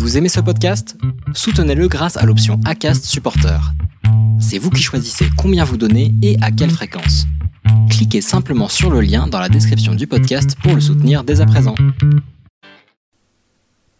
Vous aimez ce podcast? Soutenez-le grâce à l'option ACAST Supporter. C'est vous qui choisissez combien vous donnez et à quelle fréquence. Cliquez simplement sur le lien dans la description du podcast pour le soutenir dès à présent.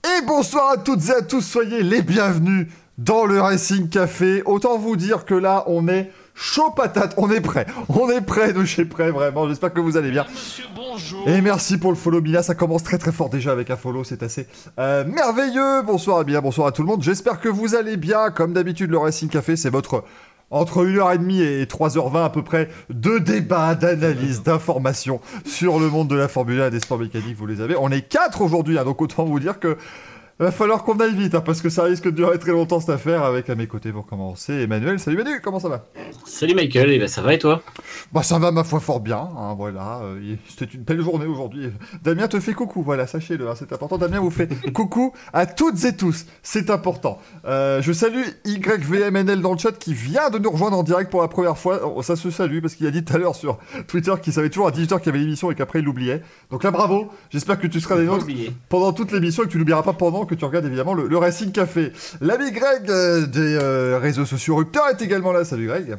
Et bonsoir à toutes et à tous, soyez les bienvenus dans le Racing Café. Autant vous dire que là, on est chaud patate, on est prêt. On est prêt, nous, chez prêt, vraiment. J'espère que vous allez bien. Monsieur, bonjour. Et merci pour le follow Mila, ça commence très très fort déjà avec un follow, c'est assez euh, merveilleux. Bonsoir Mila, bonsoir à tout le monde. J'espère que vous allez bien. Comme d'habitude, le Racing Café, c'est votre entre 1h30 et 3h20 à peu près de débats, d'analyses, d'informations sur le monde de la Formule 1 et des sports mécaniques, vous les avez. On est quatre aujourd'hui, hein, donc autant vous dire que va falloir qu'on aille vite, hein, parce que ça risque de durer très longtemps cette affaire. Avec à mes côtés pour commencer, Emmanuel. Salut Manu, comment ça va? Salut Michael, et ben ça va et toi? Bah ça va ma foi fort bien, hein, voilà. euh, C'était une belle journée aujourd'hui. Damien te fait coucou, voilà, sachez-le, hein, c'est important. Damien vous fait coucou à toutes et tous, c'est important. Euh, je salue YVMNL dans le chat qui vient de nous rejoindre en direct pour la première fois. Oh, ça se salue parce qu'il a dit tout à l'heure sur Twitter qu'il savait toujours à 18h qu'il y avait l'émission et qu'après il l'oubliait. Donc là bravo, j'espère que tu seras des nôtres pendant toute l'émission et que tu n'oublieras pas pendant que tu regardes évidemment le, Racing Café. L'ami Greg euh, des euh, réseaux sociaux Rupteur est également là. Salut Greg.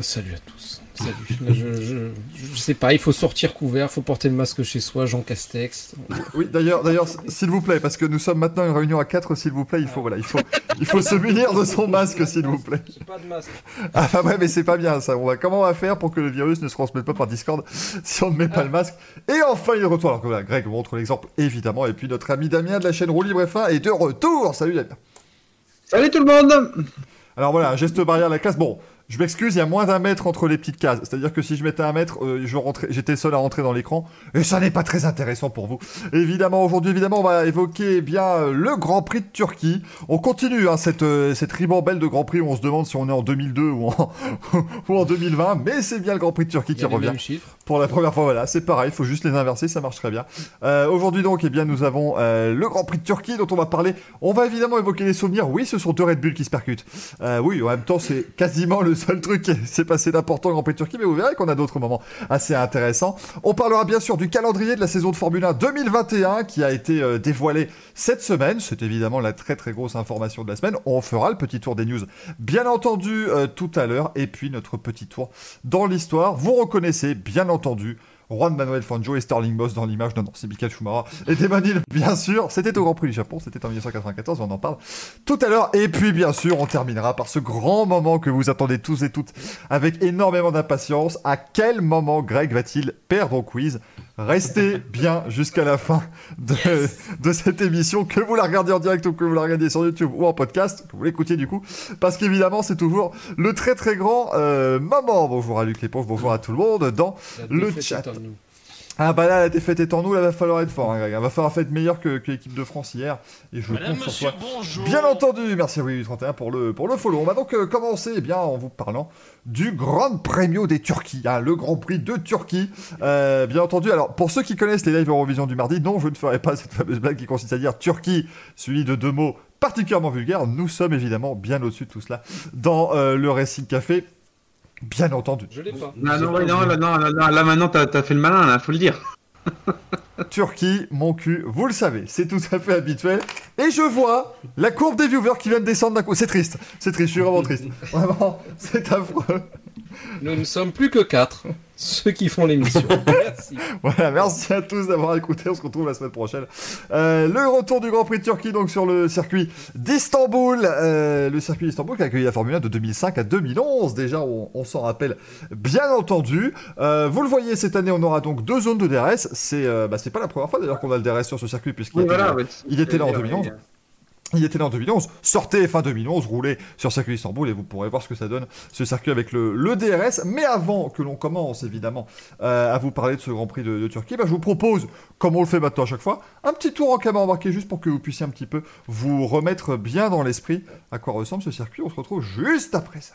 Salut à tous. Salut. Là, je, je, je sais pas, il faut sortir couvert, faut porter le masque chez soi, Jean Castex. Oui, d'ailleurs, d'ailleurs, s'il vous plaît, parce que nous sommes maintenant une réunion à 4, s'il vous plaît, il faut, voilà, il faut, il faut se munir de son masque, s'il vous plaît. J'ai pas de masque. Ah bah ouais, mais c'est pas bien ça. On va, comment on va faire pour que le virus ne se transmette pas par Discord si on ne met pas le masque? Et enfin, il retourne. Alors que voilà, Greg montre l'exemple, évidemment. Et puis notre ami Damien de la chaîne Roue Libre F1 est de retour. Salut Damien. Salut tout le monde Alors voilà, geste barrière la classe. Bon, je m'excuse, il y a moins d'un mètre entre les petites cases. C'est-à-dire que si je mettais un mètre, euh, je rentrais, j'étais seul à rentrer dans l'écran. Et ça n'est pas très intéressant pour vous. Évidemment, aujourd'hui, évidemment, on va évoquer eh bien euh, le Grand Prix de Turquie. On continue hein, cette, euh, cette ribambelle de Grand Prix où on se demande si on est en 2002 ou en, ou en 2020. Mais c'est bien le Grand Prix de Turquie Il y qui a les revient. mêmes chiffres. Pour la première fois, voilà, c'est pareil, il faut juste les inverser, ça marche très bien. Euh, Aujourd'hui donc, eh bien, nous avons euh, le Grand Prix de Turquie dont on va parler. On va évidemment évoquer les souvenirs. Oui, ce sont deux Red Bull qui se percutent. Euh, oui, en même temps, c'est quasiment le seul truc qui s'est passé d'important au Grand Prix de Turquie, mais vous verrez qu'on a d'autres moments assez intéressants. On parlera bien sûr du calendrier de la saison de Formule 1 2021 qui a été dévoilé cette semaine. C'est évidemment la très très grosse information de la semaine. On fera le petit tour des news, bien entendu, tout à l'heure. Et puis notre petit tour dans l'histoire. Vous reconnaissez, bien entendu, Juan Manuel Fangio et Sterling Moss dans l'image. Non, non, c'est Michael Schumacher et Demanil, bien sûr. C'était au Grand Prix du Japon, c'était en 1994, on en parle tout à l'heure. Et puis, bien sûr, on terminera par ce grand moment que vous attendez tous et toutes avec énormément d'impatience. À quel moment Greg va-t-il perdre au quiz? Restez bien jusqu'à la fin de, de cette émission, que vous la regardiez en direct ou que vous la regardiez sur YouTube ou en podcast, que vous l'écoutiez du coup, parce qu'évidemment c'est toujours le très très grand euh, moment. Bonjour à Luc Léponge, bonjour à tout le monde dans La le chat. Ah bah là la défaite est en nous, là va falloir être fort, hein, Greg. va falloir faire meilleur que, que l'équipe de France hier, et je Madame, compte sur monsieur, toi. bonjour. Bien entendu, merci à Willy 31 pour le, pour le follow. On va donc euh, commencer eh bien, en vous parlant du Grand Premio des Turquies, hein, le Grand Prix de Turquie. Euh, bien entendu, alors pour ceux qui connaissent les lives Eurovision du mardi, non, je ne ferai pas cette fameuse blague qui consiste à dire Turquie, suivi de deux mots particulièrement vulgaires. Nous sommes évidemment bien au-dessus de tout cela dans euh, le Racing Café. Bien entendu. Je l'ai pas. Non, non, non, là, non, là, là, là, maintenant t'as t'as fait le malin, là, faut le dire. Turquie, mon cul, vous le savez, c'est tout à fait habituel. Et je vois la courbe des viewers qui vient de descendre d'un coup. C'est triste, c'est triste, je suis vraiment triste. Vraiment, c'est affreux. Nous ne sommes plus que 4, ceux qui font l'émission. Merci. Voilà, merci à tous d'avoir écouté. On se retrouve la semaine prochaine. Euh, le retour du Grand Prix de Turquie, donc sur le circuit d'Istanbul. Euh, le circuit d'Istanbul qui a accueilli la Formule 1 de 2005 à 2011. Déjà, on, on s'en rappelle bien entendu. Euh, vous le voyez, cette année, on aura donc deux zones de DRS. C'est euh, bah, pas la première fois d'ailleurs qu'on a le DRS sur ce circuit, puisqu'il Oui, était, voilà, là- ouais. il était là en Ouais, 2011. ouais. Il était là en 2011. Sortez fin 2011, roulez sur circuit d'Istanbul et vous pourrez voir ce que ça donne, ce circuit avec le, DRS. Mais avant que l'on commence, évidemment, euh, à vous parler de ce Grand Prix de, Turquie, bah, je vous propose, comme on le fait maintenant à chaque fois, un petit tour en caméra embarqué juste pour que vous puissiez un petit peu vous remettre bien dans l'esprit à quoi ressemble ce circuit. On se retrouve juste après ça.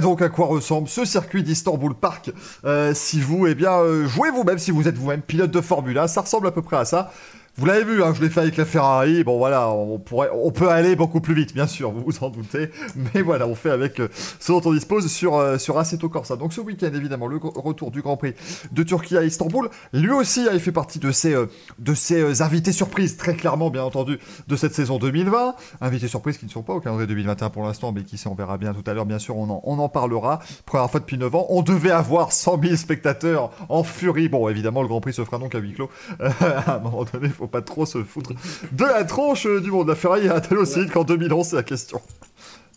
Donc à quoi ressemble ce circuit d'Istanbul Park. Euh, si vous, eh bien, euh, jouez vous-même, si vous êtes vous-même pilote de Formule 1, ça ressemble à peu près à ça. Vous l'avez vu, hein, je l'ai fait avec la Ferrari. Bon voilà, on, pourrait, on peut aller beaucoup plus vite, bien sûr, vous vous en doutez. Mais voilà, on fait avec euh, ce dont on dispose sur, euh, sur Corsa. Donc ce week-end, évidemment, le retour du Grand Prix de Turquie à Istanbul. Lui aussi a fait partie de ces, euh, de euh, invités surprises, très clairement, bien entendu, de cette saison 2020. Invités surprises qui ne sont pas au calendrier 2021 pour l'instant, mais qui on verra bien tout à l'heure, bien sûr, on en, on en parlera. Première fois depuis 9 ans, on devait avoir 100 000 spectateurs en furie. Bon, évidemment, le Grand Prix se fera donc à huis clos. À un moment donné, pas trop se foutre de la tronche euh, du monde. La Ferrari a-t-elle aussi qu'en 2011, c'est la question.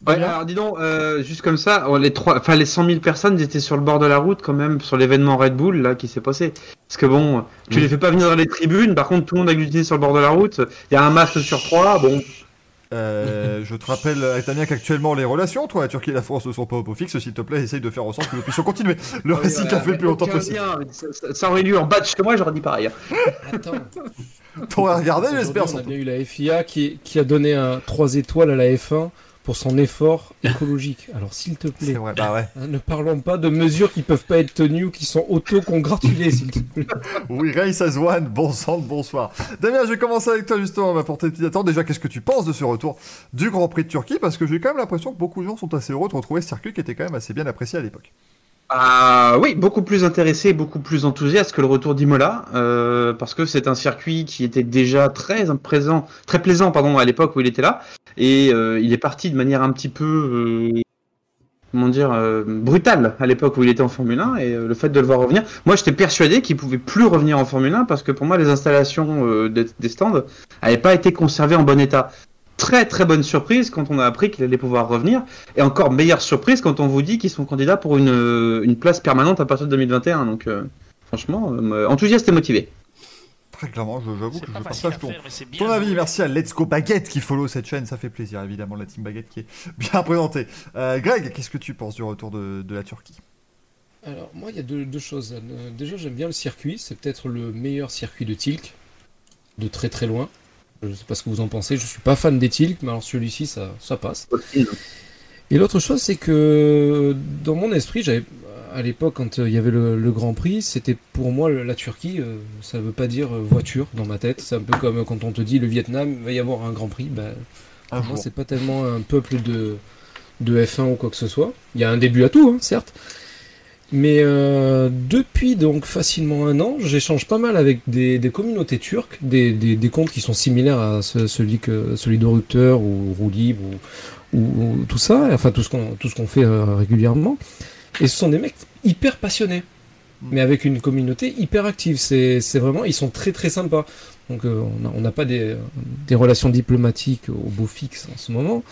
Ouais, alors dis donc, euh, juste comme ça, oh, les trois, enfin les 100 000 personnes étaient sur le bord de la route quand même sur l'événement Red Bull là qui s'est passé. Parce que bon, tu les fais pas venir dans les tribunes, par contre tout le monde a glutiné sur le bord de la route. Il y a un match sur trois, bon. Euh, je te rappelle, Damien, qu'actuellement les relations, toi, la Turquie et la France ne sont pas au pot fixe. S'il te plaît, essaye de faire en sorte que nous puissions continuer le récit qu'a fait le plus longtemps possible. ça, ça- ça aurait lieu en bas de chez moi, j'aurais dit pareil. hein. Attends, T'aurais regardé, j'espère. on a bien eu la FIA qui, qui a donné un 3 étoiles à la F1 pour son effort écologique. Alors s'il te plaît, vrai, bah ouais. hein, ne parlons pas de mesures qui peuvent pas être tenues ou qui sont auto-congratulées, s'il te plaît. Oui, Race as one, bon sang, bonsoir. Damien, je vais commencer avec toi justement, on va porter le petit attendre. Déjà, qu'est-ce que tu penses de ce retour du Grand Prix de Turquie? Parce que j'ai quand même l'impression que beaucoup de gens sont assez heureux de retrouver ce circuit qui était quand même assez bien apprécié à l'époque. Ah oui, beaucoup plus intéressé, beaucoup plus enthousiaste que le retour d'Imola, euh, parce que c'est un circuit qui était déjà très présent, très plaisant pardon à l'époque où il était là, et euh, il est parti de manière un petit peu, euh, comment dire, brutale à l'époque où il était en Formule 1, et le fait de le voir revenir, moi j'étais persuadé qu'il pouvait plus revenir en Formule 1 parce que pour moi les installations des stands n'avaient pas été conservées en bon état. Très très bonne surprise quand on a appris qu'il allait pouvoir revenir. Et encore meilleure surprise quand on vous dit qu'ils sont candidats pour une, euh, une place permanente à partir de 2021. Donc, euh, franchement, euh, enthousiaste et motivé. Très clairement, je- j'avoue que je partage ton, ton avis. Merci à Let's Go Baguette qui follow cette chaîne, ça fait plaisir évidemment, la team Baguette qui est bien présentée. Euh, Greg, qu'est-ce que tu penses du retour de, de la Turquie? Alors, moi, il y a deux, deux choses. Déjà, j'aime bien le circuit. C'est peut-être le meilleur circuit de Tilk. De très très loin. Je sais pas ce que vous en pensez. Je suis pas fan des Tilk, mais alors celui-ci, ça, ça passe. Et l'autre chose, c'est que dans mon esprit, j'avais à l'époque, quand euh, il y avait le, le Grand Prix, c'était pour moi la Turquie, euh, ça veut pas dire euh, voiture dans ma tête. C'est un peu comme quand on te dit le Vietnam, il va y avoir un Grand Prix. Ben, Un pour moi, jour. c'est pas tellement un peuple de, de F1 ou quoi que ce soit. Il y a un début à tout, hein, certes. Mais euh, depuis donc facilement un an, j'échange pas mal avec des, des communautés turques, des, des, des comptes qui sont similaires à ce- celui que celui de Rupteur ou Roue Libre ou, ou, ou tout ça, enfin tout ce qu'on tout ce qu'on fait euh, régulièrement. Et ce sont des mecs hyper passionnés, mais avec une communauté hyper active. C'est c'est vraiment, ils sont très très sympas. Donc euh, on n'a on n'a pas des, des relations diplomatiques au beau fixe en ce moment,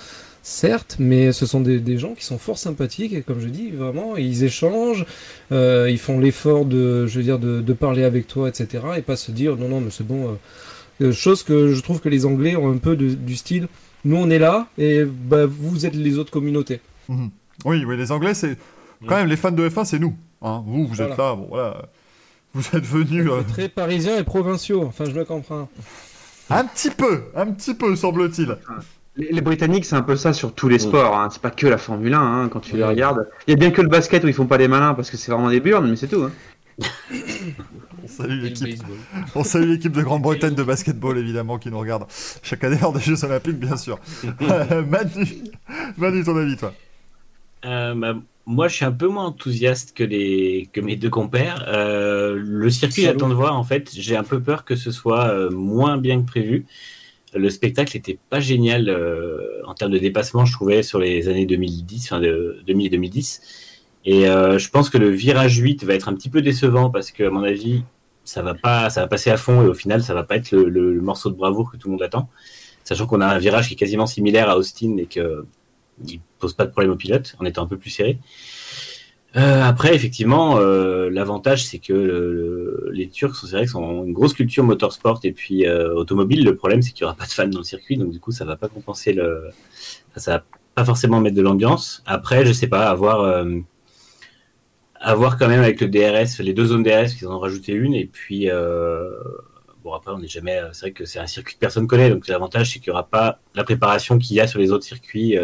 certes, mais ce sont des, des gens qui sont fort sympathiques et comme je dis, vraiment, ils échangent, euh, ils font l'effort de, je veux dire, de, de parler avec toi, etc. Et pas se dire non non mais c'est bon. euh, euh, chose que je trouve que les Anglais ont un peu de- du style. Nous on est là et bah, vous êtes les autres communautés. Mhm. Oui, oui, les Anglais, c'est quand même les fans de F1, c'est nous. hein. Vous, vous êtes là, bon voilà. Vous êtes venus euh, Très parisiens et provinciaux. Enfin je le comprends. un petit peu, un petit peu, semble-t-il. Les, les Britanniques, c'est un peu ça sur tous les sports. Hein. C'est pas que la Formule 1 hein, quand tu les Ouais. regardes. Il y a bien que le basket où ils font pas les malins parce que c'est vraiment des burnes, mais c'est tout. Hein. On salue l'équipe. baseball. On salue l'équipe de Grande-Bretagne de basketball, évidemment, qui nous regarde chaque année lors des Jeux Olympiques, bien sûr. Euh, Manu, Manu, ton avis, toi? Euh, bah, moi, je suis un peu moins enthousiaste que, les, que mes deux compères. Euh, le circuit, j'attends de voir. En fait, j'ai un peu peur que ce soit euh, moins bien que prévu. Le spectacle n'était pas génial euh, en termes de dépassement, je trouvais, sur les années 2010, enfin de 2000 et 2010. Et euh, je pense que le virage 8 va être un petit peu décevant parce que, à mon avis, ça va pas, ça va passer à fond et au final, ça va pas être le, morceau de bravoure que tout le monde attend. Sachant qu'on a un virage qui est quasiment similaire à Austin et que il pose pas de problème au pilote en étant un peu plus serré. Euh, après, effectivement, euh, l'avantage c'est que le- le- les Turcs c'est vrai sont une grosse culture motorsport et puis euh, automobile. Le problème c'est qu'il y aura pas de fans dans le circuit, donc du coup ça va pas compenser le, ça va pas forcément mettre de l'ambiance. Après, je sais pas, avoir euh, avoir quand même avec le DRS, les deux zones DRS, qu'ils en ont rajouté une et puis euh, bon après on n'est jamais, c'est vrai que c'est un circuit que personne connaît, donc l'avantage c'est qu'il y aura pas la préparation qu'il y a sur les autres circuits.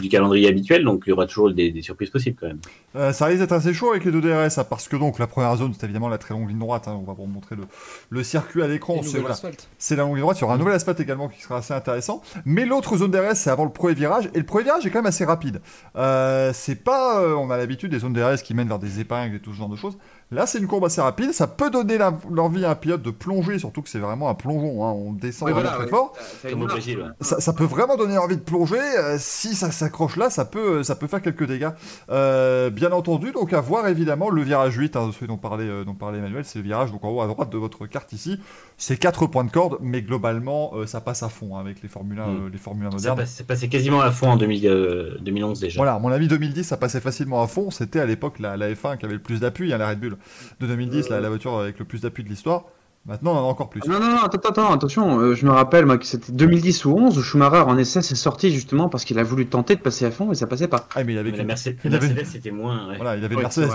Du calendrier habituel, donc il y aura toujours des, des surprises possibles quand même. Euh, ça risque d'être assez chaud avec les deux DRS, hein, parce que donc la première zone, c'est évidemment la très longue ligne droite. hein, on va vous montrer le, le circuit à l'écran. Voilà, c'est la longue ligne droite. Il y aura un nouvel asphalte également qui sera assez intéressant. Mais l'autre zone DRS, c'est avant le premier virage. Et le premier virage est quand même assez rapide. Euh, c'est pas, euh, on a l'habitude des zones DRS qui mènent vers des épingles et tout ce genre de choses. Là, c'est une courbe assez rapide. Ça peut donner l'envie à un pilote de plonger, surtout que c'est vraiment un plongeon. hein, On descend Oui, vraiment voilà, très ouais. fort. Ça- ça a Comme une au marge. Brésil, ouais. Ça, ça peut vraiment donner envie de plonger. euh, si ça s'accroche là, ça peut, ça peut faire quelques dégâts. Euh, bien entendu, donc à voir évidemment le virage 8, hein, celui dont parlait, euh, dont parlait Emmanuel, c'est le virage donc en haut à droite de votre carte ici. C'est 4 points de corde, mais globalement euh, ça passe à fond hein, avec les Formule 1, Mm. euh, les Formule 1 Ça modernes. passe- c'est passé quasiment à fond en 2000, euh, 2011 déjà. Voilà, à mon avis 2010 ça passait facilement à fond. C'était à l'époque la, la F1 qui avait le plus d'appui, hein, la Red Bull de 2010, la, la voiture avec le plus d'appui de l'histoire. Maintenant on en a encore plus. Non, non, non, attends, attends, attention, euh, je me rappelle moi, que c'était 2010 ou 11 où Schumacher en essai s'est sorti justement parce qu'il a voulu tenter de passer à fond et ça passait pas. Ah mais il avait Mais la Mercedes, il avait- Mercedes, c'était moins. ouais. voilà, il avait Ouais, Mercedes.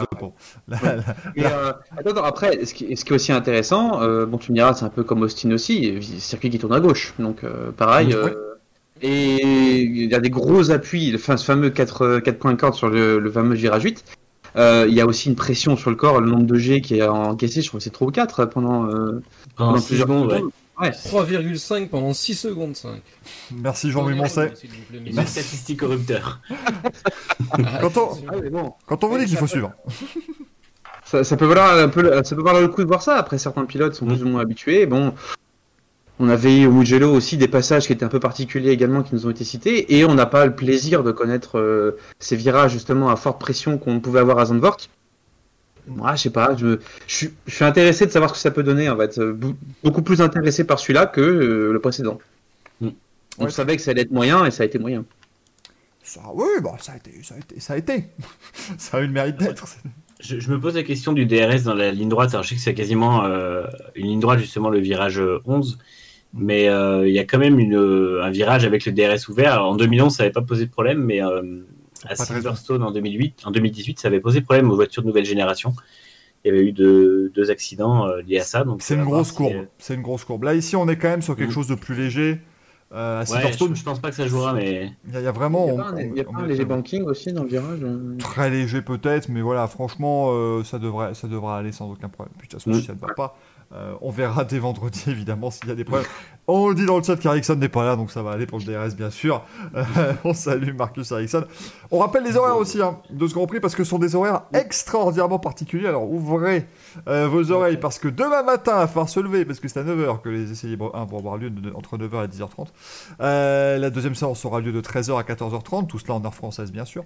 La- Ouais. la- euh, attends, attends, après, ce qui, ce qui est aussi intéressant, euh, bon, tu me diras, c'est un peu comme Austin aussi, circuit qui tourne à gauche, donc euh, pareil. Oui. et il y a des gros appuis, enfin, ce fameux 4, 4 points de corde sur le, le fameux virage 8. Euh, il y a aussi une pression sur le corps, le nombre de G qui est encaissé, je crois que c'est 3 ou 4 pendant, euh, Pendant pendant 6 secondes, ouais. Ouais. 3,5 pendant 6 secondes 5. Merci Jean-Louis Moncet. Une statistique corrupteur. Quand on- Ah, mais bon. Quand on vous dit qu'il faut suivre. Ça, ça peut valoir un peu, le- ça peut valoir le coup de voir ça. Après, certains pilotes sont Mm. plus ou moins habitués. Bon, on avait eu au Mugello aussi des passages qui étaient un peu particuliers également qui nous ont été cités, et on n'a pas le plaisir de connaître euh, ces virages justement à forte pression qu'on pouvait avoir à Zandvoort. Moi, je sais pas, je, je, suis, je suis intéressé de savoir ce que ça peut donner. En fait, Euh, beaucoup plus intéressé par celui-là que euh, le précédent. Mm. On Ouais. savait que ça allait être moyen et ça a été moyen. Ça, oui, bah, ça a été, ça a été, ça a été. ça a eu le mérite d'être. Je, je me pose la question du DRS dans la ligne droite. Alors, je sais que c'est quasiment euh, une ligne droite, justement, le virage 11. Mais euh, il y a quand même une, un virage avec le DRS ouvert. Alors, en 2011, ça n'avait pas posé de problème, mais euh, à Silverstone en 2008, en 2018, ça avait posé problème aux voitures de nouvelle génération. Il y avait eu deux, deux accidents euh, liés à ça. Donc, C'est une grosse courbe. euh, C'est une grosse courbe. Là, ici, on est quand même sur quelque Mm. chose de plus léger. Euh, à Ouais, Silverstone, je, je pense pas que ça jouera, mais il y, a- il y a vraiment. Il y a pas un, il y a on- pas on un est- léger banking aussi dans le virage euh Très léger peut-être, mais voilà, franchement, euh, ça, devrait, ça devrait aller sans aucun problème. Puis de toute façon, Mm. si ça ne va pas, euh, on verra dès vendredi, évidemment, s'il y a des problèmes. on le dit dans le chat qu'Ericsson n'est pas là, donc ça va aller pour le DRS, bien sûr. Euh, on salue Marcus Ericsson. On rappelle les horaires aussi hein, de ce Grand Prix, parce que ce sont des horaires extraordinairement particuliers. Alors ouvrez euh, vos oreilles, parce que demain matin, il va falloir se lever, parce que c'est à 9h que les essais libres 1 vont avoir lieu, entre 9h et 10h30. Euh, la deuxième séance aura lieu de 13h à 14h30, tout cela en heure française, bien sûr.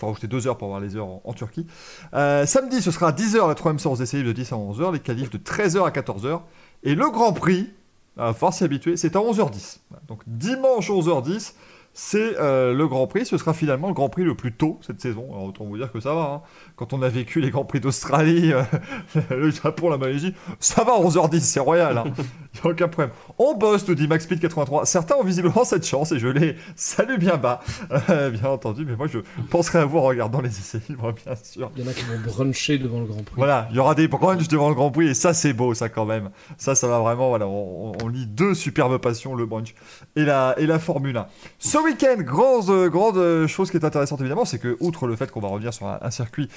Faut rajouter 2 heures pour avoir les heures en, Turquie. Euh, samedi, ce sera à 10h la troisième séance d'essai libre de 10 à 11h, les qualifs de 13h à 14h. Et le Grand Prix, à force s'y habituer, c'est à 11h10. Voilà. Donc dimanche 11h10, c'est euh, le Grand Prix. Ce sera finalement le Grand Prix le plus tôt cette saison. Autant vous dire que ça va. hein. Quand on a vécu les Grands Prix d'Australie, euh, le Japon, la Malaisie, ça va 11h10, c'est royal. hein. Il n'y a aucun problème. On bosse, nous dit MaxSpeed83. Certains ont visiblement cette chance et je les salue bien bas, Euh, bien entendu. Mais moi, je penserai à vous en regardant les essais libres, bien sûr. Il y en a qui vont bruncher devant le Grand Prix. Voilà, il y aura des brunchs devant le Grand Prix et ça c'est beau ça quand même. Ça ça va vraiment voilà, on, lit deux superbes passions le brunch et la et la Formule 1. Ce week-end, grande grande chose qui est intéressante évidemment, c'est que outre le fait qu'on va revenir sur un, un circuit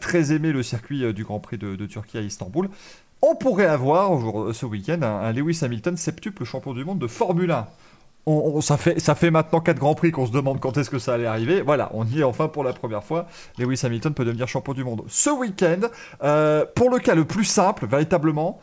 très aimé, le circuit euh, du Grand Prix de, Turquie à Istanbul, on pourrait avoir aujourd'hui- ce week-end un, Lewis Hamilton septuple champion du monde de Formule 1. On- ça, fait, maintenant 4 grands prix qu'on se demande quand est-ce que ça allait arriver. Voilà, on y est enfin pour la première fois. Lewis Hamilton peut devenir champion du monde ce week-end. Euh, pour le cas le plus simple, véritablement,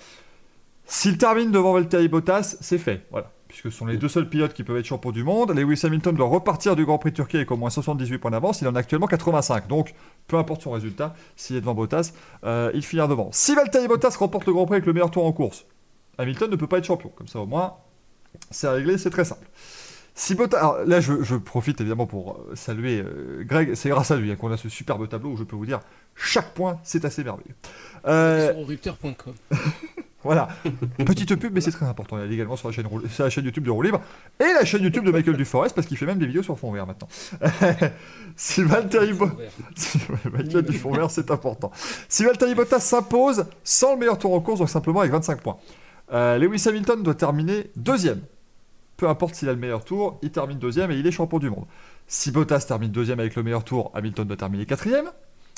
s'il termine devant Valtteri Bottas, c'est fait. Voilà. Puisque ce sont les deux seuls pilotes qui peuvent être champions du monde. Lewis Hamilton doit repartir du Grand Prix de Turquie avec au moins 78 points d'avance. Il en a actuellement 85. Donc, peu importe son résultat, s'il est devant Bottas, euh, il finira devant. Si Valtteri Bottas remporte le Grand Prix avec le meilleur tour en course, Hamilton ne peut pas être champion. Comme ça, au moins, c'est réglé, c'est très simple. Si Bottas, alors là, je, je profite évidemment pour euh, saluer euh, Greg. C'est grâce à lui hein, qu'on a ce superbe tableau où je peux vous dire chaque point, c'est assez merveilleux. Euh, Sur. voilà, petite pub, mais c'est très important. Il est également sur la chaîne, Roule- sur la chaîne YouTube de Roue Libre et la chaîne YouTube de Michael Duforest parce qu'il fait même des vidéos sur fond vert maintenant. si- ouais, Michael c'est important. S'impose sans le meilleur tour en course, donc simplement avec 25 points, euh, Lewis Hamilton doit terminer deuxième. peu importe s'il a le meilleur tour, il termine deuxième et il est champion du monde. Si Bottas termine deuxième avec le meilleur tour, Hamilton doit terminer quatrième.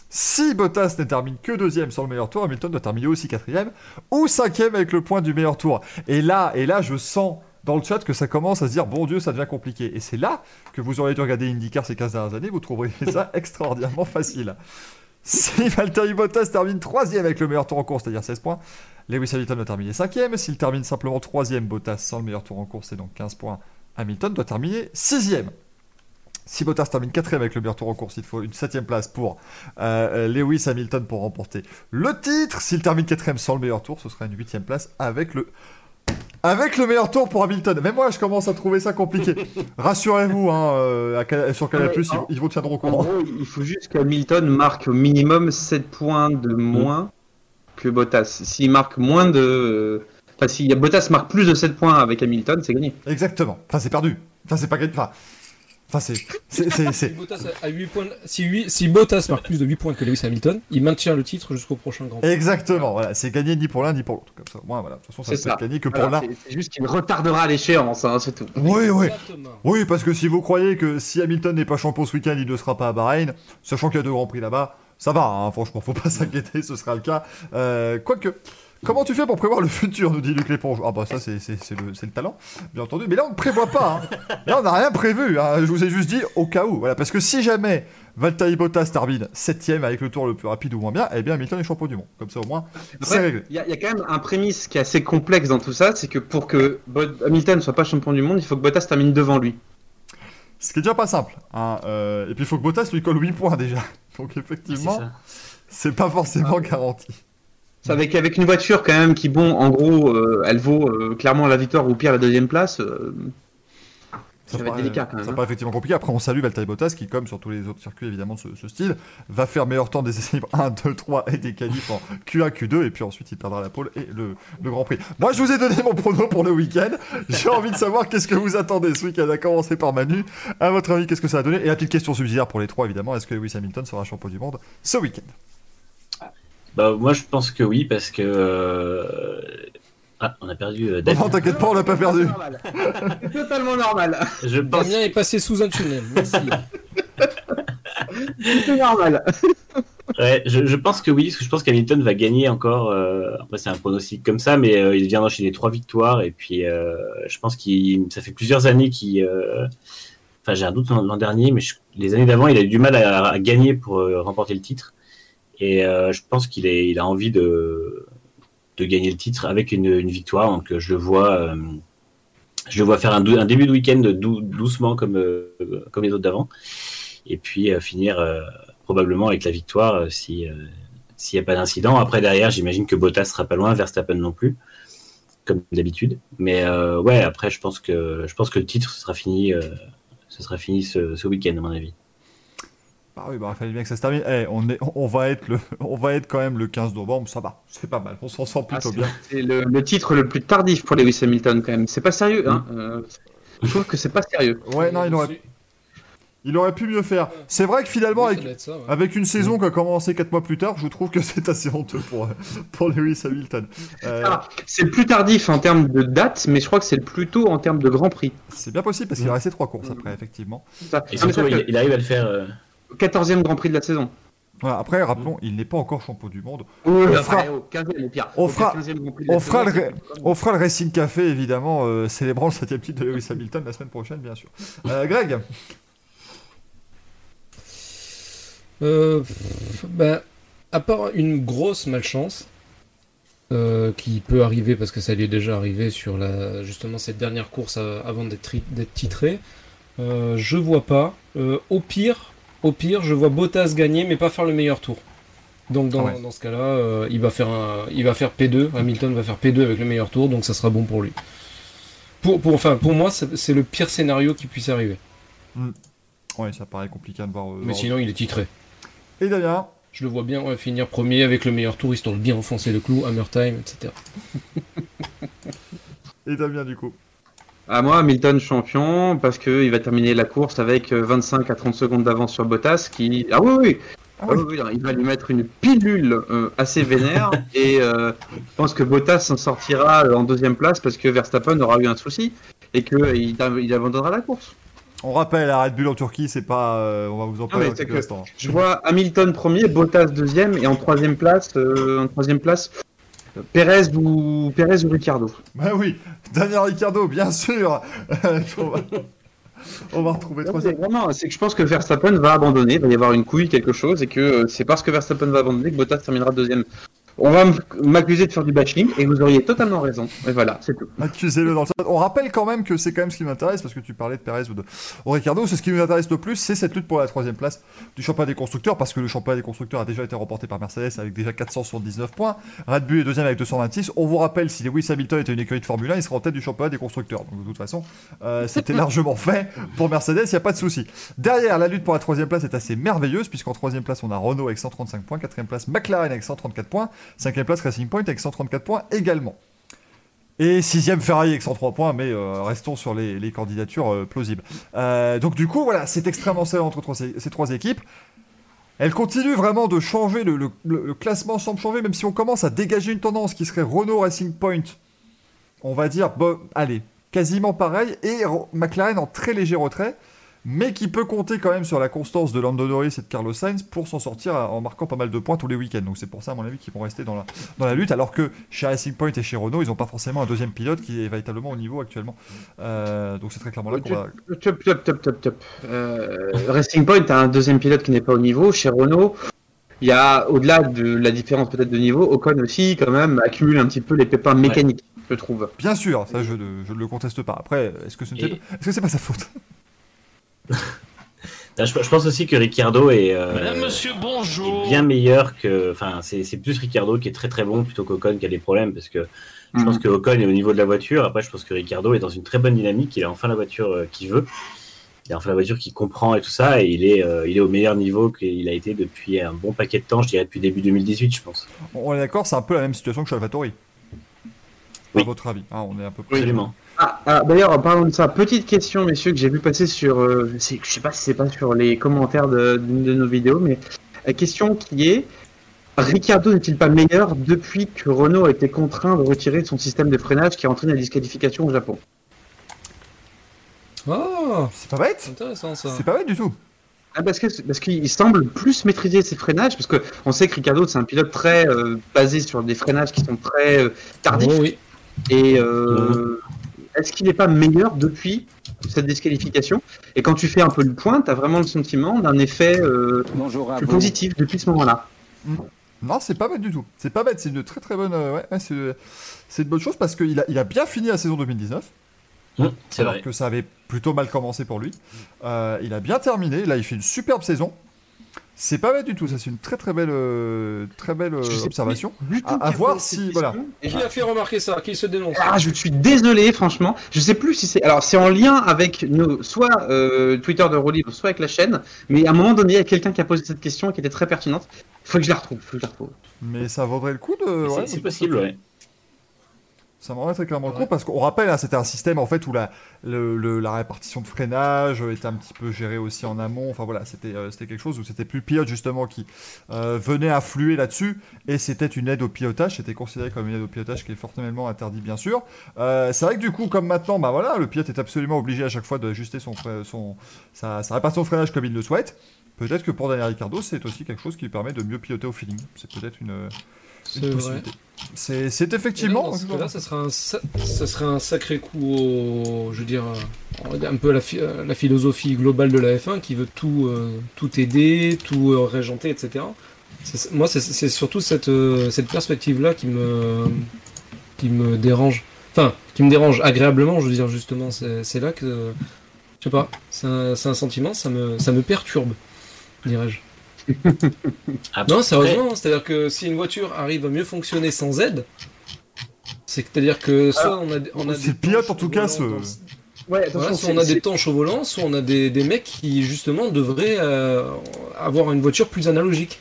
Si Bottas ne termine que deuxième sans le meilleur tour, Hamilton doit terminer aussi quatrième ou cinquième avec le point du meilleur tour. Et là, et là, je sens dans le chat que ça commence à se dire bon Dieu, ça devient compliqué. Et c'est là que vous auriez dû regarder IndyCar ces 15 dernières années, vous trouverez ça extraordinairement facile. Si Valtteri Bottas termine troisième avec le meilleur tour en course, c'est-à-dire 16 points, Lewis Hamilton doit terminer cinquième. S'il termine simplement troisième, Bottas sans le meilleur tour en course, c'est donc 15 points. Hamilton doit terminer sixième. Si Bottas termine quatrième avec le meilleur tour en course, il faut une septième place pour euh, Lewis Hamilton pour remporter le titre. S'il termine quatrième sans le meilleur tour, ce sera une huitième place avec le avec le meilleur tour pour Hamilton. Mais moi, je commence à trouver ça compliqué. Rassurez-vous, hein, euh, sur Canal+, ils, ils, vous tiendront au courant. En gros, il faut juste qu'Hamilton marque au minimum 7 points de moins que Bottas. S'il marque moins de... Enfin, si Bottas marque plus de 7 points avec Hamilton, c'est gagné. Exactement. Enfin, c'est perdu. Enfin, c'est pas gagné. Enfin, Enfin, c'est. si, Bottas a 8 points, si, 8, si Bottas marque plus de 8 points que Lewis Hamilton, il maintient le titre jusqu'au prochain Grand Prix. Exactement, voilà. C'est gagné ni pour l'un ni pour l'autre. Comme ça, moi, voilà. De toute façon, ça peut être gagné que pour l'un. C'est juste qu'il retardera l'échéance, hein, c'est tout. Oui, oui. Oui, parce que si vous croyez que si Hamilton n'est pas champion ce week-end, il ne sera pas à Bahreïn, sachant qu'il y a deux Grands Prix là-bas, ça va, hein, franchement, faut pas s'inquiéter, ce sera le cas. Euh, quoique. Comment tu fais pour prévoir le futur nous dit Luc Léponge. Ah bah ça c'est, le, le, talent, bien entendu. Mais là on ne prévoit pas. Hein. Là on n'a rien prévu. Hein. Je vous ai juste dit au cas où. Voilà, parce que si jamais Valtteri Bottas termine 7 avec le tour le plus rapide ou moins bien, eh bien Hamilton est champion du monde. Comme ça au moins c'est réglé. Il y, a quand même un prémisse qui est assez complexe dans tout ça, c'est que pour que Hamilton ne soit pas champion du monde, il faut que Bottas termine devant lui. Ce qui est déjà pas simple. Hein. Euh, et puis il faut que Bottas lui colle 8 points déjà. Donc effectivement, c'est pas forcément garanti. C'est avec, avec une voiture quand même qui, bon, en gros, euh, elle vaut euh, clairement la victoire ou pire la deuxième place. Euh, ça, va être délicat quand même. Ça hein. paraît effectivement compliqué. Après, on salue Valtteri Bottas qui, comme sur tous les autres circuits évidemment de ce, style, va faire meilleur temps des essais libres 1, 2, 3 et des qualifs en Q1, Q2 et puis ensuite il perdra la pole et le, le Grand Prix. Moi, je vous ai donné mon prono pour le week-end. J'ai envie de savoir qu'est-ce que vous attendez ce week-end. À commencer par Manu. À votre avis, qu'est-ce que ça a donné Et la petite question subsidiaire pour les trois évidemment est-ce que Lewis Hamilton sera champion du monde ce week-end? Bah, moi, je pense que oui, parce que. Euh, ah, on a perdu euh, Non, t'inquiète pas, on l'a pas perdu. C'est totalement normal. Je pense... Damien est passé sous un tunnel. Merci. C'est normal. Ouais, je, pense que oui, parce que je pense qu'Hamilton va gagner encore. Euh, après, c'est un pronostic comme ça, mais il vient d'enchaîner trois victoires. Et puis, je pense qu'il ça fait plusieurs années qu'il. Enfin, j'ai un doute l'an dernier, mais les années d'avant, il a eu du mal à gagner pour remporter le titre. Et euh, je pense qu'il il a envie de, gagner le titre avec une, victoire. Donc je le vois, euh, je le vois faire un, début de week-end doucement comme, euh, comme les autres d'avant. Et puis finir probablement avec la victoire si s'il n'y a pas d'incident. Après, derrière, j'imagine que Bottas sera pas loin, Verstappen non plus, comme d'habitude. Mais ouais, après, je pense que le titre sera fini, sera fini ce week-end à mon avis. Ah oui, bah, il fallait bien que ça se termine. Eh, on, est, on, va être le, on va être quand même le 15 novembre, ça va, c'est pas mal, on s'en sent plutôt ah, bien. C'est le, titre le plus tardif pour Lewis Hamilton quand même. C'est pas sérieux, hein. Euh, je trouve que c'est pas sérieux. Ouais, non, il aurait, il aurait pu mieux faire. C'est vrai que finalement, avec, avec une saison qui a commencé 4 mois plus tard, je trouve que c'est assez honteux pour, pour Lewis Hamilton. Euh, ah, c'est le plus tardif en termes de date, mais je crois que c'est le plus tôt en termes de Grand Prix. C'est bien possible parce qu'il a resté 3 courses après, effectivement. Et surtout, il, arrive à le faire. Euh, 14e Grand Prix de la saison. après, rappelons, il n'est pas encore champion du monde. on, fera, on, fera, on, fera, le, Racing Café, évidemment, euh, célébrant le 7 titre de Lewis Hamilton la semaine prochaine, bien sûr. Euh, Greg euh, bah, À part une grosse malchance, qui peut arriver parce que ça lui est déjà arrivé sur la, justement cette dernière course avant d'être titré, je vois pas. au pire, au pire, je vois Bottas gagner, mais pas faire le meilleur tour. Donc dans, dans ce cas-là, euh, il, va faire un, il va faire P2. Hamilton va faire P2 avec le meilleur tour, donc ça sera bon pour lui. Pour, pour, enfin, pour moi, c'est le pire scénario qui puisse arriver. Mm. Ouais, ça paraît compliqué de voir. Euh, mais sinon, il est titré. Et Damien Je le vois bien finir premier avec le meilleur tour, histoire de bien enfoncer le clou, hammer time, etc. Et Damien, du coup à moi, Hamilton champion, parce qu'il va terminer la course avec 25 euh, à 30 secondes d'avance sur Bottas. Qui... Ah oui, oui, Ah Ah oui. oui, oui, il va lui mettre une pilule euh, assez vénère et euh, je pense que Bottas s'en sortira en deuxième place parce que Verstappen aura eu un souci et qu'il il abandonnera la course. On rappelle, la Red Bull en Turquie, c'est pas. euh, on va vous en parler mais dans. Je vois Hamilton premier, Bottas deuxième et en troisième place, euh, en troisième place, Perez ou Perez ou Ricardo. Bah oui, Daniel Ricciardo, bien sûr. on, va... retrouver c'est vraiment, c'est que je pense que Verstappen va abandonner, il va y avoir une couille, quelque chose, et que euh, c'est parce que Verstappen va abandonner que Bottas terminera deuxième. On va m'accuser de faire du bashing, et vous auriez totalement raison. Et voilà, c'est tout. Accusez-le dans le chat. On rappelle quand même que c'est quand même ce qui m'intéresse, parce que tu parlais de Perez ou de ou Ricardo. C'est ce qui nous intéresse le plus, c'est cette lutte pour la troisième place du championnat des constructeurs, parce que le championnat des constructeurs a déjà été remporté par Mercedes avec déjà 479 points. Red Bull est deuxième avec 226. On vous rappelle, si Lewis Hamilton était une écurie de Formule 1, il serait en tête du championnat des constructeurs. Donc de toute façon, euh, c'était largement fait pour Mercedes, il n'y a pas de souci. Derrière, la lutte pour la troisième place est assez merveilleuse, puisqu'en troisième place, on a Renault avec 135 points, quatrième place, McLaren avec 134 points, cinquième place, Racing Point avec 134 points également. Et sixième Ferrari avec 103 points, mais euh, restons sur les, candidatures euh, plausibles. Euh, donc du coup, voilà, c'est extrêmement serré entre ces trois équipes. Elle continue vraiment de changer, le, classement semble changer, même si on commence à dégager une tendance qui serait Renault Racing Point. On va dire, bon, allez, quasiment pareil, et McLaren en très léger retrait, mais qui peut compter quand même sur la constance de Lando Norris et de Carlos Sainz pour s'en sortir en marquant pas mal de points tous les week-ends. Donc c'est pour ça, à mon avis, qu'ils vont rester dans la, dans la lutte, alors que chez Racing Point et chez Renault, ils n'ont pas forcément un deuxième pilote qui est véritablement au niveau actuellement. Euh, donc c'est très clairement là qu'on va... Top, top, top, top, top. Euh, Racing Point a un deuxième pilote qui n'est pas au niveau. Chez Renault, il y a, au-delà de la différence peut-être de niveau, Ocon aussi, quand même, accumule un petit peu les pépins mécaniques, je trouve. Bien sûr, ça je, ne- je ne le conteste pas. Après, est-ce que ce n'est Et- pas, est-ce que c'est pas sa faute? Je, je pense aussi que Ricciardo est, euh, Madame, monsieur, bonjour. est bien meilleur que. Enfin, c'est plus Ricciardo qui est très très bon plutôt qu'Ocon qui a des problèmes parce que je pense que Ocon est au niveau de la voiture. Après, je pense que Ricciardo est dans une très bonne dynamique. Il a enfin la voiture euh, qu'il veut. Il a enfin la voiture qu'il comprend et tout ça. Et il est, euh, il est au meilleur niveau qu'il a été depuis un bon paquet de temps, je dirais depuis début 2018, je pense. On est d'accord, c'est un peu la même situation que chez. Oui. À votre avis hein, On est un peu près. Absolument. Ah, ah, D'ailleurs, en parlant de ça, petite question, messieurs, que j'ai vu passer sur. euh, je sais pas si c'est pas sur les commentaires de- d'une de, nos vidéos, mais la question qui est Ricardo n'est-il pas meilleur depuis que Renault a été contraint de retirer son système de freinage qui a entraîné la disqualification au Japon? Ah, C'est pas bête c'est intéressant ça. C'est pas bête du tout. Ah, parce que parce qu'il semble plus maîtriser ses freinages, parce que on sait que Ricardo c'est un pilote très euh, basé sur des freinages qui sont très euh, tardifs. Oh oui. Et euh, est-ce qu'il n'est pas meilleur depuis cette disqualification? Et quand tu fais un peu le point, tu as vraiment le sentiment d'un effet euh, Bonjour à plus vous. positif depuis ce moment-là. Non, c'est pas bête du tout. C'est pas bête, c'est une très très bonne. euh, ouais, ouais, c'est c'est une bonne chose parce qu'il a, il a bien fini la saison 2019. Hum, c'est alors vrai. que ça avait plutôt mal commencé pour lui. Euh, il a bien terminé. Là, il fait une superbe saison. C'est pas bête du tout. Ça, c'est une très très belle, euh, très belle euh, observation. À- voir si- voilà. Et Qui a fait remarquer ça Qui se dénonce Ah, je suis désolé, franchement. Je sais plus si c'est. Alors, c'est en lien avec nos... soit euh, Twitter de Rolly, soit avec la chaîne. Mais à un moment donné, il y a quelqu'un qui a posé cette question qui était très pertinente. Faut que je la retrouve. Faut que je la retrouve. Mais ça vaudrait le coup de. C'est- ouais, c'est possible, ouais. Ça m'en très clairement le coup parce qu'on rappelle, hein, c'était un système en fait où la, le- le- la répartition de freinage était un petit peu gérée aussi en amont. Enfin voilà, c'était euh, c'était quelque chose où c'était plus le pilote justement qui euh, venait affluer là-dessus et c'était une aide au pilotage. C'était considéré comme une aide au pilotage qui est fortement interdit bien sûr. Euh, c'est vrai que du coup, comme maintenant, bah voilà, le pilote est absolument obligé à chaque fois d'ajuster son, son sa, sa répartition de freinage comme il le souhaite. Peut-être que pour Daniel Ricciardo, c'est aussi quelque chose qui lui permet de mieux piloter au feeling. C'est peut-être une, C'est vrai. C'est là, effectivement. dans ce cas-là, ça serait un, sa- ça serait un sacré coup au, je veux dire, euh, un peu la, euh, la philosophie globale de la F1 qui veut tout, euh, tout aider, tout euh, régenter, etc. Moi, c'est- surtout cette, euh, cette perspective-là qui me, qui me dérange. Enfin, qui me dérange agréablement, je veux dire, justement. C'est là que, je sais pas, c'est un, c'est un sentiment, ça me, ça me perturbe, dirais-je. Après- Non, sérieusement, c'est-à-dire que si une voiture arrive à mieux fonctionner sans aide, c'est-à-dire que soit on a, on a c'est des le pilote, tanches en tout au cas, volant ce- dans- Ouais, Voilà, soit on a des tanches au volant, soit on a des, des mecs qui justement devraient euh, avoir une voiture plus analogique.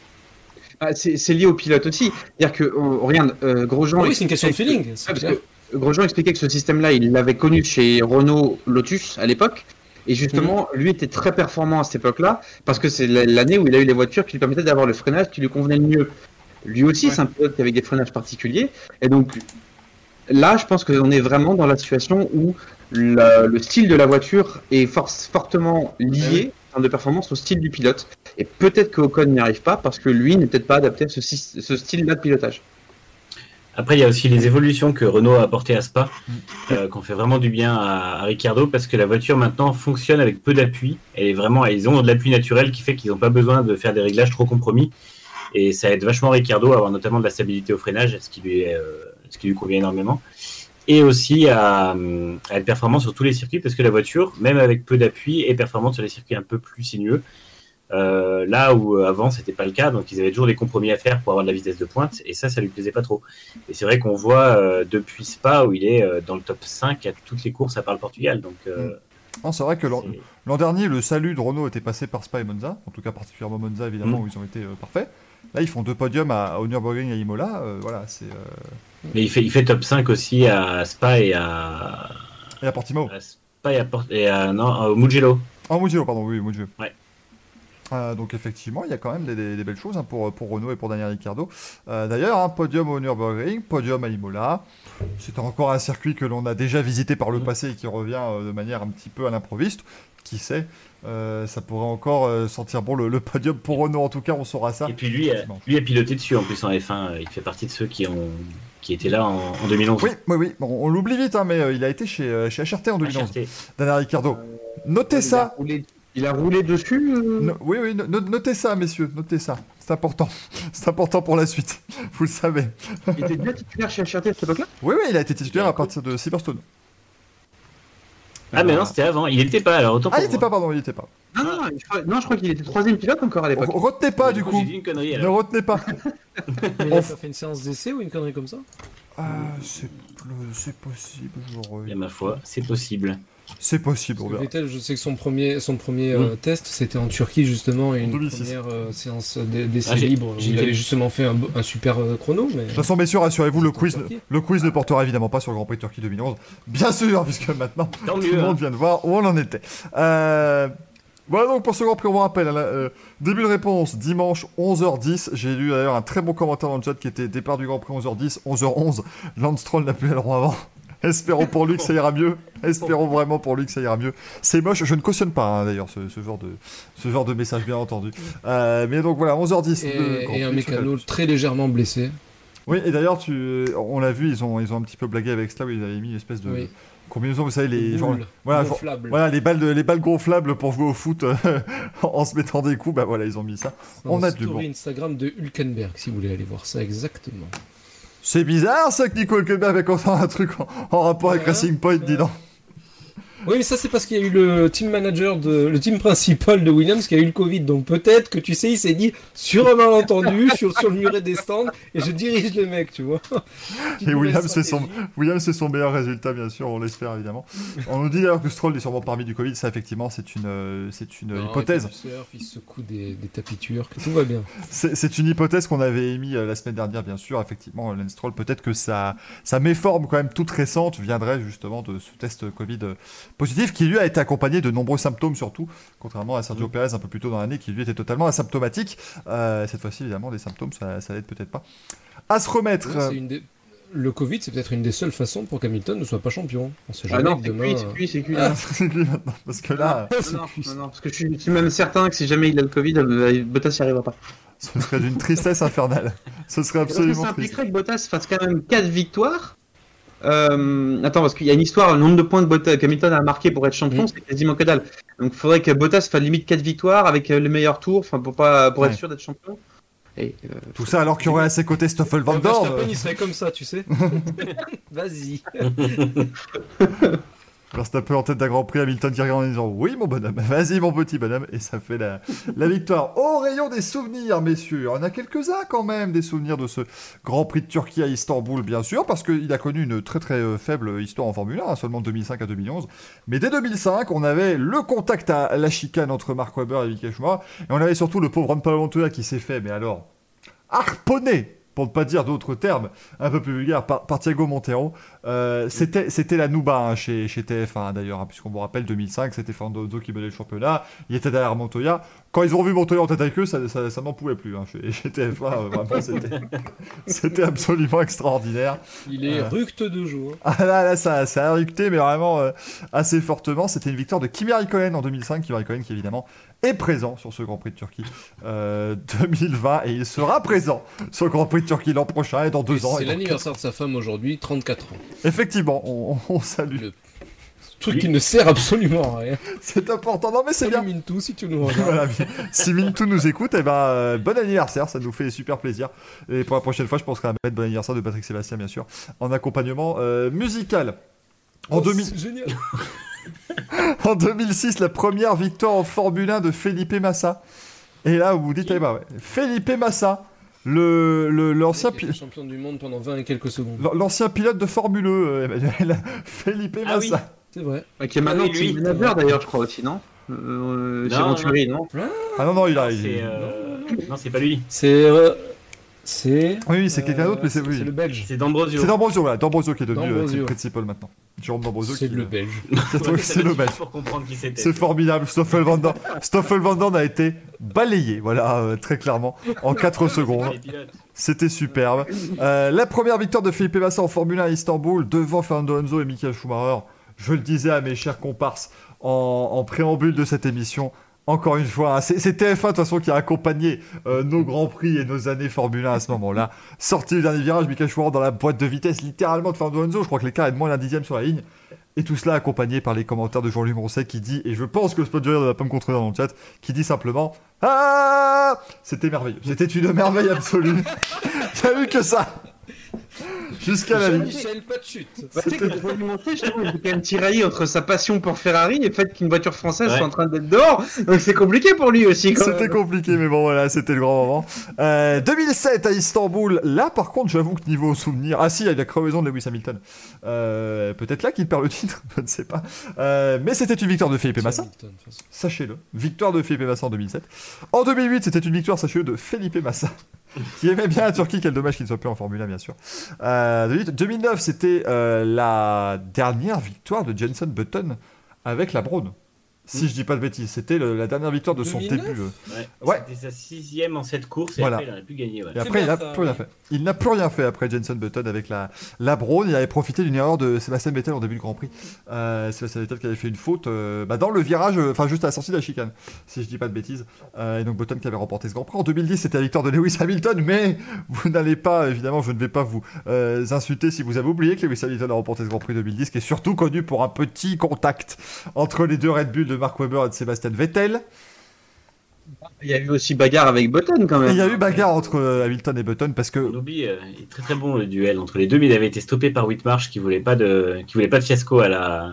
Ah, c'est lié au pilote aussi. C'est-à-dire que, oh, regarde, euh, Grosjean. oui, c'est une question de expliquait feeling. que- parce que Grosjean expliquait que ce système-là, il l'avait connu chez Renault Lotus à l'époque. Et justement, lui était très performant à cette époque-là, parce que c'est l'année où il a eu les voitures qui lui permettaient d'avoir le freinage qui lui convenait le mieux. Lui aussi, c'est un pilote avec des freinages particuliers. Et donc, là, je pense qu'on est vraiment dans la situation où le style de la voiture est fortement lié en de performance au style du pilote. Et peut-être que Ocon n'y arrive pas parce que lui n'est peut-être pas adapté à ce, ce style-là de pilotage. Après, il y a aussi les évolutions que Renault a apportées à Spa, mm. euh, qu'on fait vraiment du bien à, Ricardo, parce que la voiture maintenant fonctionne avec peu d'appui. Et vraiment, ils ont de l'appui naturel qui fait qu'ils n'ont pas besoin de faire des réglages trop compromis. Et ça aide vachement Ricardo à avoir notamment de la stabilité au freinage, ce qui lui, euh, ce qui lui convient énormément. Et aussi à, à, être performant sur tous les circuits, parce que la voiture, même avec peu d'appui, est performante sur les circuits un peu plus sinueux. Euh, là où euh, avant c'était pas le cas, donc ils avaient toujours des compromis à faire pour avoir de la vitesse de pointe, et ça, ça lui plaisait pas trop. Et c'est vrai qu'on voit euh, depuis Spa où il est dans le top 5 à toutes les courses à part le Portugal. Donc, mm. c'est vrai que l'an dernier, le salut de Renault était passé par Spa et Monza, en tout cas particulièrement Monza évidemment, mm. où ils ont été parfaits. Là, ils font deux podiums à, au Nürburgring et à Imola. voilà, c'est. Mais il fait, il fait top 5 aussi à Spa et à. Et à Portimao. Spa et à, et à non, au Mugello. Ah, Mugello, pardon, oui, Mugello. Ouais. Euh, donc effectivement, il y a quand même des, belles choses hein, pour, pour Renault et pour Daniel Ricciardo. Euh, d'ailleurs, un hein, podium au Nürburgring, podium à Imola. C'est encore un circuit que l'on a déjà visité par le mm. passé et qui revient euh, de manière un petit peu à l'improviste. Qui sait ça pourrait encore sentir bon le, podium pour Renault en tout cas on saura ça. Et puis lui, lui a piloté dessus en plus en F1, il fait partie de ceux qui ont qui étaient là en, 2011. Oui, oui, oui. on l'oublie vite, hein, mais il a été chez, chez HRT en 2011. Daniel Ricciardo. Notez ça. Il a roulé dessus euh Oui, oui, notez ça, messieurs, notez ça. C'est important. C'est important pour la suite. Vous le savez. Il était bien titulaire chez HRT à cette époque-là? Oui, oui, il a été titulaire à partir de Silverstone. Ah, mais non, c'était avant. Il n'était pas alors. Autant ah, il n'était pas, pardon, il n'était pas. Non, non, je crois, non, je crois qu'il était troisième pilote encore à l'époque. Retenez pas, du coup. Une connerie, ne retenez pas. il a pas fait une séance d'essai ou une connerie comme ça? Ah, c'est possible. Et ma foi, c'est possible. C'est possible. Vettel, je sais que son premier, son premier euh, test, c'était en Turquie justement, une première euh, séance d'essai ah, libre. Il avait justement fait un, super euh, chrono. Mais... De toute façon, messieurs, rassurez-vous, le quiz, le quiz ne portera évidemment pas sur le Grand Prix de Turquie 2011. Bien sûr, puisque maintenant, tout le monde hein. vient de voir où on en était. Voilà donc pour ce Grand Prix, on vous rappelle, hein, début de réponse, dimanche 11h10. J'ai lu d'ailleurs un très bon commentaire dans le chat qui était départ du Grand Prix 11h10, 11h11. Lance Stroll n'a plus le droit avant. Espérons pour lui que ça ira mieux. Espérons vraiment pour lui que ça ira mieux. C'est moche, je ne cautionne pas hein, d'ailleurs ce, genre de, ce genre de message, bien entendu. Euh, mais donc voilà, 11h10. Et, un mécano très légèrement blessé. Oui, et d'ailleurs, tu, on l'a vu, ils ont, ils ont un petit peu blagué avec cela, où ils avaient mis une espèce de. Oui. Combinaison, vous savez, les, voilà, voilà, les balles, de, les balles gonflables pour jouer au foot en se mettant des coups, bah voilà, ils ont mis ça. On a du bon. Instagram de Hulkenberg, si vous voulez aller voir ça exactement. C'est bizarre ça que Nicole Hülkenberg avait fait un truc en, rapport avec Racing Point, dis donc. Oui, mais ça c'est parce qu'il y a eu le team manager, de, le team principal de Williams qui a eu le Covid. Donc peut-être que tu sais, il s'est dit sur un malentendu, sur, sur le muret des stands, et je dirige les mecs, tu vois. et Williams c'est son, Williams c'est son meilleur résultat, bien sûr, on l'espère évidemment. On nous dit d'ailleurs que Stroll est sûrement parmi du Covid. Ça effectivement, c'est une, euh, c'est une hypothèse. Il, surf, il secoue des, des tapis turcs, tout va bien. C'est une hypothèse qu'on avait émise euh, la semaine dernière, bien sûr. Effectivement, Lance Stroll, peut-être que sa, sa méforme quand même toute récente viendrait justement de ce test Covid euh, positif, qui lui a été accompagné de nombreux symptômes surtout, contrairement à Sergio Perez un peu plus tôt dans l'année, qui lui était totalement asymptomatique. Euh, cette fois-ci, évidemment, des symptômes, ça, ça l'aide peut-être pas. À se remettre. Le Covid, c'est peut-être une des seules façons pour qu'Hamilton ne soit pas champion. On sait ah jamais ah non, c'est demain... c'est cuit, c'est cuit. Ah, c'est cuit maintenant, parce que là... Non, non, non, parce que je suis même certain que si jamais il a le Covid, euh, Bottas n'y arrivera pas. Ce serait d'une tristesse infernale. Ce serait absolument Ça impliquerait que Bottas fasse quand même 4 victoires euh, attends, parce qu'il y a une histoire, le nombre de points que Hamilton a marqué pour être champion, c'est quasiment que dalle. Donc il faudrait que Bottas fasse limite 4 victoires avec euh, les meilleurs tours, enfin pour pas pour être sûr d'être champion. Et, euh, Tout ça alors qu'il y aurait à ses côtés Stoffel Van Dorn. il serait comme ça, tu sais. Vas-y. peu en tête d'un Grand Prix, Hamilton qui en disant Oui, mon bonhomme, vas-y, mon petit bonhomme. Et ça fait la, victoire. Au rayon des souvenirs, messieurs. On a quelques-uns quand même, des souvenirs de ce Grand Prix de Turquie à Istanbul, bien sûr, parce qu'il a connu une très très euh, faible histoire en Formule 1, hein, seulement de 2005 à 2011. Mais dès 2005, on avait le contact à la chicane entre Mark Webber et Michael Schumacher. Et on avait surtout le pauvre Ron qui s'est fait, mais alors, harponné pour ne pas dire d'autres termes un peu plus vulgaires, par, Thiago Montero. Euh, c'était, la Nouba hein, chez, chez TF1 d'ailleurs, hein, puisqu'on vous rappelle 2005, c'était Fernando qui menait le championnat, il était derrière Montoya. Quand ils ont vu Montoya en tête avec eux, ça, ça, pouvait plus hein, chez, chez TF1. euh, c'était, absolument extraordinaire. Il est Euh. ructe de jour. Ah là, là, ça, ça a ructé, mais vraiment euh, assez fortement. C'était une victoire de Kimi Raikkonen en 2005. Kimi Raikkonen qui évidemment est présent sur ce Grand Prix de Turquie euh, 2020 et il sera présent sur le Grand Prix de Turquie l'an prochain et dans deux ans. C'est l'anniversaire de sa femme aujourd'hui, 34 ans. Effectivement, on, on salue. Le truc qui ne sert absolument à rien. C'est important. Non mais c'est bien. Mintou si tu nous regardes. Voilà, mais si Mintou nous écoute, eh ben, euh, bon anniversaire, ça nous fait super plaisir. Et pour la prochaine fois, je penserai à mettre bon anniversaire de Patrick Sébastien, bien sûr, en accompagnement euh, musical. En, Oh, 2000 c'est génial. en 2006, la première victoire en Formule 1 de Felipe Massa. Et là, vous vous dites, eh ben ouais, Felipe Massa, le, le- l'ancien, Il pi- était champion du monde pendant 20 et quelques secondes. l'ancien pilote de Formule 1, euh, Emmanuel. Felipe Ah oui. C'est vrai. Qui est maintenant Ah oui, lui. manager d'ailleurs, je crois aussi, non euh, Chez Non, Venturi, non Ah non, non, il a. il- C'est, euh, Non, c'est pas lui. C'est. euh, C'est. Oui, oui, c'est quelqu'un d'autre, mais c'est oui. C'est le belge. C'est D'Ambrosio. C'est D'Ambrosio, voilà, D'Ambrosio qui est devenu euh, principal maintenant. Jérôme D'Ambrosio C'est qui le belge. C'est Ouais, le belge. Pour comprendre qui c'était. C'est formidable. Stoffel Van Dorn, Stoffel Van Dorn a été balayé, voilà, euh, très clairement, en 4 C'est secondes. C'était superbe. Euh, la première victoire de Felipe Massa en Formule 1 à Istanbul devant Fernando Alonso et Michael Schumacher. Je le disais à mes chers comparses en, préambule de cette émission. Encore une fois, hein, c'est c'est TF1 de toute façon qui a accompagné euh, nos grands prix et nos années Formule 1 à ce moment-là. Sorti du dernier virage, Michael Schumacher dans la boîte de vitesse littéralement de Fernando Alonso. Je crois que l'écart est de moins d'un dixième sur la ligne. Et tout cela accompagné par les commentaires de Jean-Louis Moncet qui dit, et je pense que le spot de rire ne va pas me contredire dans le chat, qui dit simplement Ah C'était merveilleux. C'était une merveille absolue. A eu que ça. Jusqu'à la ligne. Michel, pas de chute. Bah, tu sais que faut lui montrer, je trouve, il est quand même tiraillé entre sa passion pour Ferrari et le fait qu'une voiture française Ouais. soit en train d'être dehors. Donc c'est compliqué pour lui aussi. Quand C'était compliqué, mais bon, voilà, c'était le grand moment. Euh, 2007 à Istanbul. Là, par contre, j'avoue que niveau souvenir. Ah, si, il y a la crevaison de Lewis Hamilton. Euh, Peut-être là qu'il perd le titre, je ne sais pas. Euh, mais c'était une victoire de Felipe Massa. Sachez-le. Victoire de Felipe Massa en 2007. En 2008, c'était une victoire, sachez-le, de Felipe Massa. Qui aimait bien la Turquie, quel dommage qu'il ne soit plus en Formule 1, bien sûr. Euh, 2008. 2009, c'était euh, la dernière victoire de Jenson Button avec la Braun. Si je dis pas de bêtises, c'était la dernière victoire de son 2009? début. euh. Ouais. Ouais. C'était sa sixième en cette course et Voilà. après il n'aurait plus gagné. ouais. Et après, il n'a plus rien fait. Il n'a plus rien fait après Jenson Button avec la, la Braun. Il avait profité d'une erreur de Sébastien Vettel en début de Grand Prix. Euh, Sébastien Vettel qui avait fait une faute euh, bah, dans le virage, euh, enfin juste à la sortie de la chicane, si je dis pas de bêtises. Euh, et donc Button qui avait remporté ce Grand Prix. En 2010, c'était la victoire de Lewis Hamilton, mais vous n'allez pas, évidemment, je ne vais pas vous euh, insulter si vous avez oublié que Lewis Hamilton a remporté ce Grand Prix 2010, qui est surtout connu pour un petit contact entre les deux Red Bull de Mark Webber et de Sébastien Vettel. Il y a eu aussi bagarre avec Button quand Et même. il y a eu bagarre entre euh, Hamilton et Button parce que oublie, euh, il est très très bon le duel entre les deux, mais il avait été stoppé par Whitmarsh qui voulait pas de, qui voulait pas de fiasco à la,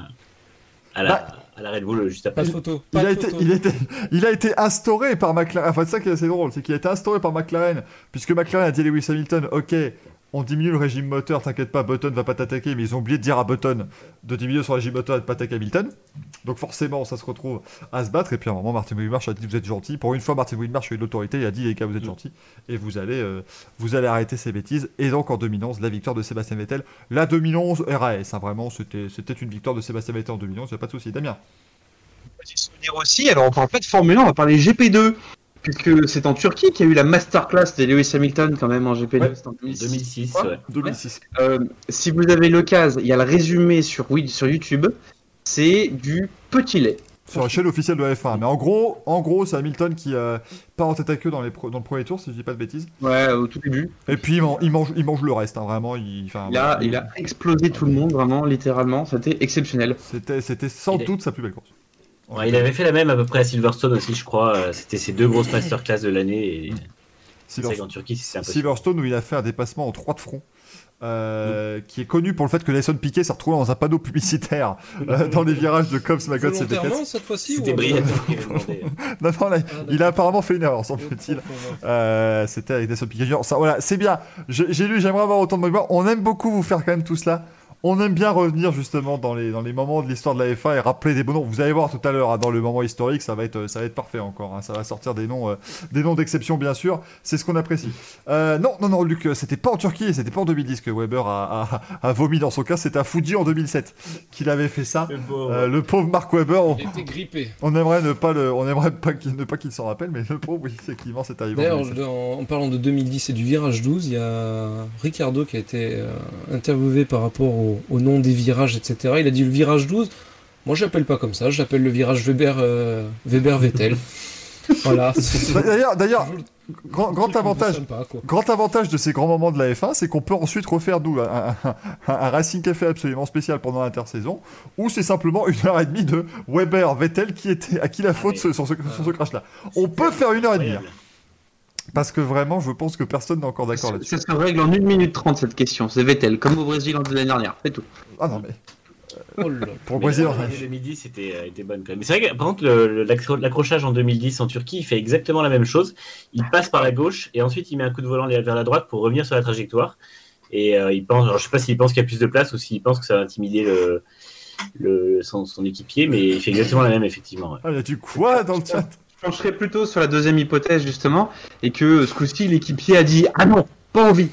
à la, Bah. à la Red Bull juste Pas après. de photo. Il Pas a, de été, photo. il, a été, il a été instauré par McLaren. Enfin, c'est ça qui est assez drôle, c'est qu'il a été instauré par McLaren, puisque McLaren a dit à Lewis Hamilton Ok, on diminue le régime moteur, t'inquiète pas, Button va pas t'attaquer, mais ils ont oublié de dire à Button de diminuer son régime moteur et de pas attaquer Hamilton. Donc, forcément, ça se retrouve à se battre. Et puis, à un moment, Martin Whitmarsh a dit Vous êtes gentil. Pour une fois, Martin Whitmarsh a eu de l'autorité, il a dit Les gars, vous êtes Mm. gentils, et vous allez, euh, vous allez arrêter ces bêtises. Et donc, en 2011, la victoire de Sébastien Vettel. La 2011 RAS, hein, vraiment, c'était c'était une victoire de Sébastien Vettel en 2011, y a pas de souci. Damien Petit souvenir aussi, alors on parle pas de Formule 1, on va parler GP2. Puisque c'est en Turquie qu'il y a eu la masterclass de Lewis Hamilton quand même en GP2. Ouais. c'était en 2006, quoi. ouais. 2006. Euh, si vous avez l'occasion, il y a le résumé sur, oui, sur YouTube. C'est du petit lait. Sur la chaîne officielle de la F1. Mais en gros, en gros c'est Hamilton qui euh, part en tête à queue dans, les pro- dans le premier tour, si je dis pas de bêtises. Ouais, au tout début. Et puis il, man- il mange, il mange le reste, hein, vraiment. Il, Il a, il a explosé tout le monde, vraiment, littéralement. C'était exceptionnel. C'était, sans Il est- doute sa plus belle course. Ouais, il avait fait la même à peu près à Silverstone aussi, je crois. Euh, C'était ses deux grosses masterclass de l'année. Et Turquie. Silverstone où il a fait un dépassement en 3 de front. euh, qui est connu pour le fait que Nelson Piquet s'est retrouvé dans un panneau publicitaire euh, dans les virages de Cobbs, Magott, c'était Volontairement cette fois-ci C'était avait demandé. Non, non, là, Ah, il a apparemment fait une erreur, semble-t-il. Euh, c'était avec Nelson Piquet. Ça, voilà, c'est bien. J'ai j'ai lu, j'aimerais avoir autant de moments. On aime beaucoup vous faire quand même tout cela. On aime bien revenir justement dans les, dans les moments de l'histoire de la F1 et rappeler des bons noms. Vous allez voir tout à l'heure, hein, dans le moment historique, ça va être, ça va être parfait encore. hein. Ça va sortir des noms, euh, des noms d'exception, bien sûr. C'est ce qu'on apprécie. Euh, non, non, non, Luc, c'était pas en Turquie et c'était pas en 2010 que Weber a, a- a vomi dans son cas. C'était à Fuji en 2007 qu'il avait fait ça. Le pauvre. Euh, le pauvre Mark Weber, on, Il était grippé. on aimerait ne pas le, on aimerait pas qu'il, ne pas qu'il s'en rappelle, mais le pauvre, oui, effectivement, c'est arrivé. en D'ailleurs, 2007. dans- en parlant de 2010 et du virage 12, il y a Ricardo qui a été euh, interviewé par rapport au, au nom des virages, etc. Il a dit le virage 12. Moi, je l'appelle pas comme ça. Je l'appelle le virage Weber, euh, Weber Vettel. voilà. Bah, D'ailleurs, d'ailleurs, grand, avantage, sympa. Grand avantage de ces grands moments de la F1, c'est qu'on peut ensuite refaire nous un, un- un- un Racing Café absolument spécial pendant l'intersaison, ou c'est simplement une heure et demie de Weber Vettel qui était à qui la faute mais- sur ce, sur ce crash-là. On peut faire une heure et demie, hein, parce que vraiment, je pense que personne n'est encore d'accord là-dessus. Ça se règle en 1 minute 30 cette question. C'est Vettel, comme au Brésil en l'année dernière. C'est tout. Ah non mais Oh là pour le Mais Brésil, l'année 2010 était, était bonne quand même. Mais c'est vrai que par contre, l'accrochage en 2010 en Turquie, il fait exactement la même chose. Il passe par la gauche et ensuite il met un coup de volant vers la droite pour revenir sur la trajectoire. Et euh, il pense, alors je sais pas s'il pense qu'il y a plus de place ou s'il pense que ça va intimider le, le, son, son équipier, mais il fait exactement la même effectivement. ouais. Ah, il y a du quoi dans le chat? Pencherais plutôt sur la deuxième hypothèse, justement, et que ce coup-ci, l'équipier a dit Ah non, pas envie.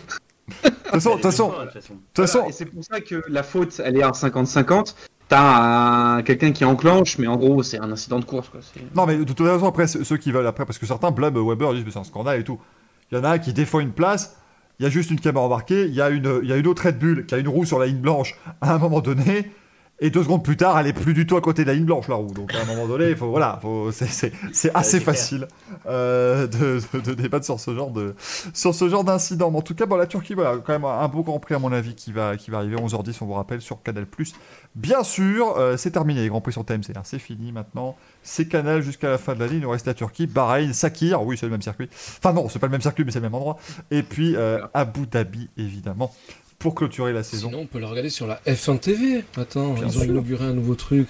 De toute façon, de toute façon, c'est pour ça que la faute, elle est à 50-50. T'as un- quelqu'un qui enclenche, mais en gros, c'est un incident de course. Quoi. Non mais de toute façon après ceux qui veulent après, parce que certains blâment Weber, ils disent mais c'est un scandale et tout. Il y en a un qui défend une place. Il y a juste une caméra embarquée, il y, a une, il y a une autre Red Bull qui a une roue sur la ligne blanche à un moment donné, et deux secondes plus tard, elle est plus du tout à côté de la ligne blanche, la roue. Donc à un moment donné, il faut, voilà, c'est- assez facile euh, de, de- de débattre sur ce genre de sur ce genre d'incident. Mais en tout cas, bon, la Turquie, voilà, quand même un beau Grand Prix à mon avis qui va, qui va arriver 11h10, on vous rappelle, sur Canal+. Bien sûr, euh, c'est terminé les Grands Prix sur TMC, hein, c'est fini maintenant. C'est Canal jusqu'à la fin de l'année, il nous reste la Turquie, Bahreïn, Sakir, oui c'est le même circuit. Enfin non, c'est pas le même circuit, mais c'est le même endroit. Et puis euh, Abu Dhabi, évidemment, pour clôturer la saison. Sinon, on peut le regarder sur la F1 TV. Attends, Bien ils ont inauguré un nouveau truc.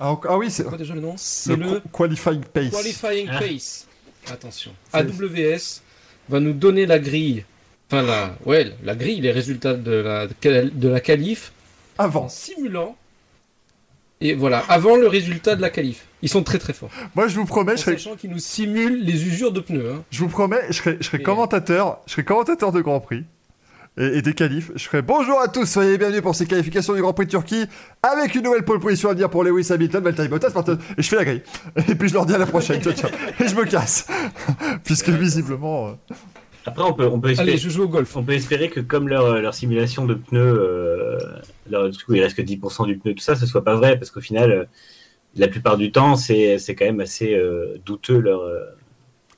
Ah, ah oui, c'est C'est quoi déjà le nom? C'est le, le Qualifying Pace. Qualifying Ah. Pace. Attention. AWS va nous donner la grille. Enfin, la, ouais, la grille, les résultats de la, de la qualif en Avant. simulant. Et voilà, avant le résultat de la qualif. Ils sont très très forts. Moi, je vous promets, En je serai, sachant qu'ils nous simulent les usures de pneus. hein. je vous promets, je serai, je serai Et- commentateur, je serai commentateur de Grand Prix. Et, et des qualifs. Je serai bonjour à tous, soyez bienvenus pour ces qualifications du Grand Prix de Turquie, avec une nouvelle pole position à dire pour Lewis Hamilton, Valtteri Bottas, Martin- et je fais la grille. Et puis je leur dis à la prochaine, ciao ciao. Et je me casse. Puisque visiblement. euh, Après, on peut, on peut espérer. Allez, je joue au golf. On peut espérer que comme leur, leur simulation de pneus, euh, leur, du coup, il reste que 10% du pneu, tout ça, ce soit pas vrai, parce qu'au final, euh, la plupart du temps, c'est c'est quand même assez euh, douteux leur,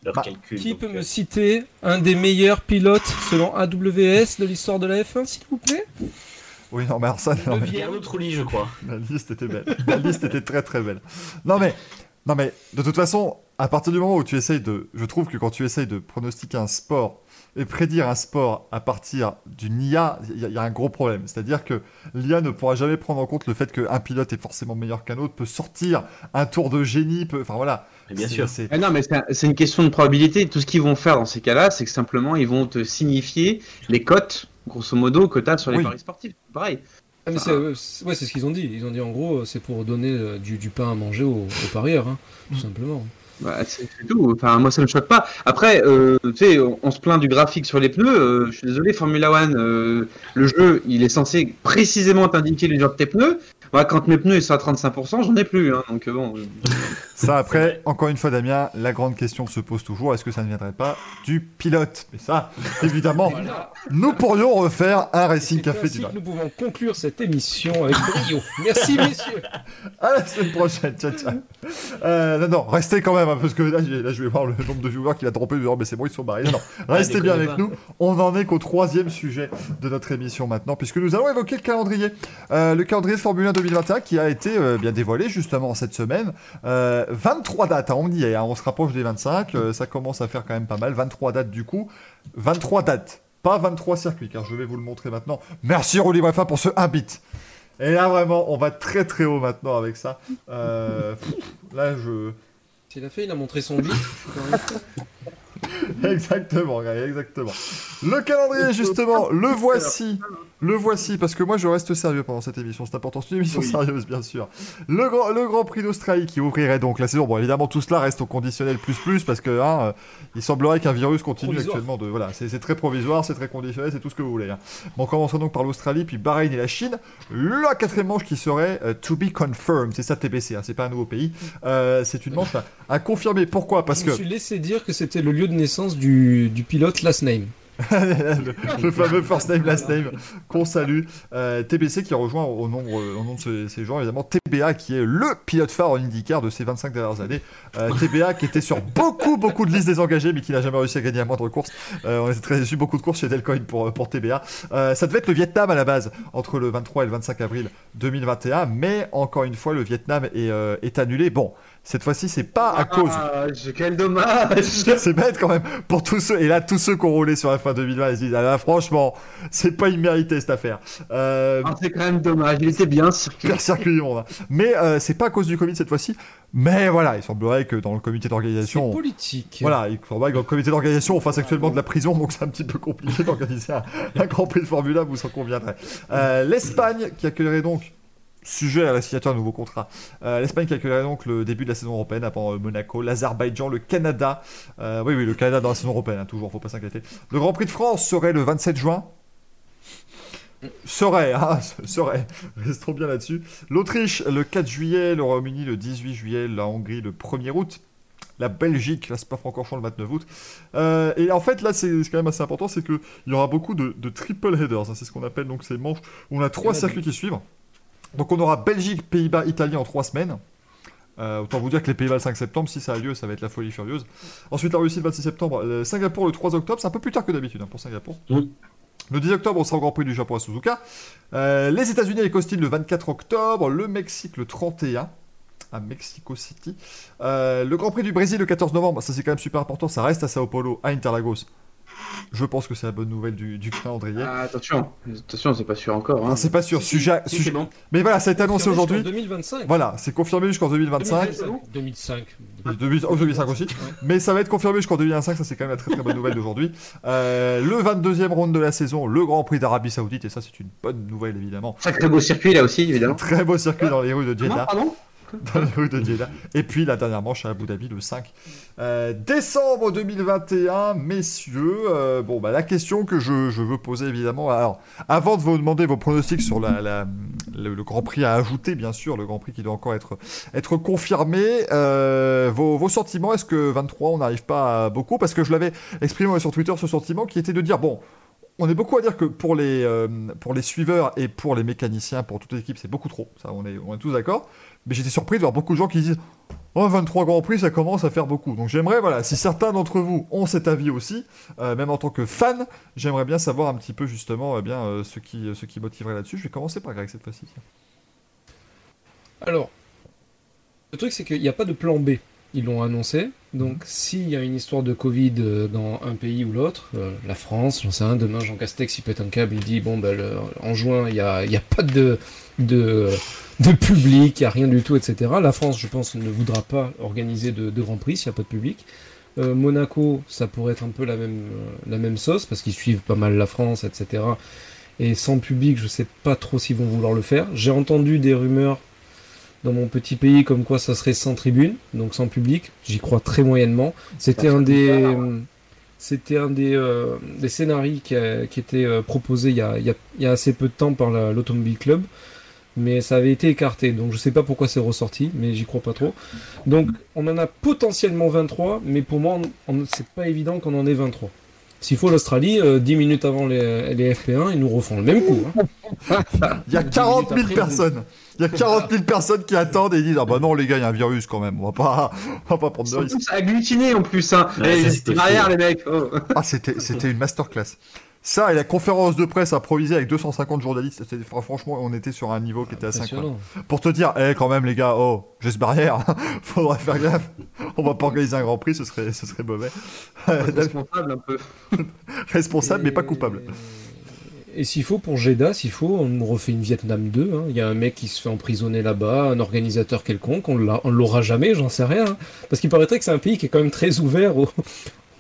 euh, leur Bah, calcul. Qui Donc, peut euh, me citer un des meilleurs pilotes selon AWS de l'histoire de la F1, s'il vous plaît? Oui, non, mais alors ça, non, mais- Trulli, je crois. La liste était belle. La liste était très très belle. Non mais, non mais, de toute façon, à partir du moment où tu essayes de, je trouve que quand tu essayes de pronostiquer un sport et prédire un sport à partir d'une IA, il y, a- il y a un gros problème. C'est-à-dire que l'IA ne pourra jamais prendre en compte le fait qu'un pilote est forcément meilleur qu'un autre, peut sortir un tour de génie, peut, enfin voilà. Mais bien sûr. Ah non, mais c'est un- c'est une question de probabilité. Tout ce qu'ils vont faire dans ces cas-là, c'est que simplement, ils vont te signifier les cotes, grosso modo, que tu as sur les Oui. paris sportifs. Pareil. Ah, mais c'est euh, c'est- ouais, c'est ce qu'ils ont dit. Ils ont dit en gros, c'est pour donner euh, du, du pain à manger aux, aux parieurs, hein, tout simplement. Bah, c'est tout. Enfin, moi, ça me choque pas. Après, euh, tu sais, on, se plaint du graphique sur les pneus. Euh, je suis désolé, Formula One, euh, le jeu, il est censé précisément t'indiquer l'usure de tes pneus. Quand mes pneus ils sont à 35%, j'en ai plus. Hein, donc euh, bon. Ça après, encore une fois Damien, la grande question se pose toujours, est-ce que ça ne viendrait pas du pilote? Mais ça, évidemment, Voilà. nous pourrions refaire un Racing Café du nous pouvons conclure cette émission avec brio. Merci messieurs. À la semaine prochaine, ciao ciao. Euh, non, non, restez quand même, hein, parce que là, je vais voir le nombre de viewers qu'il a droppé, oh, mais c'est bon, ils sont barrés. Non, non, restez bien avec pas. nous. On en est qu'au troisième sujet de notre émission maintenant, puisque nous allons évoquer le calendrier. Euh, le calendrier de Formule 1 2021 qui a été euh, bien dévoilé justement cette semaine. Euh, 23 dates, hein, on y est, hein, on se rapproche des 25, euh, ça commence à faire quand même pas mal. 23 dates du coup, 23 dates. Pas 23 circuits, car je vais vous le montrer maintenant. Merci Rolly Brefa pour ce 1 bit. Et là, vraiment, on va très très haut maintenant avec ça. Euh, là, je. Il a fait, il a montré son bit. exactement, exactement. Le calendrier, justement, le voici. Le voici, parce que moi je reste sérieux pendant cette émission, c'est important, c'est une émission Oui. sérieuse bien sûr. Le grand, le grand Prix d'Australie qui ouvrirait donc la saison. Bon, évidemment, tout cela reste au conditionnel plus plus, parce que hein, euh, il semblerait qu'un virus continue Provisoire. actuellement de. Voilà, c'est très provisoire, c'est très conditionnel, c'est tout ce que vous voulez. hein. Bon, on commencera donc par l'Australie, puis Bahreïn et la Chine. La quatrième manche qui serait euh, to be confirmed, c'est ça TBC, hein, c'est pas un nouveau pays. Euh, c'est une manche à, à confirmer. Pourquoi? Parce Je que. me suis laissé dire que c'était le lieu de naissance du, pilote Last Name. le, fameux first name last name qu'on salue. Euh, TBC qui rejoint au nom, euh, de ces, gens évidemment. TBA qui est le pilote phare en IndyCar de ces 25 dernières années. Euh, TBA qui était sur beaucoup beaucoup de listes désengagées mais qui n'a jamais réussi à gagner à moindre course. On était très déçus beaucoup de courses chez Delcoin pour, TBA ça devait être le Vietnam à la base entre le 23 et le 25 avril 2021 mais encore une fois le Vietnam est annulé. Bon cette fois-ci c'est pas à cause. Ah, quel dommage. C'est bête quand même. Pour tous ceux et là tous ceux qui ont roulé sur la fin 2020 ils se disent ah là, franchement c'est pas immérité cette affaire. Euh, Ah, C'est quand même dommage, il était bien circuit. pire circuit mais euh, c'est pas à cause du Covid cette fois-ci. Mais voilà il semblerait que dans le comité C'est d'organisation politique. voilà, il semblerait que dans le comité d'organisation on fasse actuellement de la prison, donc c'est un petit peu compliqué d'organiser un, un Grand Prix de Formule 1, vous en conviendrez. Euh, L'Espagne qui accueillerait donc, sujet à la signature d'un nouveau contrat, euh, l'Espagne accueillerait donc le début de la saison européenne avant euh, Monaco, l'Azerbaïdjan, le Canada, euh, oui oui le Canada dans la saison européenne, hein, toujours, faut pas s'inquiéter. Le Grand Prix de France serait le 27 juin. Serait, hein, serait, restons bien là-dessus. L'Autriche le 4 juillet, le Royaume-Uni le 18 juillet, la Hongrie le 1er août, la Belgique, là c'est pas Francorchamps le 29 août. Euh, et en fait là c'est quand même assez important, c'est qu'il y aura beaucoup de, de triple headers, hein, c'est ce qu'on appelle donc ces manches où on a trois circuits qui suivent. Donc on aura Belgique, Pays-Bas, Italie en trois semaines. Euh, autant vous dire que les Pays-Bas le 5 septembre, si ça a lieu, ça va être la folie furieuse. Ensuite la Russie le 26 septembre, euh, Singapour le 3 octobre, c'est un peu plus tard que d'habitude hein, pour Singapour. Oui. Le 10 octobre, on sera au Grand Prix du Japon à Suzuka. Euh, les États-Unis avec Austin le 24 octobre. Le Mexique le 31 à Mexico City. Euh, le Grand Prix du Brésil le 14 novembre. Ça, c'est quand même super important. Ça reste à Sao Paulo, à Interlagos. Je pense que c'est la bonne nouvelle du, du calendrier. Ah, attention, attention, c'est pas sûr encore. Hein. Ah, c'est pas sûr. Si, Sujet, Si, sujet- c'est bon. Mais voilà, ça a été annoncé Confirmé aujourd'hui. jusqu'en 2025. Voilà, c'est confirmé jusqu'en 2025. 2005. 2000 oh, 2005 aussi. Mais ça va être confirmé jusqu'en 2025, ça c'est quand même la très très bonne nouvelle d'aujourd'hui. Euh, le 22e round de la saison, le Grand Prix d'Arabie Saoudite, et ça c'est une bonne nouvelle évidemment. Sacré beau circuit là aussi, évidemment. Très beau circuit dans les rues de Non, Jeddah. pardon? Dans les rues de. Et puis la dernière manche à Abu Dhabi le 5 euh, décembre 2021, messieurs. euh, bon, bah, la question que je, je veux poser évidemment. Alors, avant de vous demander vos pronostics sur la, le Grand Prix à ajouter, bien sûr, le Grand Prix qui doit encore être, être confirmé, euh, vos, vos sentiments, est-ce que 23, on n'arrive pas à beaucoup? Parce que je l'avais exprimé sur Twitter ce sentiment qui était de dire bon. On est beaucoup à dire que pour les, euh, pour les suiveurs et pour les mécaniciens, pour toute l'équipe, c'est beaucoup trop. Ça, on est, on est tous d'accord. Mais j'étais surpris de voir beaucoup de gens qui disent Oh, 23 Grands Prix, ça commence à faire beaucoup. Donc j'aimerais, voilà, si certains d'entre vous ont cet avis aussi, euh, même en tant que fan, j'aimerais bien savoir un petit peu justement eh bien, euh, ce, qui, ce qui motiverait là-dessus. Je vais commencer par Greg cette fois-ci. Alors, le truc, c'est qu'il n'y a pas de plan B. Ils l'ont annoncé. Donc, s'il y a une histoire de Covid euh, dans un pays ou l'autre, euh, la France, j'en sais rien, demain, Jean Castex, il pète un câble, il dit bon, ben, le- en juin, il n'y a, y a pas de, de, de public, il n'y a rien du tout, etc. La France, je pense, ne voudra pas organiser de, de Grand Prix s'il n'y a pas de public. Euh, Monaco, ça pourrait être un peu la même, euh, la même sauce, parce qu'ils suivent pas mal la France, etc. Et sans public, je sais pas trop s'ils vont vouloir le faire. J'ai entendu des rumeurs dans mon petit pays comme quoi ça serait sans tribune, donc sans public. J'y crois très moyennement. C'était un des, c'était un des, euh, des scénarios qui, a- qui était proposé il y, a, il y a- il y a assez peu de temps par la- l'Automobile Club, mais ça avait été écarté. Donc je sais pas pourquoi c'est ressorti, mais j'y crois pas trop. Donc on en a potentiellement 23, mais pour moi, c'est pas évident qu'on en ait 23. S'il faut l'Australie, euh, 10 minutes avant les, les FP1, ils nous refont le même coup. hein. Il y a Dix 40 000 minutes après, personnes. Il y a 40 000 personnes qui attendent et ils disent Ah bah non, les gars, il y a un virus quand même. On va pas, on va pas prendre de Ils risques. sont tous agglutinés en plus. Hein. Ouais, c'était derrière les mecs. oh. Ah, c'était, c'était une masterclass. Ça et la conférence de presse improvisée avec 250 journalistes, franchement, on était sur un niveau qui était assez incroyable. Pour te dire, eh, quand même, les gars, oh, geste barrière, faudrait faire gaffe. On va pas organiser un grand prix, ce serait, ce serait mauvais. Responsable un peu. Responsable, mais pas coupable. Et s'il faut, pour Jeddah, s'il faut, on refait une Vietnam 2. hein. Il y a un mec qui se fait emprisonner là-bas, un organisateur quelconque, on l'aura jamais, j'en sais rien. hein. Parce qu'il paraîtrait que c'est un pays qui est quand même très ouvert aux,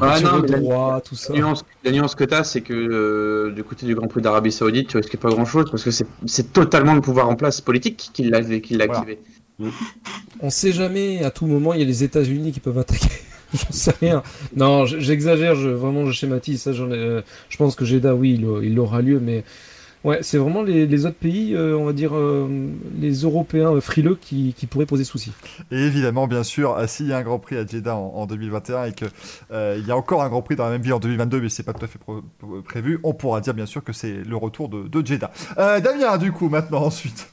Ah, non, la- droit, tout ça. La nuance, la nuance que tu as, c'est que euh, du côté du Grand Prix d'Arabie Saoudite, tu risques pas grand chose parce que c'est totalement le pouvoir en place politique qui l'a Voilà. activé. On sait jamais, à tout moment, il y a les États-Unis qui peuvent attaquer. J'en sais rien. Non, j'exagère, je, vraiment, je schématise. Ça, ai, euh, je pense que Jeddah, oui, il, il aura lieu, mais ouais, c'est vraiment les, autres pays, euh, on va dire, euh, les Européens euh, frileux qui, pourraient poser souci. Et évidemment, bien sûr, euh, s'il y a un Grand Prix à Jeddah en, en 2021 et qu'il y a encore un Grand Prix dans la même ville en 2022, mais c'est pas tout à fait prévu, on pourra dire bien sûr que c'est le retour de, Jeddah. Damien, du coup, maintenant, ensuite.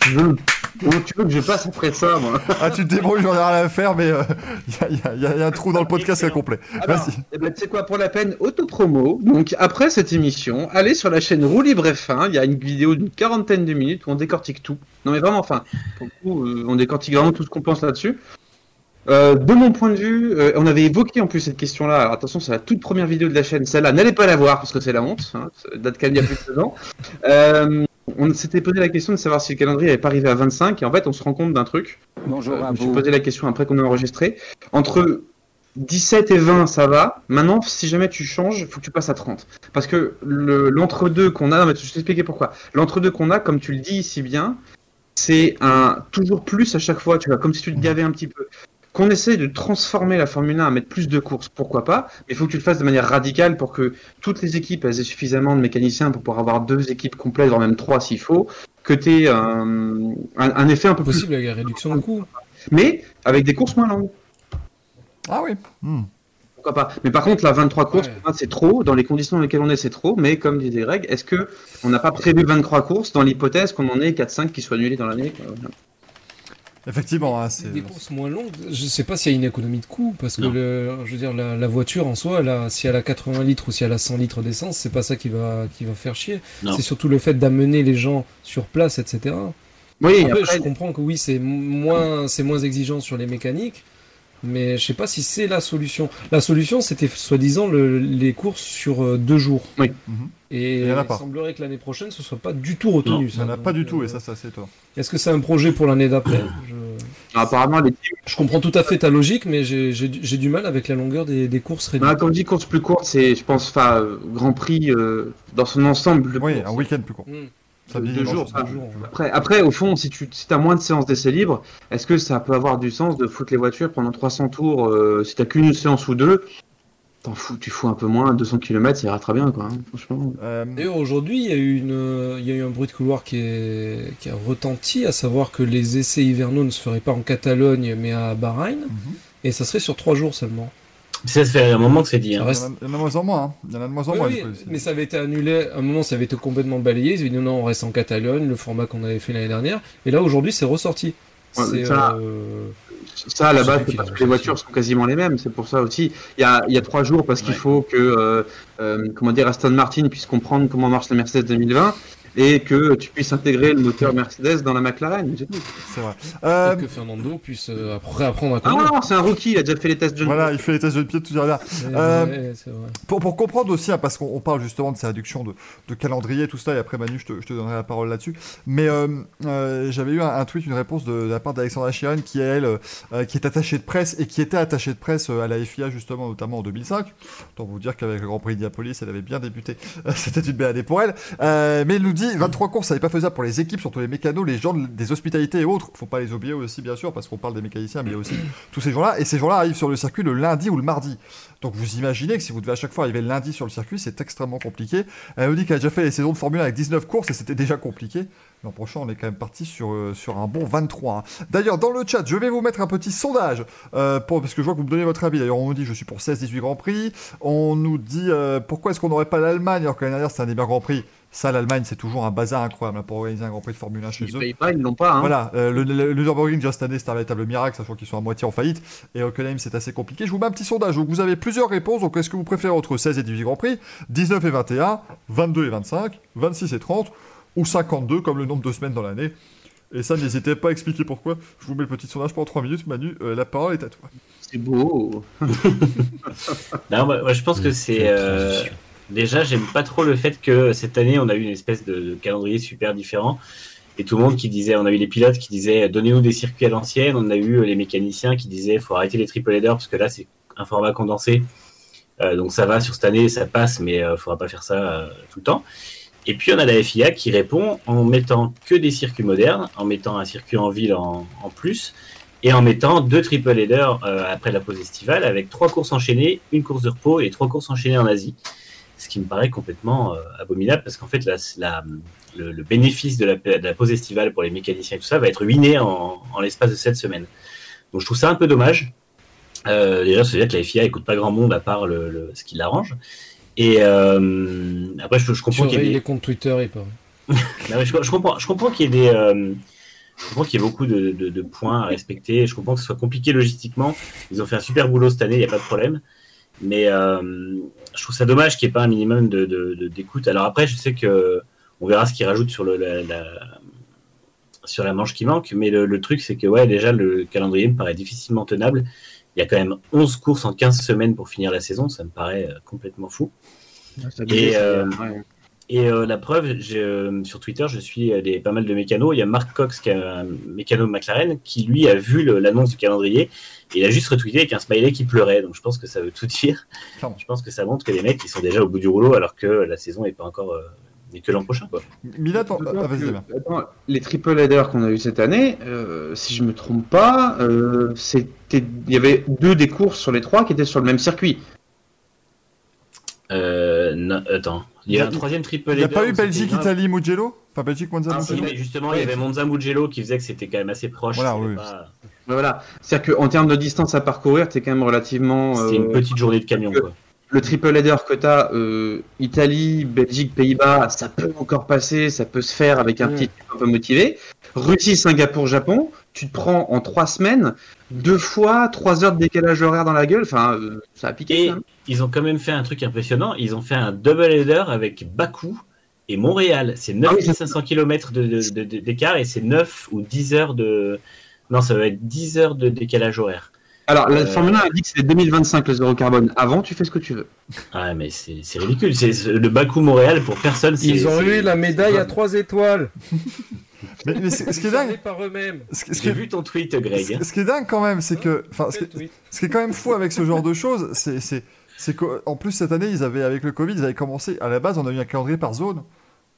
Tu veux, comment tu veux que je passe après ça, moi Ah, tu te débrouilles, j'en ai rien à faire, mais il y, a- y a- y a un trou dans le podcast qui est complet. Alors, Vas-y. eh ben, tu sais quoi, pour la peine, autopromo. Donc, après cette émission, allez sur la chaîne Roue Libre F1. Il y a une vidéo d'une quarantaine de minutes où on décortique tout. Non, mais vraiment, enfin, pour le coup, euh, on décortique vraiment tout ce qu'on pense là-dessus. Euh, de mon point de vue, euh, on avait évoqué en plus cette question-là. Alors attention, c'est la toute première vidéo de la chaîne. Celle-là, n'allez pas la voir parce que c'est la honte. Hein, date quand même il y a plus de deux ans. Euh, on s'était posé la question de savoir si le calendrier n'avait pas arrivé à 25. Et en fait, on se rend compte d'un truc. Bonjour Euh, je me suis vous. posé la question après qu'on a enregistré. Entre 17 et 20, ça va. Maintenant, si jamais tu changes, faut que tu passes à 30. Parce que le- l'entre-deux qu'on a, non, mais je vais t'expliquer pourquoi. L'entre-deux qu'on a, comme tu le dis si bien, c'est un toujours plus à chaque fois, tu vois, comme si tu te gavais un petit peu. Qu'on essaye de transformer la Formule 1 à mettre plus de courses, pourquoi pas, mais il faut que tu le fasses de manière radicale pour que toutes les équipes elles aient suffisamment de mécaniciens pour pouvoir avoir deux équipes complètes, voire même trois s'il faut, que tu aies un, un- un effet un peu plus Possible avec la réduction de coûts. mais avec des courses moins longues. Ah oui. Hmm. Pourquoi pas Mais par contre, la 23 courses, Ouais. c'est trop. Dans les conditions dans lesquelles on est, c'est trop. Mais comme disait Greg, est-ce que on n'a pas prévu 23 courses dans l'hypothèse qu'on en ait 4-5 qui soient annulées dans l'année? Voilà. Effectivement, hein, c'est. Des courses moins longues, je sais pas s'il y a une économie de coût, parce que le, je veux dire, la, la voiture en soi, elle a- si elle a 80 litres ou si elle a 100 litres d'essence, c'est pas ça qui va, qui va faire chier. Non. C'est surtout le fait d'amener les gens sur place, etc. Oui, Après, après, je comprends que oui, c'est moins, c'est moins exigeant sur les mécaniques, mais je sais pas si c'est la solution. La solution, c'était soi-disant le- les courses sur euh, deux jours. Oui. Mhm. Et Il y en a il pas. semblerait que l'année prochaine, ce soit pas du tout retenu. Non, Ça n'a pas du tout, euh, et ça, ça c'est étonnant. Est-ce que c'est un projet pour l'année d'après? Je... apparemment, les je comprends tout à fait ta logique, mais j'ai du j'ai du mal avec la longueur des, des courses réduites. Voilà, comme je dis, course plus courte, c'est, je pense, euh, Grand Prix euh, dans son ensemble. le Oui, course. un week-end plus court. Hmm. Deux jours, ça. Deux jours, ouais. Après, après, au fond, si tu si as moins de séances d'essai libre, est-ce que ça peut avoir du sens de foutre les voitures pendant 300 tours euh, Si t'as qu'une séance ou deux, t'en fous, tu fous un peu moins, 200 km, ça ira très bien, quoi. hein, franchement. Euh, D'ailleurs, aujourd'hui, il y, a eu une- il y a eu un bruit de couloir qui, est, qui a retenti, à savoir que les essais hivernaux ne se feraient pas en Catalogne, mais à Bahreïn, mhm. et ça serait sur trois jours seulement. Ça, ça fait un moment que c'est dit. Hein. Il y, en a, il y en a de moins en moins. hein. Il y en a de moins en Oui, moins. mais ça avait été annulé. À un moment, ça avait été complètement balayé. Ils avaient dit non, non, on reste en Catalogne, le format qu'on avait fait l'année dernière. Et là, aujourd'hui, c'est ressorti. Ouais, ça- euh, Ça, à la base, c'est parce que les voitures sont quasiment les mêmes. C'est pour ça aussi. Il y a, il y a trois jours parce qu'il faut que, euh, euh, comment dire, Aston Martin puisse comprendre comment marche la Mercedes 2020 et que tu puisses intégrer le moteur Mercedes dans la McLaren. c'est vrai. Euh, que Fernando puisse euh, après apprendre à Ah conduire. non, c'est un rookie, il a déjà fait les tests de voilà, il fait les tests de pied, tout bien. Ouais, Euh, ouais, c'est vrai. Pour, pour comprendre aussi, hein, parce qu'on on parle justement de ces réductions de, de calendrier, tout ça, et après Manu, je te, je te donnerai la parole là-dessus. Mais euh, euh, j'avais eu un, un tweet, une réponse de, de la part d'Alexandra Chiron, qui elle, euh, qui est attachée de presse et qui était attachée de presse à la FIA justement, notamment en 2005. Autant vous dire qu'avec le Grand Prix d'Indianapolis, elle avait bien débuté. C'était une belle année pour elle. Euh, mais elle nous dit 23 courses, ça n'est pas faisable pour les équipes, surtout les mécanos, les gens de- des hospitalités et autres. Faut pas les oublier aussi, bien sûr, parce qu'on parle des mécaniciens, mais il y a aussi tous ces gens-là. Et ces gens-là arrivent sur le circuit le lundi ou le mardi. Donc vous imaginez que si vous devez à chaque fois arriver le lundi sur le circuit, c'est extrêmement compliqué. Elle nous dit qu'elle a déjà fait les saisons de Formule 1 avec 19 courses et c'était déjà compliqué. L'an prochain, on est quand même parti sur, euh, sur un bon 23. hein. D'ailleurs, dans le chat, je vais vous mettre un petit sondage, euh, pour, parce que je vois que vous me donnez votre avis. D'ailleurs, on nous dit je suis pour 16-18 Grands Prix. On nous dit euh, pourquoi est-ce qu'on n'aurait pas l'Allemagne alors que l'année dernière c'était un des meilleurs Grands Prix? Ça, l'Allemagne, c'est toujours un bazar incroyable hein, pour organiser un Grand Prix de Formule 1 chez Ils eux. payent pas, ils l'ont pas. Hein. Voilà, euh, le, le, le Nürburgring déjà cette année, c'est un véritable miracle, sachant qu'ils sont à moitié en faillite. Et Hockenheim, c'est assez compliqué. Je vous mets un petit sondage. Donc, vous avez plusieurs réponses. Donc, est-ce que vous préférez entre 16 et 18 Grands Prix, 19 et 21, 22 et 25, 26 et 30, ou 52 comme le nombre de semaines dans l'année Et ça, n'hésitez pas à expliquer pourquoi. Je vous mets le petit sondage pendant 3 minutes. Manu, euh, la parole est à toi. C'est beau. Non, moi, moi, je pense que c'est. euh, Déjà, j'aime pas trop le fait que cette année, on a eu une espèce de, calendrier super différent. Et tout le monde qui disait, on a eu les pilotes qui disaient, donnez-nous des circuits à l'ancienne. On a eu les mécaniciens qui disaient, faut arrêter les triple headers parce que là, c'est un format condensé. Euh, donc ça va sur cette année, ça passe, mais il ne faudra pas faire ça tout le temps. Et puis on a la FIA qui répond en mettant que des circuits modernes, en mettant un circuit en ville en, plus, et en mettant deux triple headers après la pause estivale, avec trois courses enchaînées, une course de repos et trois courses enchaînées en Asie. Ce qui me paraît complètement abominable, parce qu'en fait la, le, bénéfice de la, pause estivale pour les mécaniciens et tout ça va être ruiné en, l'espace de cette semaine. Donc je trouve ça un peu dommage. Euh, déjà, c'est-à-dire que la FIA écoute pas grand monde à part le, ce qui l'arrange. Et euh, après, je, comprends qu'il y ait des... les comptes Twitter et pas. je, comprends, je comprends qu'il y ait des, euh, je comprends qu'il y ait beaucoup de, points à respecter. Je comprends que ce soit compliqué logistiquement. Ils ont fait un super boulot cette année, il n'y a pas de problème. Mais je trouve ça dommage qu'il n'y ait pas un minimum d'écoute. Alors après, je sais que on verra ce qu'ils rajoutent sur, le, la, sur la manche qui manque. Mais le, truc, c'est que ouais, déjà, le calendrier me paraît difficilement tenable. Il y a quand même 11 courses en 15 semaines pour finir la saison. Ça me paraît euh, complètement fou. et, euh, et euh, la preuve, sur Twitter, je suis des, pas mal de mécanos. Il y a Mark Cox, qui est un mécano de McLaren, qui lui a vu l'annonce du calendrier. Et il a juste retweeté avec un smiley qui pleurait. Donc je pense que ça veut tout dire. Je pense que ça montre que les mecs, ils sont déjà au bout du rouleau alors que la saison n'est pas encore et que l'an prochain. Quoi. ah, les triple headers qu'on a eu cette année, euh, si je me trompe pas, euh, c'était il y avait deux des courses sur les trois qui étaient sur le même circuit. Euh, attends, il y a un troisième triple. Il n'y a pas eu Belgique, Italie, Mugello Enfin, Belgique, Monza, ah, Mugello. justement, il y avait Monza, Mugello qui faisait que c'était quand même assez proche. Voilà, oui. Voilà, c'est-à-dire qu'en termes de distance à parcourir, es quand même relativement. C'était une petite journée de camion, quoi le triple header que tu as, euh, Italie, Belgique, Pays-Bas, ça peut encore passer, ça peut se faire avec un petit un peu motivé. Russie, Singapour, Japon, tu te prends en trois semaines deux fois trois heures de décalage horaire dans la gueule. Enfin, euh, ça a piqué. Et ils ont quand même fait un truc impressionnant. Ils ont fait un double header avec Bakou et Montréal. C'est 9500 km d'écart et c'est 9 ou 10 heures de. Non, ça va être 10 heures de décalage horaire. Alors, la euh, Formule 1 a dit que c'est 2025 le zéro carbone. Avant, tu fais ce que tu veux. Ah, mais c'est ridicule. C'est le Bakou-Montréal pour personne. Ils ont eu la médaille à 3 étoiles. mais, ce qui est dingue. par eux-mêmes. J'ai vu ton tweet, Greg. Ce, qui est dingue quand même, c'est que. Enfin, ce, qui est quand même fou avec ce genre de choses, c'est qu'en plus cette année, ils avaient avec le Covid, ils avaient commencé. À la base, on a eu un calendrier par zone.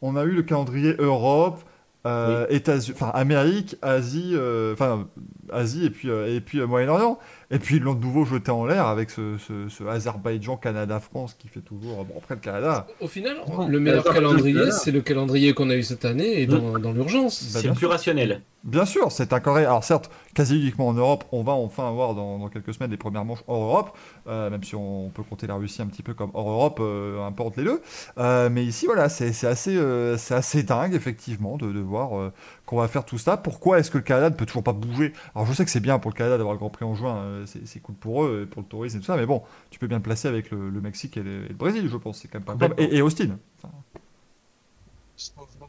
On a eu le calendrier Europe, euh, États-Unis, enfin Amérique, Asie, euh, enfin Asie et puis et puis Moyen-Orient. Et puis ils l'ont de nouveau jeté en l'air avec ce, ce, Azerbaïdjan, Canada, France qui fait toujours. Bon, après le Canada. Au final, le meilleur calendrier, c'est le calendrier qu'on a eu cette année et dans, dans l'urgence. Bah, c'est le plus rationnel. Bien sûr, c'est un. Alors certes, quasi uniquement en Europe, on va enfin avoir dans, quelques semaines les premières manches hors Europe, euh, même si on, peut compter la Russie un petit peu comme hors Europe, euh, importe les deux. Euh, mais ici, voilà, c'est assez, c'est assez dingue effectivement de, de voir qu'on va faire tout ça. Pourquoi est-ce que le Canada ne peut toujours pas bouger? Alors je sais que c'est bien pour le Canada d'avoir le Grand Prix en juin, euh, c'est cool pour eux, pour le tourisme et tout ça, mais bon, tu peux bien le placer avec le, Mexique et le, Brésil, je pense, c'est quand même pas et, et, Austin.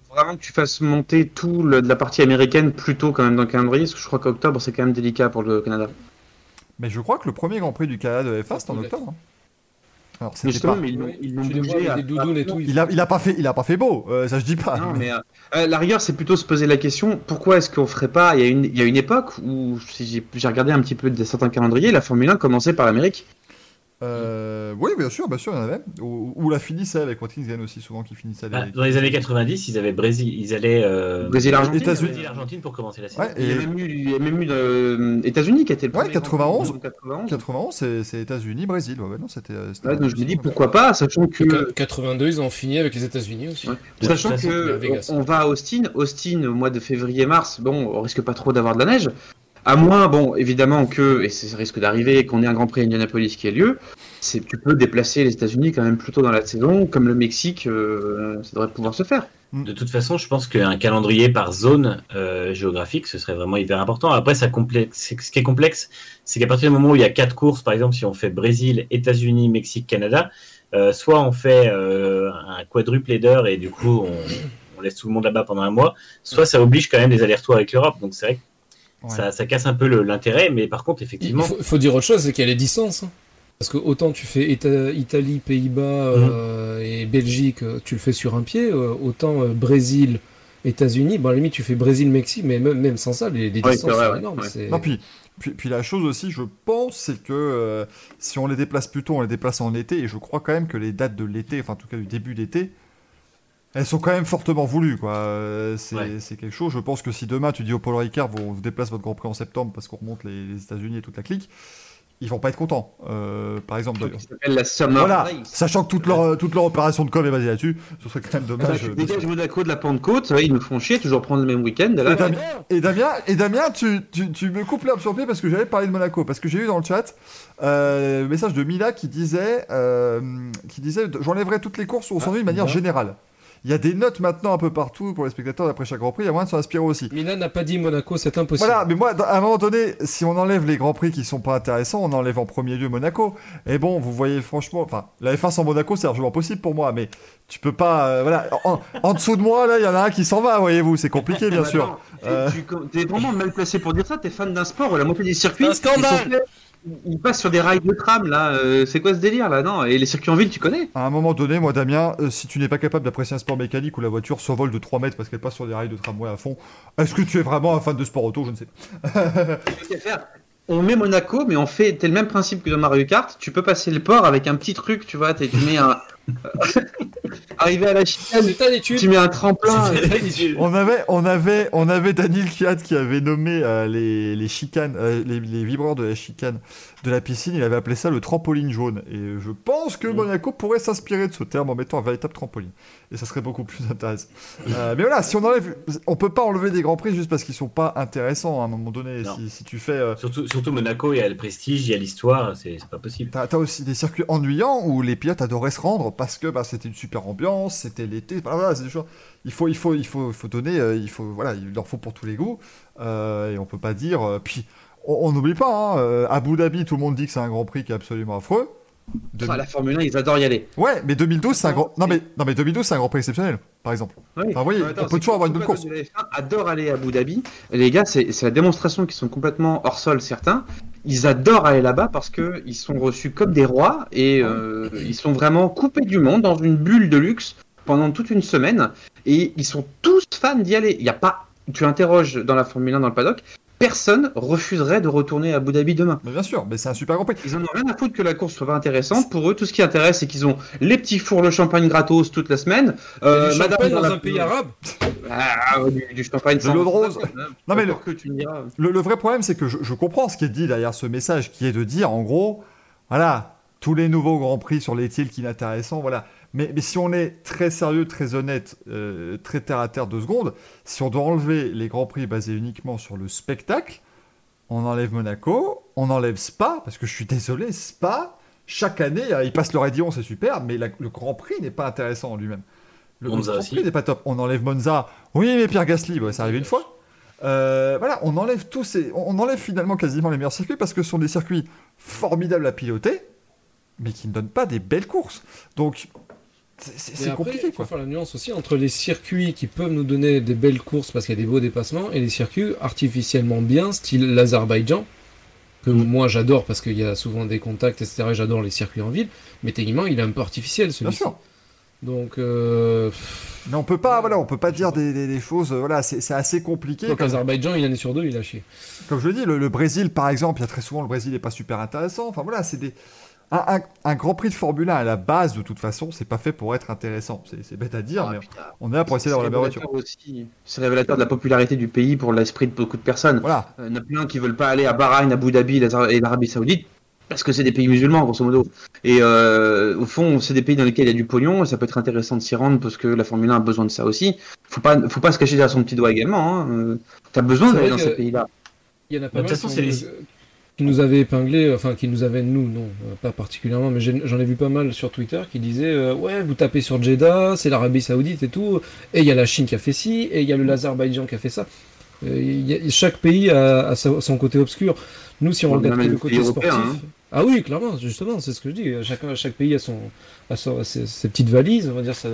Vraiment que tu fasses monter tout de la partie américaine plutôt quand même dans le calendrier, parce que je crois qu'octobre c'est quand même délicat pour le Canada. Mais je crois que le premier Grand Prix du Canada de F1 c'est en octobre. Hein. Alors, Justement, mais ils, l'ont bougé. À... Et tout, il, a, il a pas fait, il a pas fait beau. Euh, ça je dis pas. Non, mais, euh, euh, la rigueur, c'est plutôt se poser la question pourquoi est-ce qu'on ferait pas il y, a une, il y a une époque où si j'ai regardé un petit peu de certains calendriers, la Formule 1 commençait par l'Amérique. Euh, oui, bien sûr, bien sûr, il y en avait. Ou, la finissait avec Watkins aussi, souvent qui finissait. Ah, dans les années 90, ils avaient Brésil, ils allaient euh, Brésil, Argentine, États-Unis, Argentine pour commencer la saison. il, y a même eu, il y a même eu euh, États-Unis qui était le premier. Ouais, 91. 91, 91 c'est États-Unis, Brésil. Ouais, non, c'était. Ouais, donc je me dis pourquoi pas, sachant que. 82, ils ont fini avec les États-Unis aussi. Sachant que on, va à Austin, Austin au mois de février-mars. Bon, on risque pas trop d'avoir de la neige. À moins, bon, évidemment que, et ça risque d'arriver, qu'on ait un Grand Prix à Indianapolis qui ait lieu, c'est tu peux déplacer les États-Unis quand même plutôt dans la saison, comme le Mexique, euh, ça devrait pouvoir se faire. De toute façon, je pense qu'un calendrier par zone euh, géographique, ce serait vraiment hyper important. Après, ce qui est complexe, c'est qu'à partir du moment où il y a quatre courses, par exemple, si on fait Brésil, États-Unis, Mexique, Canada, euh, soit on fait un quadruple header et du coup on, on laisse tout le monde là-bas pendant un mois, soit ça oblige quand même des allers-retours avec l'Europe. Donc c'est vrai que ça, casse un peu l'intérêt, mais par contre, effectivement. Il faut, dire autre chose, c'est qu'il y a les distances. Hein. Parce que autant tu fais Italie, Pays-Bas euh, mhm. et Belgique, euh, tu le fais sur un pied, euh, autant Brésil, États-Unis, bon, à la limite, tu fais Brésil-Mexique, mais même, même sans ça, les, les Ouais, distances vrai, sont ouais, énormes. ouais. Non, puis, puis, puis la chose aussi, je pense, c'est que euh, si on les déplace plus tôt, on les déplace en été, et je crois quand même que les dates de l'été, enfin en tout cas du début d'été, elles sont quand même fortement voulues. quoi. Euh, c'est Ouais. quelque chose. Je pense que si demain tu dis au Paul Ricard, vous, vous déplace votre Grand Prix en septembre parce qu'on remonte les, les États-Unis et toute la clique, ils vont pas être contents. Euh, par exemple, la Summer Voilà, Race. sachant que toute leur, toute leur opération de com est basée là-dessus, ce serait quand même Ah, dommage. tu euh, dégages Monaco de la Pentecôte, ouais, ils nous font chier, toujours prendre le même week-end. Et Damien, et Damien, et Damien, tu, tu, tu me coupes l'herbe sur pied parce que j'avais parlé de Monaco. Parce que j'ai eu dans le chat euh, le message de Mila qui disait, euh, qui disait J'enlèverai toutes les courses où on s'ennuie de manière générale. Il y a des notes maintenant un peu partout pour les spectateurs d'après chaque Grand Prix, il y a moyen de s'en inspirer aussi. Milan n'a pas dit Monaco, c'est impossible. Voilà, mais moi, à un moment donné, si on enlève les grands prix qui sont pas intéressants, on enlève en premier lieu Monaco. Et bon, vous voyez, franchement, enfin, la F1 sans Monaco, c'est largement possible pour moi, mais tu peux pas, euh, voilà, en, en dessous de moi, là, il y en a un qui s'en va, voyez-vous, c'est compliqué, bien Bah, sûr. Euh. tu es vraiment mal placé pour dire ça. T'es fan d'un sport où la montée des circuits. C'est un scandale. Ils passent sur des rails de tram là. euh, c'est quoi ce délire là? Non. Et les circuits en ville, tu connais? À un moment donné, moi, Damien, euh, si tu n'es pas capable d'apprécier un sport mécanique où la voiture s'envole de 3 mètres parce qu'elle passe sur des rails de tramway à fond, est-ce que tu es vraiment un fan de sport auto? Je ne sais pas. On met Monaco, mais on fait. T'es le même principe que dans Mario Kart. Tu peux passer le port avec un petit truc, tu vois. t'es- Tu mets un. Arrivé à la chicane, tu mets un tremplin. On avait, on avait, on avait Daniel Kiat qui avait nommé euh, les, les chicanes, euh, les, les vibreurs de la chicane de la piscine. Il avait appelé ça le trampoline jaune. Et je pense que Mm. Monaco pourrait s'inspirer de ce terme en mettant un véritable trampoline. Et ça serait beaucoup plus intéressant. Euh, mais voilà, si on enlève, on peut pas enlever des grands prix juste parce qu'ils sont pas intéressants à un moment donné. Si, si tu fais, euh, Surtout, surtout Monaco, il y a le prestige, il y a l'histoire, c'est c'est pas possible. T'as as aussi des circuits ennuyants où les pilotes adoraient se rendre parce que bah, c'était une super ambiance, c'était l'été. Voilà, c'est. Il faut, il faut, il faut, il faut donner, euh, il faut, voilà, il leur faut pour tous les goûts. Euh, et on peut pas dire. euh, puis on n'oublie pas, hein, Abu Dhabi, tout le monde dit que c'est un Grand Prix qui est absolument affreux. Ah, la Formule 1, ils adorent y aller. Ouais, mais 2012, c'est un grand. Non mais, non mais 2012, c'est un Grand Prix exceptionnel, par exemple. Oui. Enfin, vous voyez, attends, on peut toujours avoir une bonne course. pilotes de la F1 adorent aller à Abu Dhabi. Les gars, c'est la démonstration qu'ils sont complètement hors sol, certains. Ils adorent aller là-bas parce que ils sont reçus comme des rois et euh, ils sont vraiment coupés du monde dans une bulle de luxe pendant toute une semaine et ils sont tous fans d'y aller. Il y a pas, tu interroges dans la Formule 1 dans le paddock, personne refuserait de retourner à Abu Dhabi demain. Mais bien sûr, mais c'est un super Grand Prix. Ils en ont rien à foutre que la course soit intéressante. Pour eux, tout ce qui intéresse, c'est qu'ils ont les petits fours, le champagne gratos toute la semaine. Euh, du madame dans dans un pays arabe. Ah, du, du champagne De l'eau de rose. Non, mais le- que tu me diras. Le, le vrai problème, c'est que je, je comprends ce qui est dit derrière ce message, qui est de dire, en gros, voilà, tous les nouveaux Grands Prix sur les tiles qui n'intéressant, voilà. Mais, mais si on est très sérieux, très honnête, euh, très terre à terre deux secondes, si on doit enlever les Grands Prix basés uniquement sur le spectacle, on enlève Monaco, on enlève Spa, parce que je suis désolé, Spa, chaque année, euh, ils passent le Raidillon, c'est super, mais la- le Grand Prix n'est pas intéressant en lui-même. Le, le Monza Grand. Prix n'est pas top. On enlève Monza, oui, mais Pierre Gasly, bah, ça arrive une fois. Euh, voilà, on enlève tous ces, on enlève finalement quasiment les meilleurs circuits parce que ce sont des circuits formidables à piloter, mais qui ne donnent pas des belles courses. Donc c'est- compliqué il faut faire la nuance aussi entre les circuits qui peuvent nous donner des belles courses parce qu'il y a des beaux dépassements et les circuits artificiellement bien, style l'Azerbaïdjan, que Mm. moi j'adore parce qu'il y a souvent des contacts, etc. et j'adore les circuits en ville, mais techniquement il est un peu artificiel Bien celui-ci. sûr. Donc, euh, Mais on peut pas, voilà, on peut pas dire des, des- des choses, euh, voilà, c'est assez compliqué. donc l'Azerbaïdjan, il en est sur deux, il a chié. comme je le dis, le, le Brésil par exemple, il y a très souvent le Brésil n'est pas super intéressant. Enfin voilà, c'est des un, un- un Grand Prix de Formule 1 à la base de toute façon, c'est pas fait pour être intéressant. C'est bête à dire, Ah, mais putain. on est là pour essayer d'avoir la meilleure voiture. C'est révélateur de la popularité du pays pour l'esprit de beaucoup de personnes. Voilà. Euh, Il y en a plein qui veulent pas aller à Bahreïn, Abu Dhabi et l'Arabie Saoudite parce que c'est des pays musulmans, grosso modo. Et euh, au fond, c'est des pays dans lesquels il y a du pognon et ça peut être intéressant de s'y rendre parce que la Formule 1 a besoin de ça aussi. Faut pas, faut pas se cacher derrière son petit doigt également. Hein. Euh, T'as besoin d'aller dans ces pays-là. Il y en a pas De toute façon, c'est les- qui nous avaient épinglé, enfin qui nous avaient, nous, non, euh, pas particulièrement, mais j'en ai vu pas mal sur Twitter qui disaient euh, Ouais, vous tapez sur Jeddah, c'est l'Arabie Saoudite et tout, et il y a la Chine qui a fait ci, et il y a le l'Azerbaïdjan qui a fait ça. Euh, a- chaque pays a, son côté obscur. Nous, si on On regarde le côté sportif. hein. Ah oui, clairement, justement, c'est ce que je dis. Chacun, chaque pays a, son, a son- ses, ses petites valises, on va dire ça.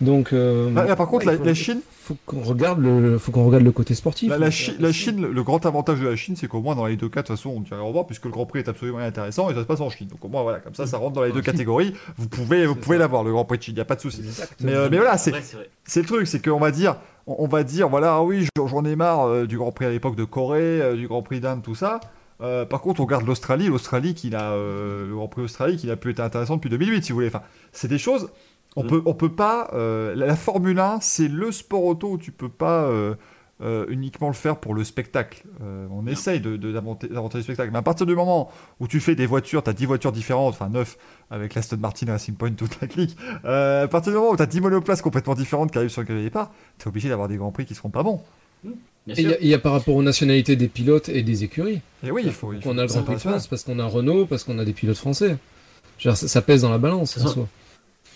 Donc, euh, Là, là, par contre, ouais, la, il faut- la Chine, faut qu'on regarde le, faut qu'on regarde le côté sportif. La, la Chi- euh, la Chine, le- le grand avantage de la Chine, c'est qu'au moins dans les deux cas, de toute façon, on dirait au revoir, puisque le Grand Prix est absolument intéressant et ça se passe en Chine. Donc au moins, voilà, comme ça, ça rentre dans les deux catégories. Vous pouvez, vous pouvez l'avoir, le Grand Prix de Chine, il n'y a pas de souci. Mais, euh, mais voilà, c'est le truc, c'est qu'on va dire, on, on va dire, voilà, ah oui, j'en j'en ai marre euh, du Grand Prix à l'époque de Corée, euh, du Grand Prix d'Inde, tout ça. Euh, par contre, on regarde l'Australie, l'Australie qui n'a, euh, le Grand Prix Australie qui n'a plus été intéressant depuis 2008, si vous voulez. Enfin, c'est des choses. On Mm. peut, on peut pas. euh, la, la Formule 1, c'est le sport auto où tu peux pas euh, euh, uniquement le faire pour le spectacle. Euh, on essaye de, d'inventer, le spectacle, mais à partir du moment où tu fais des voitures, tu as 10 voitures différentes, enfin 9 avec l'Aston Martin Racing Point, toute la clique. Euh, à partir du moment où tu as 10 monoplaces complètement différentes qui arrivent sur le grille de départ, tu es obligé d'avoir des grands prix qui seront pas bons. Et il y, a- il y a par rapport aux nationalités des pilotes et des écuries. Et oui, il faut. il faut On a le Grand Prix de. France parce qu'on a Renault, parce qu'on a des pilotes français. Ça, ça pèse dans la balance en Ça- soi.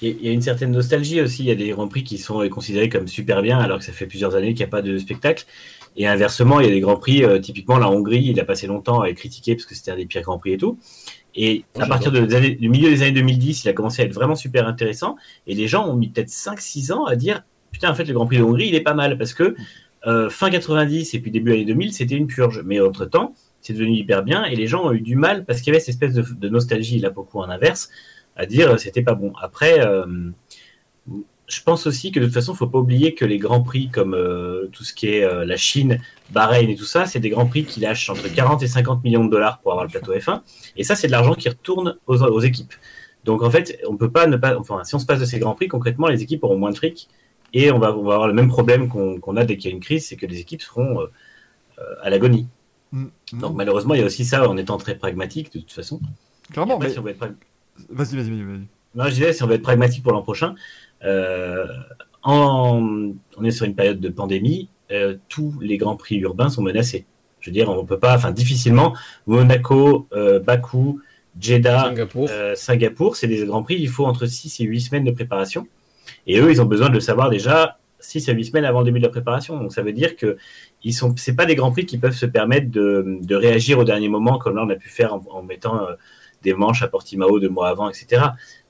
Il y a- une certaine nostalgie aussi. Il y a des grands prix qui sont considérés comme super bien alors que ça fait plusieurs années qu'il n'y a pas de spectacle. Et inversement, il y a des grands prix, euh, typiquement la Hongrie, il a passé longtemps à être critiqué parce que c'était un des pires grands prix et tout. Et à partir de- des années- du milieu des années 2010, il a commencé à être vraiment super intéressant. Et les gens ont mis peut-être 5-6 ans à dire Putain, en fait, le Grand Prix de Hongrie, il est pas mal. Parce que euh, fin 90 et puis début années 2000, c'était une purge. Mais entre-temps, c'est devenu hyper bien. Et les gens ont eu du mal parce qu'il y avait cette espèce de, de nostalgie, là, beaucoup en inverse, à dire euh, c'était pas bon. Après. euh, je pense aussi que de toute façon, faut pas oublier que les grands prix comme euh, tout ce qui est euh, la Chine, Bahreïn et tout ça, c'est des grands prix qui lâchent entre 40 et 50 millions de dollars pour avoir le plateau F1. Et ça, c'est de l'argent qui retourne aux, aux équipes. Donc en fait, on peut pas ne pas. Enfin, si on se passe de ces grands prix, concrètement, les équipes auront moins de fric et on va, on va avoir le même problème qu'on a dès qu'il y a une crise, c'est que les équipes seront euh, à l'agonie. Mm. Donc malheureusement, il y a aussi ça en étant très pragmatique de toute façon. Clairement, Après, mais si on veut être prag- vas-y, vas-y, vas-y. vas-y. non, je disais, si on veut être pragmatique pour l'an prochain, euh, en, on est sur une période de pandémie, euh, tous les grands prix urbains sont menacés. Je veux dire, on peut pas, enfin, difficilement, Monaco, euh, Bakou, Jeddah, Singapour. euh, Singapour, c'est des grands prix, il faut entre 6 et 8 semaines de préparation. Et eux, ils ont besoin de le savoir déjà 6 à 8 semaines avant le début de la préparation. Donc ça veut dire que ils sont, c'est pas des grands prix qui peuvent se permettre de, de réagir au dernier moment, comme là on a pu faire en, en mettant euh, des manches à Portimao deux mois avant, etc.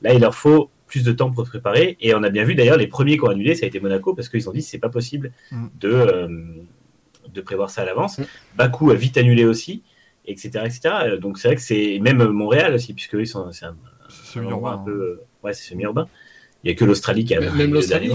Là, il leur faut plus de temps pour se préparer. Et on a bien vu d'ailleurs les premiers qui ont annulé, ça a été Monaco, parce qu'ils ont dit c'est pas possible Mm. de, euh, de prévoir ça à l'avance. Mm. Bakou a vite annulé aussi, etc. etc. Donc c'est vrai que c'est même Montréal aussi, puisque eux, ils sont, c'est un, endroit un peu, euh, ouais, c'est semi-urbain. Il y a que l'Australie qui a Même l'Australie,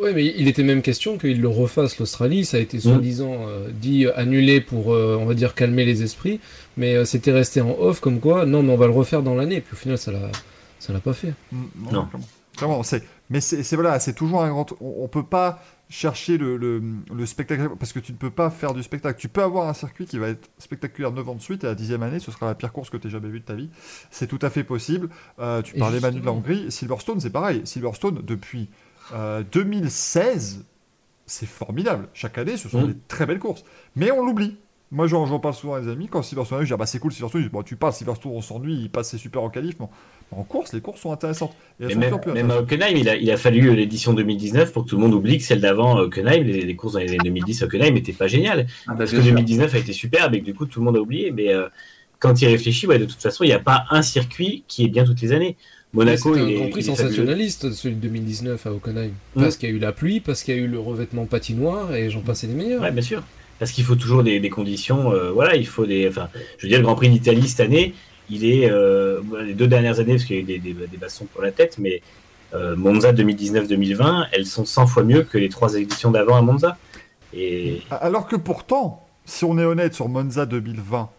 ouais, mais il était même question qu'il le refasse l'Australie. Ça a été soi-disant euh, dit euh, annulé pour, euh, on va dire, calmer les esprits, mais euh, c'était resté en off comme quoi, non, mais on va le refaire dans l'année. Puis au final, ça l'a, ça l'a pas fait. Mm, Non. Clairement. Clairement, c'est. Mais c'est voilà, c'est toujours un grand. On, on peut pas chercher le, le, le spectacle parce que tu ne peux pas faire du spectacle. Tu peux avoir un circuit qui va être spectaculaire 9 ans de suite et à la dixième année, ce sera la pire course que tu aies jamais vue de ta vie. C'est tout à fait possible. Euh, tu parlais Manu de la. Hongrie, Silverstone, c'est pareil. Silverstone depuis euh, 2016, c'est formidable. Chaque année, ce sont Mm. des très belles courses, mais on l'oublie. Moi, j'en j'en parle souvent à des amis. Quand Silverstone arrive, je dis ah, bah c'est cool Silverstone. Ils disent, bon, tu parles Silverstone, on s'ennuie, il passe c'est super en qualif. Mais en course, les courses sont intéressantes. Et Mais même, même à. Hockenheim, il a, il a fallu l'édition 2019 pour que tout le monde oublie que celle d'avant à Hockenheim, les, les courses dans les années 2010 à Hockenheim n'étaient pas géniales. Ah, bah, Parce que bien sûr. 2019 a été superbe et que du coup tout le monde a oublié. Mais euh, quand il réfléchit, ouais, de toute façon, il n'y a pas un circuit qui est bien toutes les années. Monaco, il un Grand Prix sensationnaliste, celui de 2019 à Hockenheim. Parce qu'il y a eu la pluie, parce qu'il y a eu le revêtement patinoire, et j'en passais les meilleurs. Ouais, bien sûr. Parce qu'il faut toujours des, des conditions. euh, voilà, il faut des. Enfin, je veux dire, le Grand Prix d'Italie cette année, il est euh, les deux dernières années parce qu'il y a eu des, des, des bastons pour la tête, mais euh, Monza 2019-2020, elles sont 100 fois mieux que les trois éditions d'avant à Monza. Et Alors que pourtant, si on est honnête sur Monza 2020,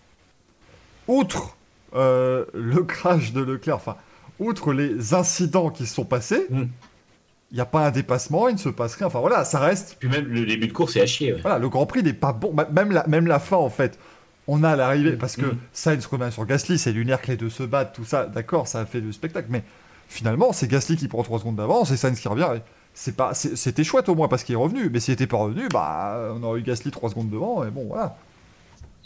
outre le crash de Leclerc, enfin, outre les incidents qui se sont passés, il Mm. n'y a pas un dépassement, il ne se passe rien. Enfin voilà, ça reste. puis même le début de course, c'est à chier. ouais. Voilà, le Grand Prix n'est pas bon. Ma- Même la, même la fin, en fait. On a l'arrivée, parce que Mm. Sainz revient sur Gasly, c'est lunaire que les deux se battent, tout ça, d'accord, ça a fait du spectacle, mais finalement, c'est Gasly qui prend 3 secondes d'avance et Sainz qui revient. C'est pas, c'était chouette au moins parce qu'il est revenu, mais s'il n'était pas revenu, bah, on aurait eu Gasly 3 secondes devant, et bon, voilà.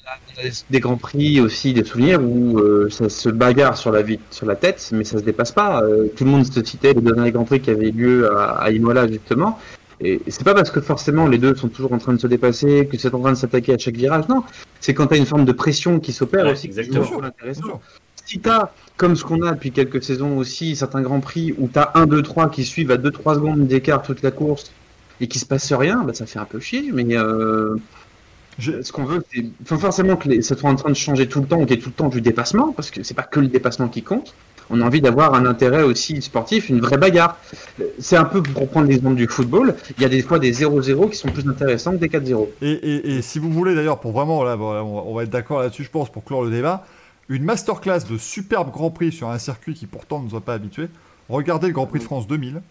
On a des- grands prix aussi, des souvenirs où euh, ça se bagarre sur la, vie, sur la tête, mais ça se dépasse pas. Euh, tout le monde se citait les deux derniers grands prix qui avaient lieu à, à Imola justement. Et c'est pas parce que forcément les deux sont toujours en train de se dépasser, que c'est en train de s'attaquer à chaque virage. Non, c'est quand tu as une forme de pression qui s'opère Ouais, aussi. exactement. intéressant. Si tu as, comme ce qu'on a depuis quelques saisons aussi, certains grands prix où tu as 1, 2, 3 qui suivent à 2-3 secondes d'écart toute la course et qui se passe rien, bah, ça fait un peu chier. Mais euh, J'ai- ce qu'on veut, c'est faut forcément que les, ça soit en train de changer tout le temps, qu'il y ait tout le temps du dépassement, parce que c'est pas que le dépassement qui compte. on a envie d'avoir un intérêt aussi sportif, une vraie bagarre. C'est un peu pour prendre l'exemple du football, il y a des fois des 0-0 qui sont plus intéressants que des 4-0. Et, et- et si vous voulez d'ailleurs, pour vraiment, là, on va- être d'accord là-dessus, je pense, pour clore le débat, une masterclass de superbe Grand Prix sur un circuit qui pourtant ne nous a pas habitués, regardez le Grand Prix de France 2000.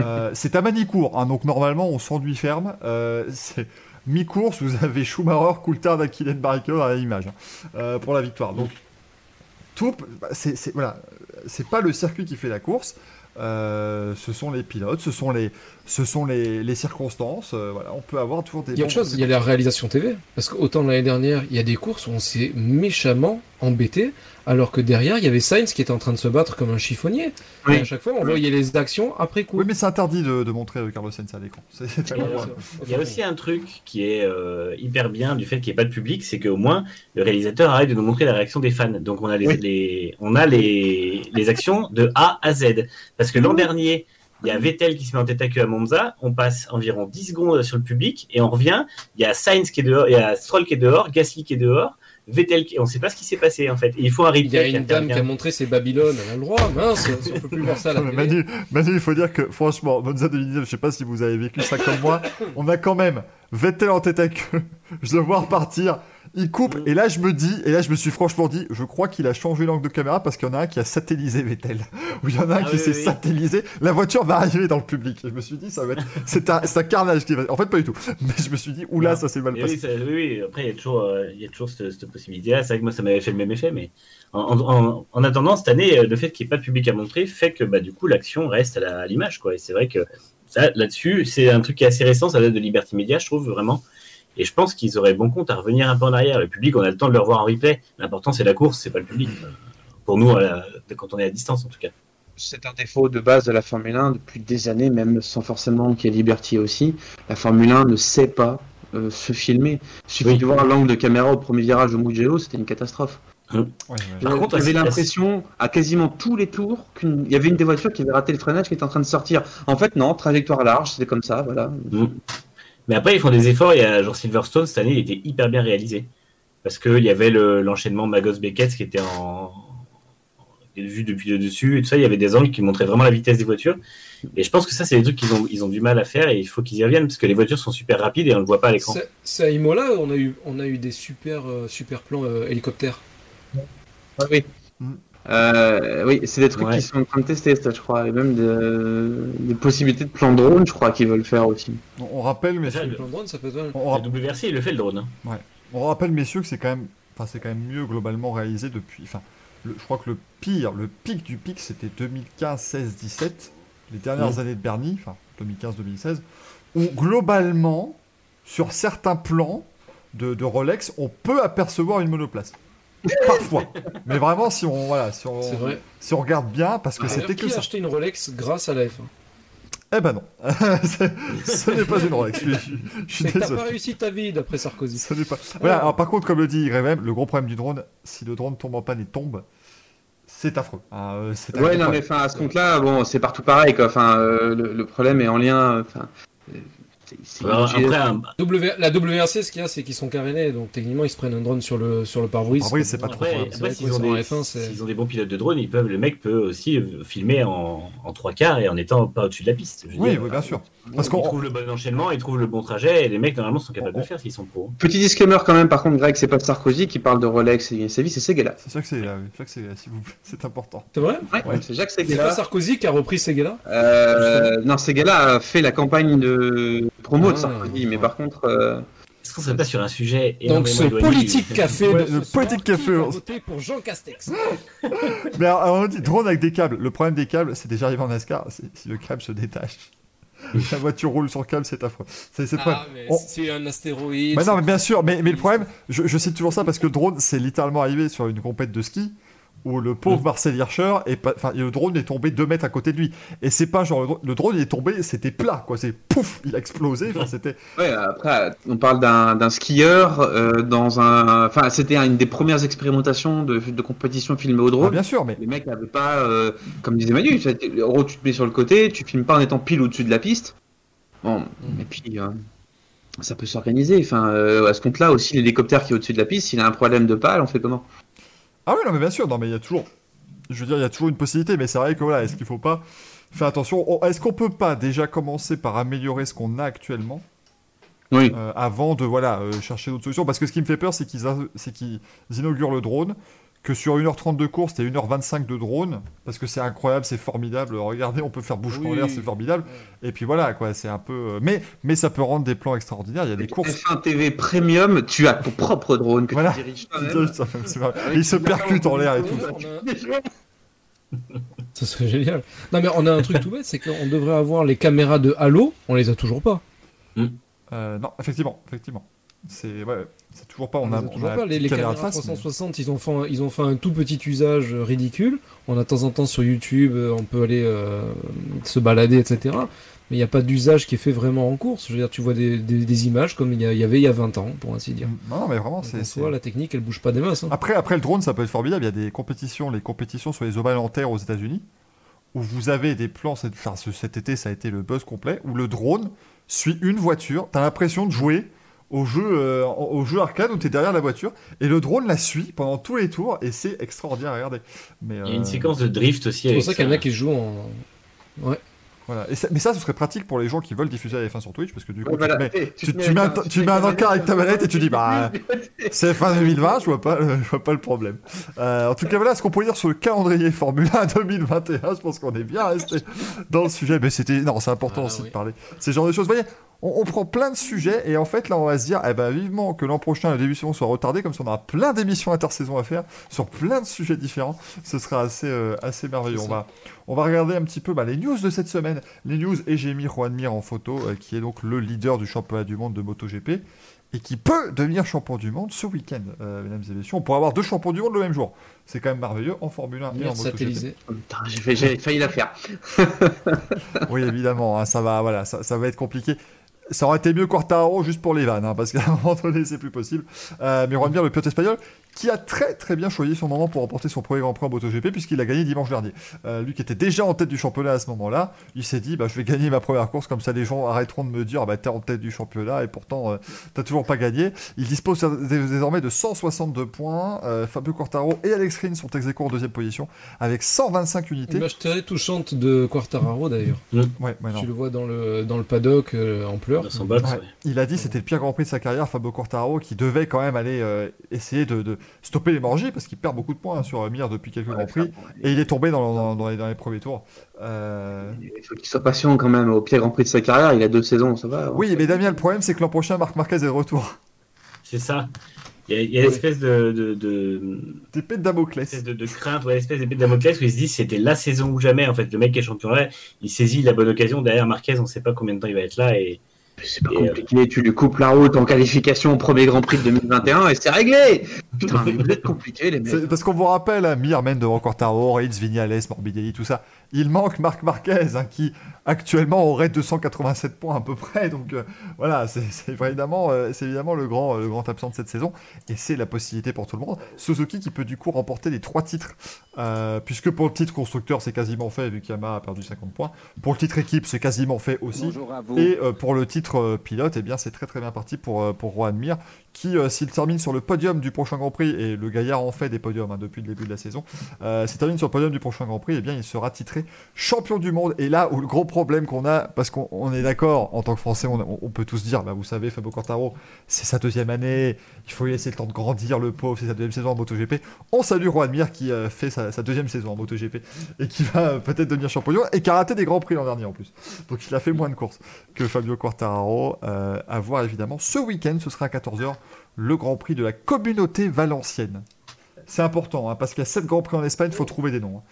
Euh, c'est à Manicourt, hein, donc normalement on s'enduit ferme. Euh, c'est mi-course, vous avez Schumacher, Coulthard, Kylian Barrichello dans l'image hein, euh, pour la victoire. Donc tout, bah, c'est c'est- voilà, c'est pas le circuit qui fait la course. euh, ce sont les pilotes, ce sont les, ce sont les, les circonstances. euh, voilà, on peut avoir toujours des. Il y a autre chose, il y a la réalisation TV. Parce qu'autant l'année dernière, il y a des courses où on s'est méchamment embêté, alors que derrière, il y avait Sainz qui était en train de se battre comme un chiffonnier. Oui. Et à chaque fois, on voyait les actions après coup. Oui, mais c'est interdit de, de montrer euh, Carlos Sainz à l'écran. Il y a aussi un truc qui est euh, hyper bien du fait qu'il n'y ait pas de public, c'est qu'au moins le réalisateur arrête de nous montrer la réaction des fans. Donc on a les, Oui. les- on a les, les actions de A à Z. Parce que l'an dernier, il y a Vettel qui se met en tête à queue à Monza, on passe environ 10 secondes sur le public et on revient. Il y a Sainz qui est dehors, il y a Stroll qui est dehors, Gasly qui est dehors, Vettel. On ne sait pas ce qui s'est passé en fait. Et il faut un replay Il y a qui une dame qui a montré ses Babylone, elle a le droit, mince, si on peut plus voir ça à la. Manu, Manu, il faut dire que franchement, Monza 2019, je sais pas si vous avez vécu ça comme moi, on a quand même Vettel en tête à queue, je le vois repartir, il coupe, et là je me dis, et là je me suis franchement dit, je crois qu'il a changé l'angle de caméra parce qu'il y en a un qui a satellisé Vettel, ou il y en a un Ah qui oui, s'est oui, satellisé, la voiture va arriver dans le public, et je me suis dit, ça va être, c'est un, carnage qui va, en fait pas du tout, mais je me suis dit, oula, ça s'est mal passé. oui, ça- oui, après, il y a toujours, euh, il y a toujours cette, cette possibilité-là. C'est vrai que moi, ça m'avait fait le même effet, mais en, en- en attendant, cette année, euh, le fait qu'il n'y ait pas de public à montrer fait que bah, du coup, l'action reste à la- à l'image. quoi. Et c'est vrai que là-dessus, c'est un truc qui est assez récent, ça date de Liberty Media, je trouve, vraiment. Et je pense qu'ils auraient bon compte à revenir un peu en arrière. Le public, on a le temps de le revoir en replay. L'important, c'est la course, c'est pas le public. Pour nous, la- quand on est à distance, en tout cas. C'est un défaut de base de la Formule 1 depuis des années, même sans forcément qu'il y ait Liberty aussi. La Formule 1 ne sait pas euh, se filmer. Il suffit Oui. de voir l'angle de caméra au premier virage au Mugello, c'était une catastrophe. Ouais, ouais. Par contre, j'avais l'impression à quasiment tous les tours qu'il y avait une des voitures qui avait raté le freinage qui était en train de sortir. En fait, non, trajectoire large, c'était comme ça, voilà. Mm. Mais après, ils font des efforts. Il y a genre Silverstone cette année, il était hyper bien réalisé parce qu'il y avait le- l'enchaînement Magos Beckett qui était en vu depuis le dessus et tout ça. Il y avait des angles qui montraient vraiment la vitesse des voitures. Et je pense que ça, c'est des trucs qu'ils ont ils ont du mal à faire et il faut qu'ils y reviennent parce que les voitures sont super rapides et on le voit pas à l'écran. C'est- C'est à Imola, on a eu, on a eu des super, euh, super plans euh, hélicoptères. Ah oui. Mm. Euh, oui, c'est des trucs Ouais. qu'ils sont en train de tester, ça, je crois. Et même de- des possibilités de plan drone, je crois qu'ils veulent faire aussi. On, rappelle, mais Ça, Le plan de drone, ça peut être mal. on, La WRC, il le fait le drone. hein. On rappelle, messieurs, que c'est quand même, enfin, c'est quand même mieux globalement réalisé depuis. Enfin, le- je crois que le pire, le pic du pic, c'était 2015, 16, 17, les dernières années de Bernie, enfin 2015, 2016, où globalement, sur certains plans de, de Rolex, on peut apercevoir une monoplace. Parfois. Mais vraiment, si on, voilà, si on, C'est vrai. si on regarde bien, parce que c'était que qui a ça. acheté une Rolex grâce à la F1 Eh ben non. Ce n'est pas une Rolex. Je, suis- je suis C'est que t'as désolé. pas réussi ta vie d'après Sarkozy. Ce n'est pas. Voilà, alors, par contre, comme le dit YM, le gros problème du drone, si le drone tombe en panne et tombe, c'est affreux. Ah, euh, Ouais, non, mais enfin, à ce compte-là, bon, c'est partout pareil, quoi. Enfin, euh, le, le problème est en lien. Enfin, euh, c'est- W- la WRC, ce qu'il y a, c'est qu'ils sont carénés, donc techniquement, ils se prennent un drone sur le, sur le pare-brise. Pare-brise, c'est pas trop Après, après, s'ils ont, des, F1, c'est- s'ils ont des bons pilotes de drone, ils peuvent, le mec peut aussi euh, filmer en, en trois quarts et en étant pas au-dessus de la piste. Je Oui, dire, oui, bien sûr. Parce qu'on trouve le bon enchaînement, ils trouvent le bon trajet et les mecs normalement sont capables de le faire s'ils sont pros. Petit disclaimer quand même, par contre, Greg, c'est pas Sarkozy qui parle de Rolex et sa vie, c'est Seguela. C'est sûr que c'est là, oui. S'il vous plaît. C'est important. C'est vrai? Ouais, c'est Jacques C'est pas. Sarkozy qui a repris ces gars-là Euh, non, Seguela a fait la campagne de promo de Sarkozy, mais par contre, euh, Est-ce qu'on serait pas sur un sujet Donc ce du- politique café Ouais, de le politique café, voter pour Jean Castex. Mais alors, alors, on dit drone avec des câbles. Le problème des câbles, c'est déjà arrivé en NASCAR. Si le câble se détache, la voiture roule sur le câble, c'est affreux. C'est c'est le problème. Ah, mais On- c'est un astéroïde. Bah non, mais bien sûr, mais, mais le problème, je, je cite toujours ça parce que le drone, c'est littéralement arrivé sur une compète de ski où le pauvre Mm. Marcel Hirscher, est pas- enfin, le drone est tombé 2 mètres à côté de lui. Et c'est pas genre, le drone, le drone, il est tombé, c'était plat, quoi. C'est pouf, il a explosé. Enfin, c'était. ouais, après, on parle d'un d'un skieur euh, dans un. Enfin, c'était une des premières expérimentations de, de compétition filmée au Ah, drone. bien sûr, mais. Les mecs n'avaient pas, euh, comme disait Manu, tu sais, en gros, tu te mets sur le côté, tu filmes pas en étant pile au-dessus de la piste. Bon, et puis euh, ça peut s'organiser. Enfin, euh, à ce compte-là aussi, l'hélicoptère qui est au-dessus de la piste, s'il a un problème de pale, on fait comment? Ah oui, non, mais bien sûr, non, mais il y a toujours. je veux dire, il y a toujours une possibilité, mais c'est vrai que voilà, est-ce qu'il faut pas faire attention On- Est-ce qu'on peut pas déjà commencer par améliorer ce qu'on a actuellement Oui. euh, avant de voilà euh, chercher d'autres solutions? Parce que ce qui me fait peur, c'est qu'ils a- c'est qu'ils inaugurent le drone, que sur 1h30 de course, t'as 1h25 de drone, parce que c'est incroyable, c'est formidable. Regardez, on peut faire bouche en l'air, c'est formidable. Et puis voilà, quoi, c'est un peu. euh, Mais, mais ça peut rendre des plans extraordinaires. Il y a des courses. F1 TV Premium, tu as ton propre drone que Voilà. tu diriges. Et il se percute en l'air et tout. Ça serait génial. Non mais on a un truc tout bête, c'est qu'on devrait avoir les caméras de Halo, on les a toujours pas. Euh, non, effectivement, effectivement. C'est ouais, c'est toujours pas. On, les a, a on toujours a pas. Les, les caméra caméras de face, mais- 360, ils ont fait, un- ils ont fait un tout petit usage euh, ridicule. On a de temps en temps sur YouTube, euh, on peut aller euh, se balader, etc. Mais il n'y a pas d'usage qui est fait vraiment en course. Je veux dire, tu vois des, des- des images comme il y, avait il y a 20 ans, pour ainsi dire. Non, non, mais vraiment, c'est. en c'est- soi, la technique, elle bouge pas des masses. hein. Après, après le drone, ça peut être formidable. Il y a des compétitions, les compétitions sur les ovales en terre aux États-Unis, où vous avez des plans. Enfin, ce- cet été, ça a été le buzz complet, où le drone suit une voiture. T'as l'impression de jouer au jeu, euh, au jeu arcade où t'es derrière la voiture, et le drone la suit pendant tous les tours, et c'est extraordinaire à regarder. Mais, Il y a une euh, séquence de drift aussi. C'est pour ça qu'il y en a qui jouent en. Voilà. Et ça- mais ça, ce serait pratique pour les gens qui veulent diffuser la F1 sur Twitch, parce que du coup, Ouais, voilà. tu mets- tu- tu mets un tu mets un encart avec ta manette et tu dis, bah, C'est fin 2020, je vois pas, le- je vois pas le problème. Euh, en tout cas, voilà ce qu'on pourrait dire sur le calendrier Formule 1 2021. Je pense qu'on est bien resté dans le sujet, mais c'était non, c'est important Ah, aussi oui. de parler. Ces genres de choses. Vous voyez, on, on prend plein de sujets et en fait là, on va se dire, eh ben vivement que l'an prochain le début de saison soit retardé, comme ça on aura plein d'émissions intersaison à faire sur plein de sujets différents. Ce sera assez euh, assez merveilleux. On va on va regarder un petit peu bah, les news de cette semaine. Les news et j'ai mis Juan Mir en photo, euh, qui est donc le leader du championnat du monde de MotoGP et qui peut devenir champion du monde ce week-end, euh, mesdames et messieurs. On pourrait avoir deux champions du monde le même jour. C'est quand même merveilleux en Formule 1 et en MotoGP. satellisé. J'ai failli la faire. Oui, évidemment, hein, ça va, voilà, ça, ça va être compliqué. Ça aurait été mieux Quartaro juste pour les vannes, hein, parce qu'à un moment donné, c'est plus possible. Euh, mais Juan Mir, le pilote espagnol, qui a très très bien choisi son moment pour remporter son premier Grand Prix en MotoGP, puisqu'il a gagné dimanche dernier. Euh, lui qui était déjà en tête du championnat à ce moment-là, il s'est dit, bah, je vais gagner ma première course, comme ça les gens arrêteront de me dire, bah, t'es en tête du championnat, et pourtant, euh, t'as toujours pas gagné. Il dispose dés- désormais de 162 points. Euh, Fabio Quartaro et Alex Rins sont ex en deuxième position, avec 125 unités. Image très touchante de Quartararo d'ailleurs. Ouais, ouais. Tu le vois dans le, dans le paddock euh, en pleurs. Ouais. ouais. Il a dit c'était le pire Grand Prix de sa carrière, Fabio Quartararo, qui devait quand même aller euh, essayer de, de stopper l'hémorragie parce qu'il perd beaucoup de points hein, sur Mir depuis quelques Grands Prix et il est tombé dans, dans- dans les, dans les premiers tours. Euh, Il faut qu'il soit patient quand même. Au pire Grand Prix de sa carrière, il a deux saisons, ça va. Oui, mais Damien, le problème c'est que l'an prochain, Marc Marquez est de retour. C'est ça. Il y a, il y a l'espèce de, de, de, D'épée de Damoclès. espèce de, de crainte, ouais, espèce d'épée de Damoclès où ils se disent c'était la saison ou jamais. En fait, le mec qui est champion là, il saisit la bonne occasion. Derrière Marquez, on sait pas combien de temps il va être là. Et C'est pas Et, euh, compliqué, tu lui coupes la route en qualification au premier Grand Prix de 2021 et c'est réglé Putain, mais vous êtes compliqués les mecs. Parce qu'on vous rappelle, hein, Mir mène devant Quartaro, Reitz, Vignales, Morbidelli, tout ça. Il manque Marc Marquez, hein, qui actuellement aurait 287 points à peu près. Donc euh, voilà, c'est évidemment, euh, c'est évidemment le grand, le grand absent de cette saison. Et c'est la possibilité pour tout le monde. Suzuki qui peut du coup remporter les trois titres, euh, puisque pour le titre constructeur, c'est quasiment fait, vu qu'Yamaha a perdu 50 points. Pour le titre équipe, c'est quasiment fait aussi. Et euh, pour le titre euh, pilote, eh bien, c'est très très bien parti pour, euh, pour Juan Mir, qui, euh, s'il termine sur le podium du prochain Grand Prix, et le Gaillard en fait des podiums hein, depuis le début de la saison, euh, s'il termine sur le podium du prochain Grand Prix, eh bien, il sera titré champion du monde. Et là où le gros problème qu'on a, parce qu'on on est d'accord, en tant que Français, on, peut tous dire, bah, vous savez, Fabio Quartaro, c'est sa deuxième année, il faut lui laisser le temps de grandir, le pauvre, c'est sa deuxième saison en MotoGP. On salue Juan Mir qui euh, fait sa, deuxième saison en MotoGP et qui va peut-être devenir champion et qui a raté des Grands Prix l'an dernier en plus. Donc il a fait moins de courses que Fabio Quartararo. À voir évidemment. Ce week-end, ce sera à 14h, le Grand Prix de la communauté valencienne. C'est important, hein, parce qu'il y a 7 Grands Prix en Espagne, il faut trouver des noms. hein.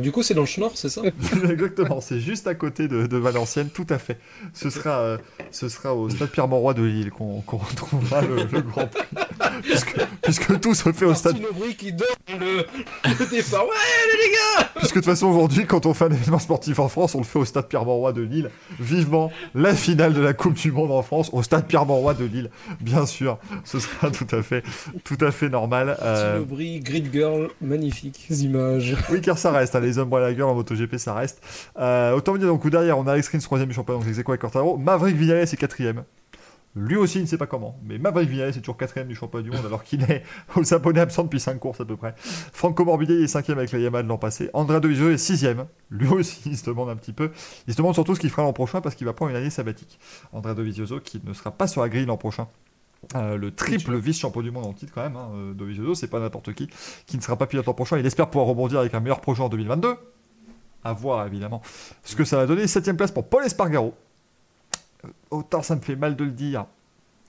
Du coup, c'est dans le Schnorr, c'est ça Exactement, c'est juste à côté de, de Valenciennes, tout à fait. Ce sera, euh, ce sera au stade Pierre-Mauroy de Lille qu'on retrouvera le, le Grand Prix. puisque, puisque tout se fait au stade. Aubry qui donne le, le départ. Ouais, les gars Puisque de toute façon, aujourd'hui, quand on fait un événement sportif en France, on le fait au stade Pierre-Mauroy de Lille. Vivement la finale de la Coupe du Monde en France au stade Pierre-Mauroy de Lille. Bien sûr, ce sera tout à fait, tout à fait normal. Euh, Aubry, Grid Girl, magnifiques images. Oui, car ça reste. Les hommes la gueule en MotoGP, ça reste. Euh, autant vous dire, donc derrière, on a Alex Rins, troisième du championnat, donc aequo avec Quartaro. Maverick Vignales est quatrième. Lui aussi, il ne sait pas comment. Mais Maverick Vinales est toujours quatrième du championnat du monde alors qu'il est aux abonnés absents depuis 5 courses à peu près. Franco Morbidelli est cinquième avec la Yamaha de l'an passé. Andrea Dovizioso est sixième. Lui aussi, il se demande un petit peu. Il se demande surtout ce qu'il fera l'an prochain parce qu'il va prendre une année sabbatique. Andrea Dovizioso qui ne sera pas sur la grille l'an prochain. Euh, le triple vice-champion du monde en titre quand même, hein, euh, Dovizioso, c'est pas n'importe qui, qui ne sera pas pilote l'an prochain. Il espère pouvoir rebondir avec un meilleur projet en 2022. À voir évidemment ce que ça va donner. Septième place pour Paul Espargaro. Euh, Autant ça me fait mal de le dire.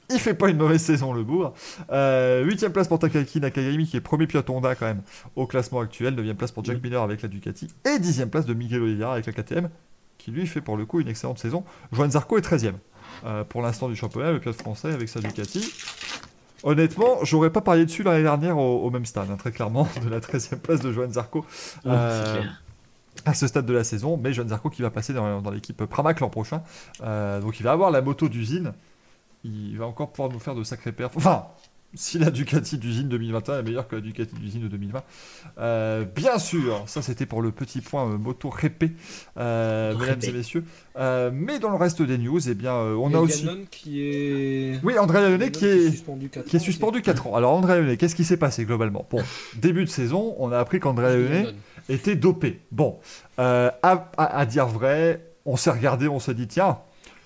Il fait pas une mauvaise saison le bourg. Euh, huitième place pour Takaki Nakagami qui est premier pilote Honda quand même au classement actuel. Neuvième place pour Jack Miller avec la Ducati. Et dixième place de Miguel Oliveira avec la KTM qui lui fait pour le coup une excellente saison. Joan Zarco est 13e euh, pour l'instant du championnat, le pilote français avec sa Ducati. Honnêtement, j'aurais pas parié dessus l'année dernière au, au même stade, hein, très clairement, de la 13e place de Joan Zarco. Euh, à ce stade de la saison, mais Joan Zarco qui va passer dans, dans l'équipe Pramac l'an prochain. Euh, donc il va avoir la moto d'usine. Il va encore pouvoir nous faire de sacrés perfs. Enfin, si la Ducati d'usine 2021 est meilleure que la Ducati d'usine de 2020. Euh, bien sûr, ça c'était pour le petit point euh, moto répé, euh, mesdames Répé. et messieurs. Euh, mais dans le reste des news, eh bien, euh, on a aussi... Gannon qui est. Oui, André Lyonnais qui est... suspendu 4 Qui est suspendu 4 ans. Alors André Lyonnais, qu'est-ce qui s'est passé globalement? Bon, début de saison, on a appris qu'André Lyonnais était dopé. Bon, euh, à, à- à dire vrai, on s'est regardé, on s'est dit tiens,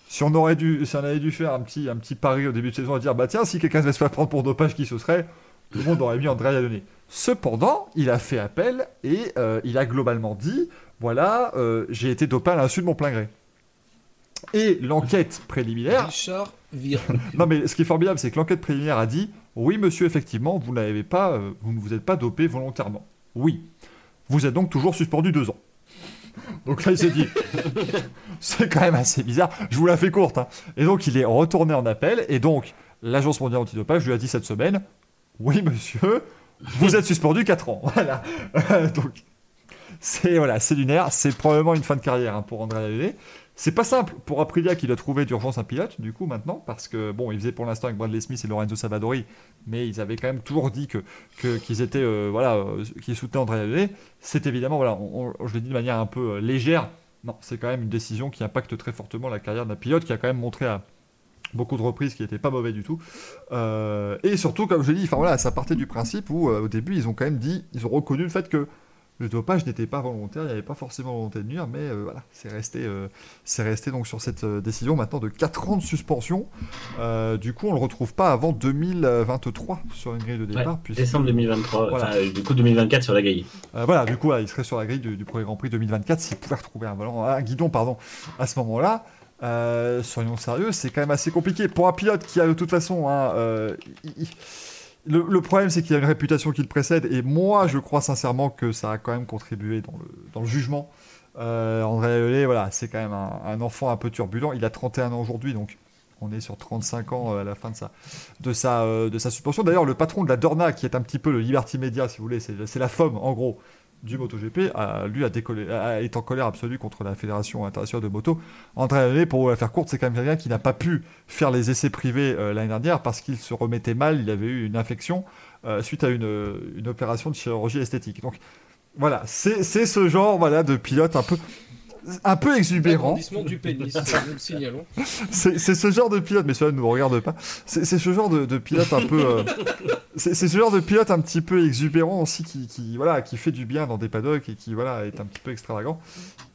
si on aurait dû, si on avait dû faire un petit, un petit pari au début de saison et dire bah tiens, si quelqu'un se laisse pas prendre pour dopage, qui ce serait? Tout le monde aurait mis André Lyonnais. Cependant, il a fait appel et euh, il a globalement dit voilà, euh, j'ai été dopé à l'insu de mon plein gré. Et l'enquête préliminaire Richard non, mais ce qui est formidable, c'est que l'enquête préliminaire a dit oui, monsieur, effectivement, vous n'avez pas, euh, vous ne vous êtes pas dopé volontairement. Oui. Vous êtes donc toujours suspendu deux ans. Donc là, il s'est dit, c'est quand même assez bizarre. Je vous la fais courte. hein. Et donc, il est retourné en appel. Et donc, l'Agence mondiale antidopage lui a dit cette semaine oui, monsieur, vous êtes suspendu 4 ans. Voilà. Euh, donc, c'est voilà, lunaire. C'est probablement une fin de carrière hein, pour André Lallet. C'est pas simple pour Aprilia qui doit trouver d'urgence un pilote, du coup, maintenant, parce que, bon, ils faisaient pour l'instant avec Bradley Smith et Lorenzo Savadori, mais ils avaient quand même toujours dit que qu'ils étaient, euh, voilà, euh, qu'ils soutenaient André Lallet. C'est évidemment, voilà, je l'ai dit de manière un peu euh, légère, non, c'est quand même une décision qui impacte très fortement la carrière d'un pilote qui a quand même montré à beaucoup de reprises qu'il n'était pas mauvais du tout. Et surtout, comme je l'ai dit, enfin voilà, ça partait du principe où, au début, ils ont quand même dit, ils ont reconnu le fait que le dopage n'était pas volontaire, il n'y avait pas forcément volonté de nuire, mais euh, voilà, c'est resté, euh, c'est resté donc sur cette euh, décision maintenant de 4 ans de suspension. Euh, du coup, on le retrouve pas avant 2023 sur une grille de Ouais, départ. puisque- décembre 2023, Voilà. enfin, du coup 2024 sur la grille. Voilà, du coup, là, il serait sur la grille du, du premier Grand Prix 2024 s'il pouvait retrouver un, volant, un guidon pardon, à ce moment-là. Soyons sérieux, c'est quand même assez compliqué. Pour un pilote qui a de toute façon. hein, il- il- le, problème, c'est qu'il a une réputation qui le précède, et moi, je crois sincèrement que ça a quand même contribué dans le, jugement. Euh, André Lelay, voilà, c'est quand même un, enfant un peu turbulent. Il a 31 ans aujourd'hui, donc on est sur 35 ans euh, à la fin de sa, de sa, euh, de sa suspension. D'ailleurs, le patron de la Dorna, qui est un petit peu le Liberty Media, si vous voulez, c'est c'est la FOM, en gros, du MotoGP, a, lui a décollé, est en colère absolue contre la Fédération internationale de moto. André Lelay, pour la faire courte, c'est quand même quelqu'un qui n'a pas pu faire les essais privés euh, l'année dernière parce qu'il se remettait mal, il avait eu une infection euh, suite à une, opération de chirurgie esthétique. Donc voilà, c'est c'est ce genre voilà, de pilote un peu, un peu exubérant. Du pénis, nous le signalons. C'est c'est ce genre de pilote, mais cela ne nous regarde pas. C'est c'est ce genre de, de pilote un peu. euh, c'est c'est ce genre de pilote un petit peu exubérant aussi qui, qui, voilà, qui fait du bien dans des paddocks et qui voilà, est un petit peu extravagant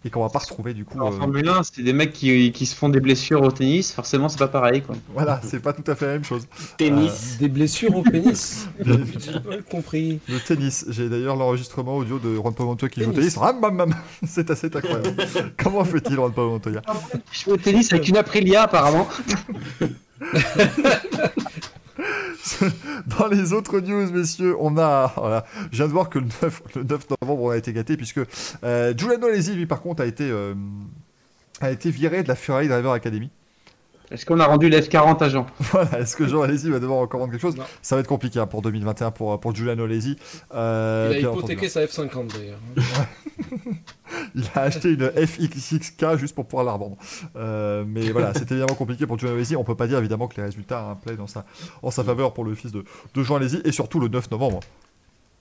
et qu'on va pas retrouver du coup. En euh, Formule 1, c'est des mecs qui, qui se font des blessures au tennis, forcément c'est pas pareil quoi. voilà, c'est pas tout à fait la même chose. Tennis. Des blessures au pénis. J'ai pas compris. Le tennis, j'ai d'ailleurs l'enregistrement audio de Pablo Montoya qui joue au tennis. Ram, bam, bam. C'est assez incroyable. Comment fait-il Juan Pablo Montoya Je joue au tennis avec une Aprilia apparemment. Dans les autres news, messieurs, on a. Voilà, je viens de voir que le 9, le 9 novembre, on a été gâté, puisque euh, Giuliano Alesi, lui, par contre, a été, euh, a été viré de la Ferrari Driver Academy. Est-ce qu'on a rendu l'F40 à Jean? Voilà, est-ce que Jean Alesi va devoir encore vendre quelque chose? Non. Ça va être compliqué hein, pour 2021 pour, pour Giuliano Alesi. Euh, Il a entendu. hypothéqué sa F50 d'ailleurs. Il a acheté une FXXK juste pour pouvoir la revendre. Euh, mais voilà, c'était évidemment compliqué pour Giuliano Alesi. On peut pas dire évidemment que les résultats ont dans sa, en sa faveur pour le fils de, de Jean Alesi. Et surtout le 9 novembre,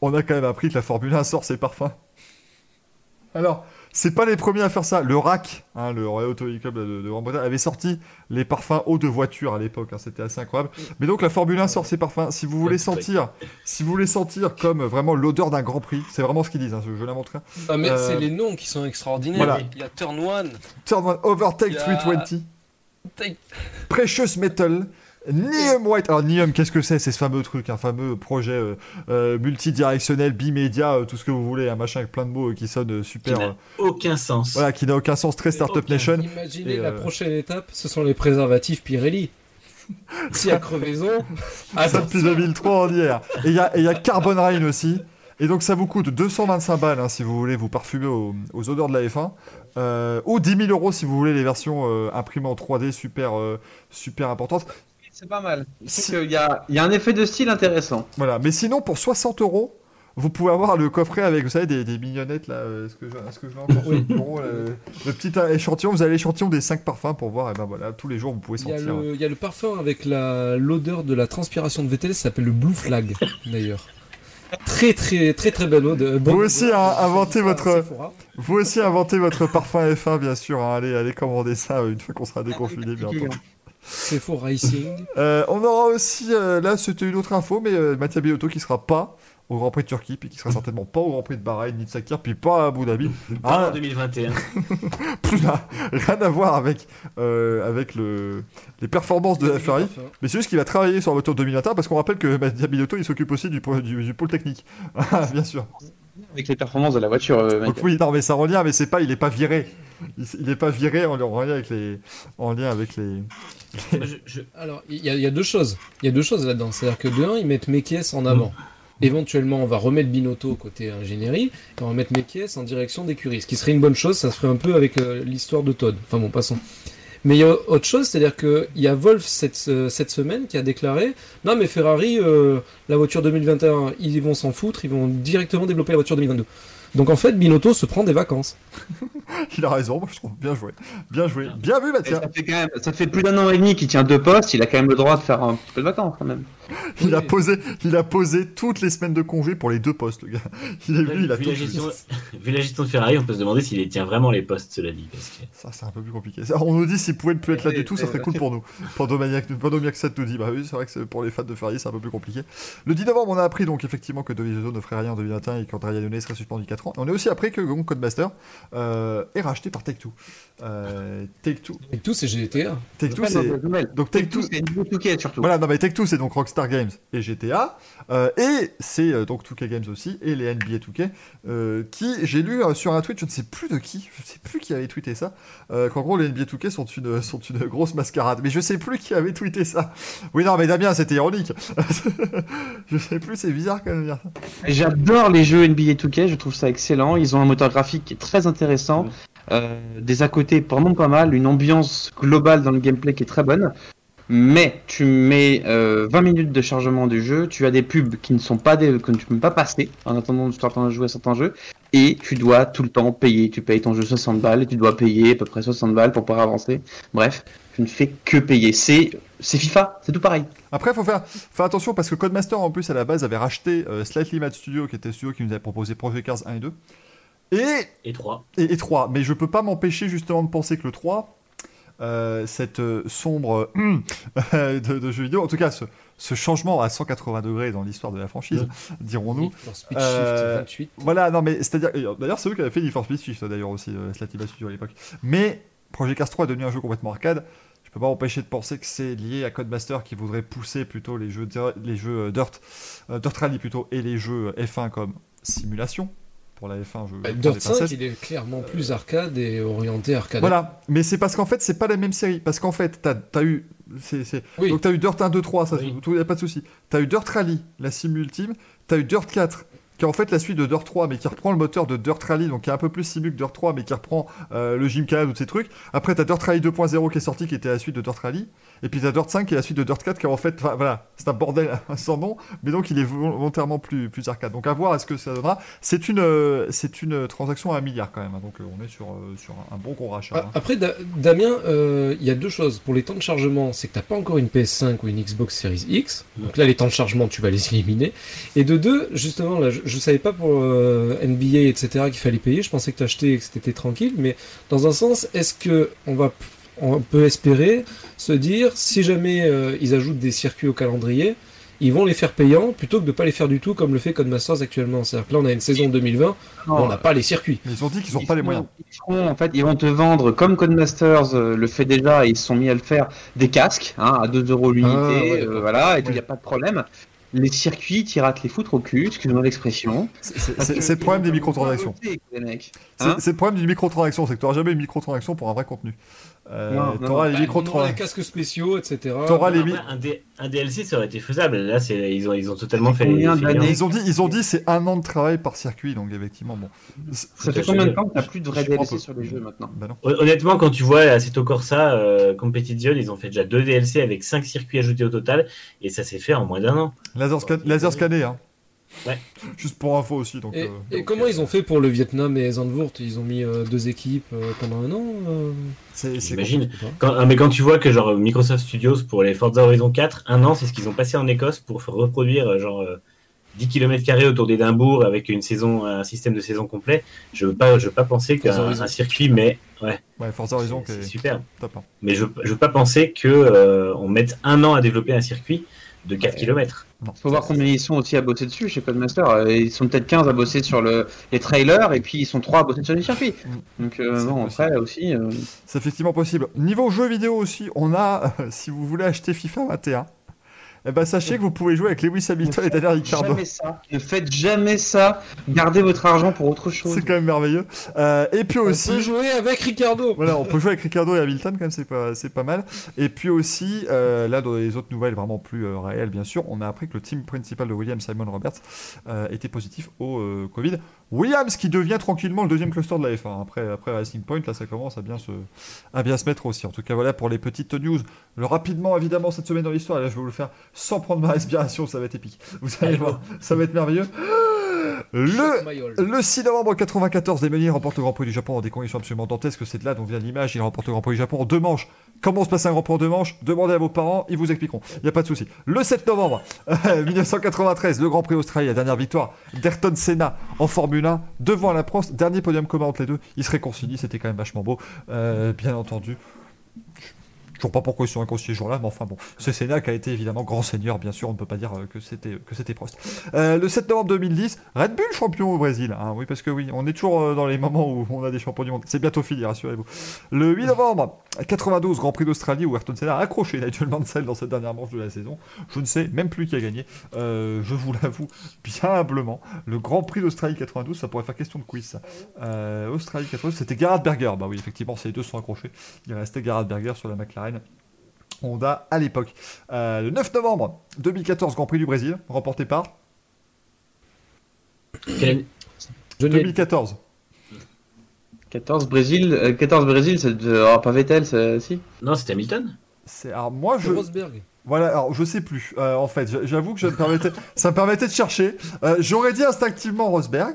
on a quand même appris que la Formule 1 sort ses parfums. Alors, c'est pas les premiers à faire ça. Le RAC, hein, le Royal Automobile Club de, de Grande-Bretagne, avait sorti les parfums eau de voiture à l'époque. hein, C'était assez incroyable. Mais donc la Formule 1 sort ses parfums. Si vous voulez sentir, si vous voulez sentir comme vraiment l'odeur d'un Grand Prix, c'est vraiment ce qu'ils disent. hein, je je l'inventerai. Ah, mais Euh, c'est les noms qui sont extraordinaires. voilà. Il y a Turn One, Turn one, Overtake Il y a- 320, Take- Precious Metal. Nium White. Alors Nium, qu'est-ce que c'est C'est ce fameux truc, un fameux projet euh, euh, multidirectionnel, bimédia, euh, tout ce que vous voulez, un machin avec plein de mots euh, qui sonnent euh, Qui super. euh, n'a aucun sens. voilà, qui n'a aucun sens, très Startup aucun. Nation. Imaginez Et, la euh, prochaine étape, ce sont les préservatifs Pirelli. S'il y a crevaison, Ça depuis attention. 2003 en hier. Et il y a, y Carbon Rain aussi. Et donc ça vous coûte 225 balles hein, si vous voulez vous parfumer aux, aux odeurs de la F1. Euh, ou 10 000 euros si vous voulez les versions euh, imprimées en 3D super, euh, super importantes. C'est pas mal. Si- Il y a, il y a un effet de style intéressant. Voilà. Mais sinon, pour 60 euros, vous pouvez avoir le coffret avec, vous savez, des, des mignonnettes là. euh, Est-ce que je, l'ai encore Oui. 60 euros, euh, Le petit échantillon, vous avez l'échantillon des 5 parfums pour voir. Et ben voilà, tous les jours vous pouvez Il y, a sentir. le, il y a le parfum avec la- l'odeur de la transpiration de VTL, ça s'appelle le Blue Flag d'ailleurs. Très très très très belle odeur. Vous aussi, hein, inventez votre-. Vous aussi inventez votre parfum F1, bien sûr. hein. Allez, allez commander ça euh, une fois qu'on sera déconfiné, bien entendu. Sephora Racing. Euh, on aura aussi, euh, là c'était une autre info, mais euh, Mattia Binotto qui sera pas au Grand Prix de Turquie, puis qui sera certainement pas au Grand Prix de Bahreïn ni de Sakir, puis pas à Abu Dhabi. Pas Ah, en 2021. plus là, rien à voir avec, euh, avec le, les performances de la Ferrari. Mais c'est juste qu'il va travailler sur la voiture 2021 parce qu'on rappelle que Mattia Binotto il s'occupe aussi du, du, du pôle technique. Bien sûr. Avec les performances de la voiture, euh, Donc oui, non mais ça en lien, mais c'est pas, il est pas viré. Il, il est pas viré en, en lien avec les, en lien avec les. Moi, je- je- Alors, il y, a- il y a deux choses. Il y a deux choses là-dedans. C'est-à-dire que de un, ils mettent Mekies en avant. Éventuellement, on va remettre Binotto côté ingénierie, et on va mettre Mekies en direction d'écurie. Ce qui serait une bonne chose, ça se ferait un peu avec euh, l'histoire de Todd. Enfin bon, passons. Mais il y a autre chose, c'est-à-dire qu'il y a Wolf cette, euh, cette semaine qui a déclaré Non, mais Ferrari, euh, la voiture 2021, ils vont s'en foutre, ils vont directement développer la voiture 2022. Donc en fait, Binotto se prend des vacances. Il a raison, moi je trouve. Bien joué. Bien joué. Bien vu, Mathieu. Ça fait, quand même, ça fait plus d'un an et demi qu'il tient deux postes, il a quand même le droit de faire un petit peu de vacances quand même. Il a, posé, il a posé toutes les semaines de congé pour les deux postes, le gars. Il est venu, il a vu, tout la gestion, vu la gestion de Ferrari, on peut se demander s'il les tient vraiment les postes, cela dit. Parce que... Ça, c'est un peu plus compliqué. On nous dit s'il pouvait ne plus être là du tout, ça serait cool pour nous. Pandomaniac, Pandomaniac 7 nous dit, bah oui, c'est vrai que c'est- pour les fans de Ferrari, c'est un peu plus compliqué. Le 10 novembre, on a appris donc effectivement que Dovizioso ne ferait rien en 2021 et qu'Andrea Iannone serait suspendu 4 ans. Et on a aussi appris que donc, Codemaster euh, est racheté par Take-Two. Euh, Take-Two, Et tout, c'est GTA. Take-Two, c'est. Donc Take-Two, Take-Two, c'est une Touquet surtout. Voilà, non mais Take-Two c'est donc Rockstar Games et GTA, euh, et c'est euh, donc 2K Games aussi, et les NBA 2K, euh, qui, j'ai lu euh, sur un tweet, je ne sais plus de qui, je ne sais plus qui avait tweeté ça, euh, qu'en gros les NBA 2K sont une, sont une grosse mascarade, mais je sais plus qui avait tweeté ça. Oui non mais Damien, c'était ironique. je sais plus, c'est bizarre quand même. J'adore les jeux NBA 2K, je trouve ça excellent. Ils ont un moteur graphique qui est très intéressant, euh, des à côté vraiment pas mal, une ambiance globale dans le gameplay qui est très bonne. Mais tu mets euh, 20 minutes de chargement du jeu, tu as des pubs qui ne sont pas des que tu peux pas passer en attendant de jouer à certains jeux, et tu dois tout le temps payer. Tu payes ton jeu 60 balles, et tu dois payer à peu près 60 balles pour pouvoir avancer. Bref, tu ne fais que payer. C'est c'est FIFA, c'est tout pareil. Après, faut faire, faire attention parce que Codemaster en plus à la base avait racheté euh, Slightly Mad Studio, qui était le studio qui nous avait proposé Project Cars 1 et 2. Et Et 3. et, et 3. Mais je peux pas m'empêcher justement de penser que le 3, euh, cette euh, sombre euh, de, de jeux vidéo, en tout cas ce, ce changement à 180 degrés dans l'histoire de la franchise, dirons-nous. Need for Speed Euh, Shift 28. Voilà, non mais c'est-à-dire, d'ailleurs c'est eux qui avaient fait Need for Speed Shift d'ailleurs aussi, euh, Slativa Studio à l'époque. Mais Project Cars 3 est devenu un jeu complètement arcade. Peux pas m'empêcher de penser que c'est lié à Codemaster qui voudrait pousser plutôt les jeux, les jeux euh, Dirt, euh, Dirt Rally plutôt, et les jeux F1 comme simulation. Pour la F1, je, Bah, Dirt des 5, pincettes. il est clairement plus arcade et orienté arcade. Voilà, mais c'est parce qu'en fait, c'est pas la même série. Parce qu'en fait, t'as as eu. c'est c'est- Oui. Donc, t'as eu Dirt 1, 2, 3, ça, Oui. il n'y a pas de souci. T'as eu Dirt Rally, la sim ultime. T'as eu Dirt 4, qui est en fait la suite de Dirt 3, mais qui reprend le moteur de Dirt Rally, donc qui est un peu plus simu que Dirt 3, mais qui reprend euh, le Gymkhana, tous ces trucs. Après, t'as Dirt Rally 2.0 qui est sorti, qui était la suite de Dirt Rally. Et puis t'as Dirt 5 qui est la suite de Dirt 4, qui en fait. Voilà, c'est un bordel sans nom, mais donc il est volontairement plus, plus arcade. Donc à voir est-ce que ça donnera. C'est une, euh, c'est une transaction à un milliard quand même, hein, donc euh, on est sur, euh, sur un, bon gros rachat. Ah, hein. Après, Da- Damien, euh, il y a deux choses. Pour les temps de chargement, c'est que t'as pas encore une PS5 ou une Xbox Series X. Donc là, les temps de chargement, tu vas les éliminer. Et de deux, justement, là, je, je savais pas pour euh, NBA, etc., qu'il fallait payer. Je pensais que t'achetais et que c'était tranquille. Mais dans un sens, est-ce que on va, on peut espérer se dire, si jamais euh, ils ajoutent des circuits au calendrier, ils vont les faire payants plutôt que de pas les faire du tout comme le fait Codemasters actuellement. C'est-à-dire que là, on a une saison 2020, on n'a pas les circuits. Ils ont dit qu'ils n'ont pas les moyens. Ils feront, en fait, ils vont te vendre, comme Codemasters euh, le fait déjà, et ils se sont mis à le faire, des casques hein, à 2 euros l'unité, Ah, ouais, euh, voilà, et il Ouais. n'y a pas de problème. Les circuits, tu rates les foutre au cul, excuse-moi l'expression. C'est- le problème des microtransactions. Hein c'est le problème d'une microtransaction, c'est que tu n'auras jamais une microtransaction pour un vrai contenu. Euh, Non, non, tu auras les non. Bah, microtransactions. casques spéciaux, etc. T'auras les un, D- un DLC, ça aurait été faisable. Là, c'est, ils, ont, ils ont totalement fait. Bien. Ils ont dit, ils ont dit c'est un an de travail par circuit, donc effectivement, bon. Ça fait combien de temps que t'as plus de vrais DLC sur les jeux maintenant? Bah Honnêtement, quand tu vois Assetto Corsa euh, Competition, ils ont fait déjà deux DLC avec 5 circuits ajoutés au total, et ça s'est fait en moins d'un an. Laser, scan- laser scanné, hein. Ouais. Juste pour info aussi. Donc, Et, euh, et donc, comment euh, ils ont fait pour le Vietnam et Zandvoort? Ils ont mis euh, deux équipes euh, pendant un an euh, c'est c'est J'imagine. Quand, ah, mais quand tu vois que genre Microsoft Studios pour les Forza Horizon 4, un an, c'est ce qu'ils ont passé en Écosse pour reproduire genre euh, 10 km autour d'Édimbourg avec une saison, un système de saison complet. Je veux pas, je veux pas penser qu'un un circuit, mais ouais, Ouais, Forza Horizon c'est est super. top. hein. Mais je, je veux pas penser que euh, on mette un an à développer un circuit de 4 km. Non. Faut voir combien ils sont aussi à bosser dessus chez Codemaster. Euh, Ils sont peut-être 15 à bosser sur le, les trailers et puis ils sont 3 à bosser sur les circuits. Donc euh, C'est bon, possible. après aussi. euh, C'est effectivement possible. Niveau jeux vidéo aussi, on a, si vous voulez acheter FIFA 21, eh ben, sachez que vous pouvez jouer avec Lewis Hamilton et Daniel Ricciardo. Jamais ça. Ne faites jamais ça. Gardez votre argent pour autre chose. C'est quand même merveilleux. Euh, et puis On aussi, peut jouer avec Ricardo Voilà, on peut jouer avec Ricardo et Hamilton, quand même, c'est pas, c'est pas mal. Et puis aussi, euh, là, dans les autres nouvelles vraiment plus euh, réelles, bien sûr, on a appris que le team principal de Williams, Simon Roberts, euh, était positif au euh, Covid. Williams qui devient tranquillement le deuxième cluster de la F1. Après, après Racing Point, là, ça commence à bien, se, à bien se mettre aussi. En tout cas, voilà pour les petites news. Le, rapidement, évidemment, cette semaine dans l'histoire, là, je vais vous le faire sans prendre ma respiration, ça va être épique. Vous allez voir, ça va être merveilleux. Le Mayol. le 6 novembre 94, Desmeniers remporte le Grand Prix du Japon dans des conditions absolument dantesques. C'est de là dont vient l'image. Il remporte le Grand Prix du Japon en deux manches. Comment se passe un Grand Prix en deux manches? Demandez à vos parents, ils vous expliqueront. Il n'y a pas de souci. Le 7 novembre euh, 1993, le Grand Prix Australie, la dernière victoire d'Ayrton Senna en Formule 1 devant la Prost. Dernier podium commun entre les deux. Ils se réconcilient, c'était quand même vachement beau. Euh, bien entendu. Je ne sais pas pourquoi ils sont réconciliés ce jour-là, mais enfin bon, c'est qui a été évidemment grand seigneur, bien sûr, on ne peut pas dire euh, que c'était Prost. Euh, le 7 novembre 2010, Red Bull champion au Brésil. hein, oui, parce que oui, on est toujours euh, dans les moments où on a des champions du monde. C'est bientôt fini, rassurez-vous. Le 8 novembre 92, Grand Prix d'Australie où Ayrton Senna a accroché Nigel Mansell dans cette dernière manche de la saison. Je ne sais même plus qui a gagné. Je vous l'avoue bien humblement. Le Grand Prix d'Australie 92, ça pourrait faire question de quiz. Australie 92, c'était Gerhard Berger. Bah oui, effectivement, ces deux sont accrochés. Il restait Gerhard Berger sur la McLaren. Honda à l'époque. Euh, le 9 novembre 2014, Grand Prix du Brésil, remporté par Quel- Je n'ai 2014. 14 Brésil, euh, 14 Brésil, c'est de... oh, pas Vettel, c'est si. Non, c'était Hamilton. C'est alors moi je Rosberg. voilà alors je sais plus euh, en fait j'avoue que je me permettais ça me permettait de chercher Euh, j'aurais dit instinctivement Rosberg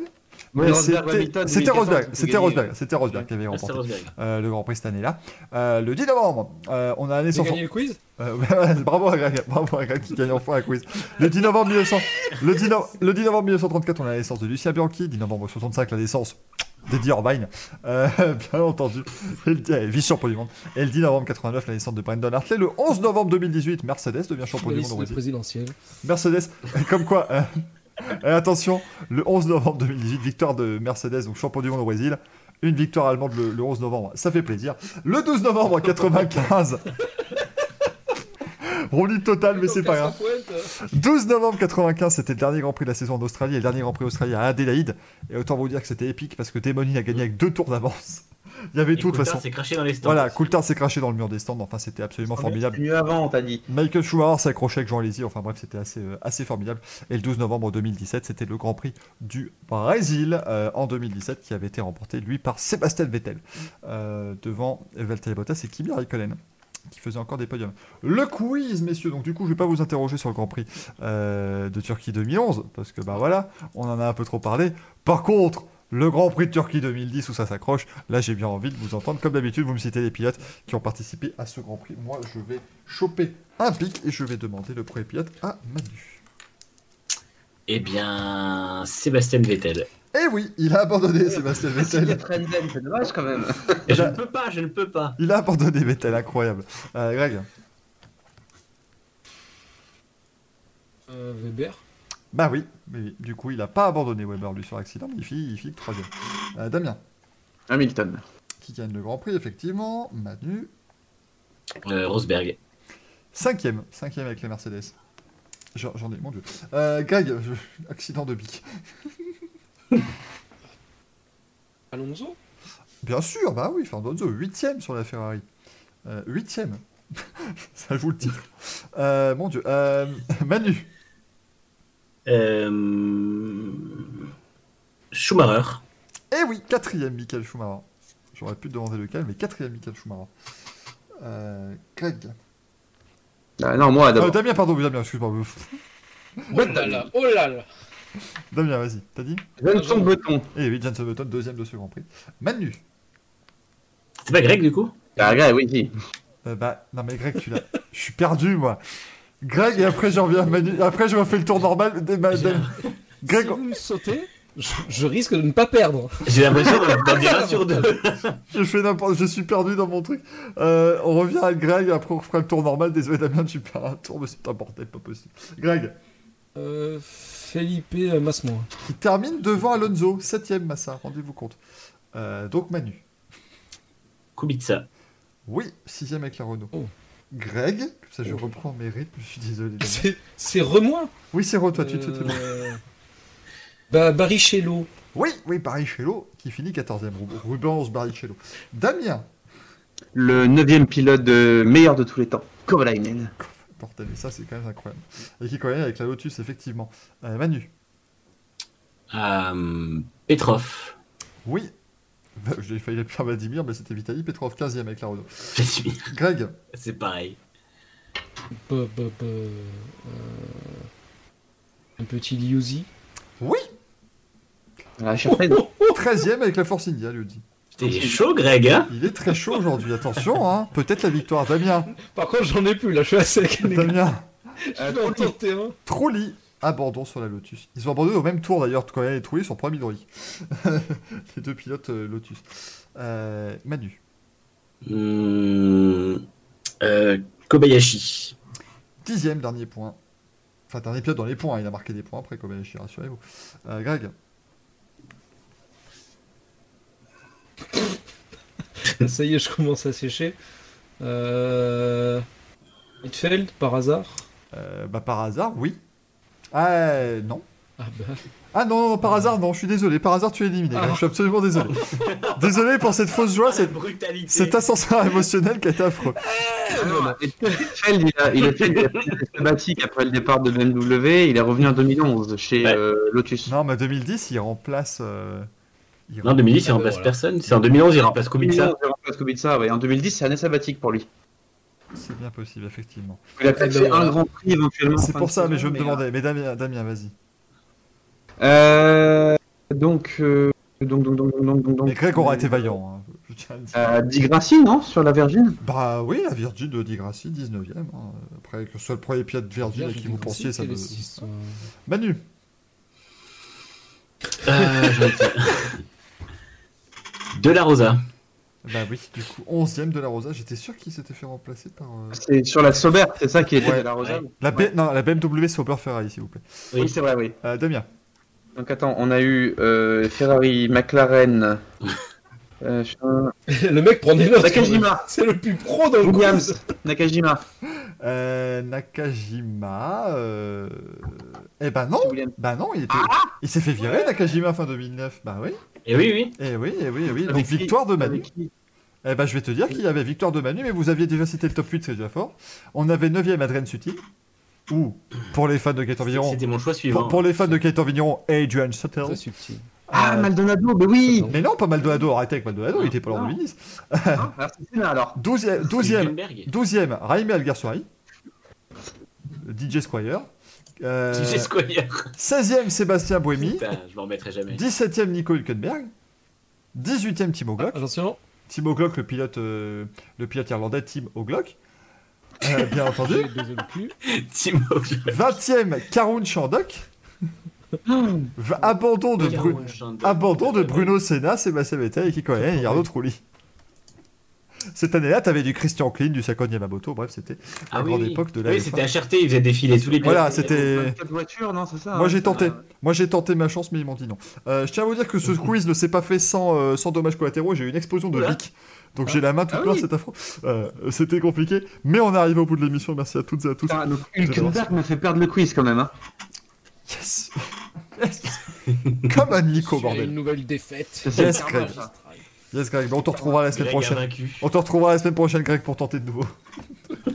c'était Hamilton, c'était 2014, Rosberg qui c'était. Rosberg c'était Rosberg qui avait Ah, remporté euh, le Grand Prix cette année là le 10 novembre euh, on a la J'ai naissance gagné le quiz? Euh, bravo à Greg, bravo à Greg qui gagne enfin un quiz. Le 10 novembre 1900, le 10, no- le 10 novembre 1934, on a la naissance de Lucien Bianchi. 10 novembre 65, la naissance d'Eddie Irvine, euh, bien entendu, Et le- euh, vice-champion du monde. Et le 10 novembre 89, la naissance de Brendan Hartley. Le 11 novembre 2018, Mercedes devient champion du monde. Mercedes, comme quoi, euh, et attention, le 11 novembre 2018, victoire de Mercedes, donc champion du monde au Brésil. Une victoire allemande le, le 11 novembre, ça fait plaisir. Le 12 novembre 95, roulis total, mais c'est pas grave. 12 novembre 95, c'était le dernier Grand Prix de la saison en Australie et le dernier Grand Prix Australie à Adélaïde. Et autant vous dire que c'était épique parce que Démonie a gagné avec deux tours d'avance. Il y avait Et tout de toute Coulthard façon. s'est craché dans les stands. Voilà, Coulthard s'est craché dans le mur des stands. Enfin, c'était absolument formidable. Mieux avant, t'as dit. Michael Schumacher s'est accroché avec Jean Lézy. Enfin bref, c'était assez, euh, assez formidable. Et le 12 novembre 2017, c'était le Grand Prix du Brésil euh, en 2017 qui avait été remporté, lui, par Sébastien Vettel euh, devant Valtteri Bottas et Kimi Raikkonen qui faisait encore des podiums. Le quiz, messieurs. Donc du coup, je vais pas vous interroger sur le Grand Prix euh, de Turquie 2011 parce que bah voilà, on en a un peu trop parlé. Par contre, le Grand Prix de Turquie 2010 où ça s'accroche, là j'ai bien envie de vous entendre. Comme d'habitude, vous me citez les pilotes qui ont participé à ce Grand Prix. Moi, je vais choper un pic et je vais demander le premier pilote à Manu. Eh bien, Sébastien Vettel. Eh oui, il a abandonné Sébastien Il y a Vettel. C'est dommage quand même. Et je ne peux pas, je ne peux pas. Il a abandonné Vettel, incroyable. Euh, Greg Euh, Weber. Bah oui, mais oui. du coup, il a pas abandonné Weber lui sur l'accident, mais il que troisième. Euh, Damien, Hamilton. qui gagne le Grand Prix, effectivement. Manu, Euh, Rosberg. cinquième, cinquième avec les Mercedes. J'en ai, mon dieu. Euh, Greg, je- accident de bic. Alonso? Bien sûr, bah oui, Fernando, huitième sur la Ferrari. Euh, huitième. Ça joue le titre. Euh, mon dieu. Euh, Manu. Schumacher. eh oui, quatrième, Michael Schumacher. J'aurais pu te demander lequel, mais quatrième, Michael Schumacher. Euh, Greg. Ah, non, moi Euh. Damien, pardon, Damien, excuse-moi. Oh là là, oh là là. Damien, vas-y, t'as dit Johnson Button. Eh oui, Jenson Button, deuxième de ce Grand Prix. Manu. C'est pas Greg du coup? Ah, regarde, oui, si. Euh, bah, non mais Greg, tu l'as. Je suis perdu, moi. Greg, et après, je reviens à Manu. Après, je refais le tour normal. Des ma- des- Greg, Si vous me sautez, je, je risque de ne pas perdre. J'ai l'impression d'en dire un sur deux. je fais n'importe. Je suis perdu dans mon truc. Euh, on revient à Greg, après, on refera le tour normal. Désolé, Damien, tu perds un tour, mais c'est un bordel, pas possible. Greg, Euh, Felipe Masmo. qui termine devant Alonso, septième Massa, rendez-vous compte. Euh, donc, Manu. Kubica. Oui, sixième avec la Renault. Oh. Greg, ça je reprends mes rythmes, je suis désolé. C'est Remois. Oui, c'est Ro, toi, tu te. Euh, Bah, Barrichello. Oui, oui, Barrichello, qui finit 14e. Ru- Rubens Barrichello. Damien. Le neuvième pilote de meilleur de tous les temps. Kovalainen. Ça c'est quand même incroyable. Et qui connaît avec la Lotus, effectivement. Euh, Manu. Euh, Petrov. Oui. J'ai failli faire Vladimir, mais c'était Vitaly Petrov, 15e avec la Renault. Vladimir. Greg. C'est pareil. Bah, euh, Un petit Liuzi. Oui. Ah, Sherfred. 13e avec la Force India, il est chaud Greg hein? Il est très chaud aujourd'hui, attention, hein. Peut-être la victoire. Damien. Par contre, j'en ai plus, là, je suis gars. Damien. Je Abandon sur la Lotus. Ils ont abandonné au même tour d'ailleurs, quand et Trulli sont premier hydraulique. Les deux pilotes euh, Lotus. Euh, Manu. Euh, Kobayashi. Dixième, dernier point. Enfin, dernier pilote dans les points. hein. Il a marqué des points après Kobayashi, rassurez-vous. Euh, Greg. Ça y est, je commence à sécher. Euh... Hitfeld, par hasard? Euh, bah, par hasard, oui. Ah, euh, non. Ah bah, Ah non, non, non, par hasard, non, je suis désolé. Par hasard, tu es éliminé. Je suis absolument désolé. désolé pour cette fausse joie, cette- brutalité. cet ascenseur émotionnel qui été affreux. Feld, il a, il a fait une sabbatique après le départ de BMW. Il est revenu en 2011 chez Ouais. euh, Lotus. Non, mais 2010, il remplace. euh, il Non, 2010, il Ah, remplace voilà. personne. C'est en 2011, il remplace Kubica. 2011, il remplace Kubica, ouais. En 2010, c'est année sabbatique pour lui. C'est bien possible, effectivement. Il a peut-être Eh ben, un grand prix éventuellement. en C'est pour de ça, saison, mais je me euh, demandais. Mais Damien, Damien vas-y. Euh, donc, euh, donc, donc, donc, donc, donc, donc. Mais Greg aura été vaillant. hein, je tiens à dire. Euh, non Sur la Virgin Bah oui, la Virgin de Di Grassi, 19ème. hein. Après, que ce soit le premier pilote Virgin à qui vous pensiez, ça me... système Manu. Euh, De la Rosa. Bah oui, du coup, 11ème de la Rosa. J'étais sûr qu'il s'était fait remplacer par. euh, C'est sur la Sauber, c'est ça qui était Ouais, de la Rosa ouais. La, B... Ouais. non, la BMW Sauber Ferrari, s'il vous plaît. Oui, Oui. c'est vrai, oui. Euh, Damien. Donc attends, on a eu euh, Ferrari, McLaren, euh, Le mec prend des notes. Nakajima, C'est le plus pro dans le Williams. Nakajima. Euh, Nakajima. Euh... Eh ben non. Bah non, il, était... il s'est fait virer, Nakajima, fin 2009. Bah oui. Et oui, oui. Eh oui, eh oui, eh oui. Donc victoire de Manu. Eh ben, je vais te dire qu'il y avait victoire de Manu, mais vous aviez déjà cité le top 8, c'est déjà fort. On avait 9ème Adrien Sutil. Ou, pour les fans de Gaëtan Vigneron, C'était mon choix suivant. pour, pour les fans de Gaëtan Vigneron, Adrian Suttle. Très subtil. Ah, Euh, Maldonado, mais oui Mais non, pas Maldonado, arrêtez avec Maldonado, il était pas là en Non. 2010. Ah, alors, c'est Senna, alors. 12e, 12e, Hülkenberg. 12e Raimi Alguersuari. DJ Squire. Euh, DJ Squire. 16e Sébastien Boemi. Putain, je m'en remettrai jamais. 17e Nico Hülkenberg. 18e Timo Glock. Attention. Timo Glock, le pilote, euh, le pilote irlandais, Tim O'Glock. Euh, bien entendu. J'ai baisé le cul. Timo. 20e Karun Chandok. Abandon de, Bru- abandon de Bruno Senna, Sébastien Vettel et Kiko Häkkinen et Jarno Trulli. Cette année-là, t'avais du Christian Klein, du Sakon Yamamoto, bref, c'était Ah la oui, grande oui. époque de la Oui, F1. c'était HRT, ils faisaient défiler tous les Voilà, c'était- 24 voitures, non, c'est ça Moi hein, j'ai tenté, moi j'ai tenté ma chance mais ils m'ont dit non. Euh, je tiens à vous dire que ce quiz ne s'est pas fait sans, euh, sans dommages collatéraux, j'ai eu une explosion de leak. Donc j'ai la main toute Ah noire, oui. c'est affreux. Euh, C'était compliqué, mais on arrive au bout de l'émission, merci à toutes et à tous. Hülkenberg m'a fait perdre le quiz quand même. Hein. Yes Comme un Nico, bordel. Une nouvelle défaite. Yes, Greg. Yes Greg, on te retrouvera la semaine Greg prochaine. On te retrouvera la semaine prochaine Greg pour tenter de nouveau.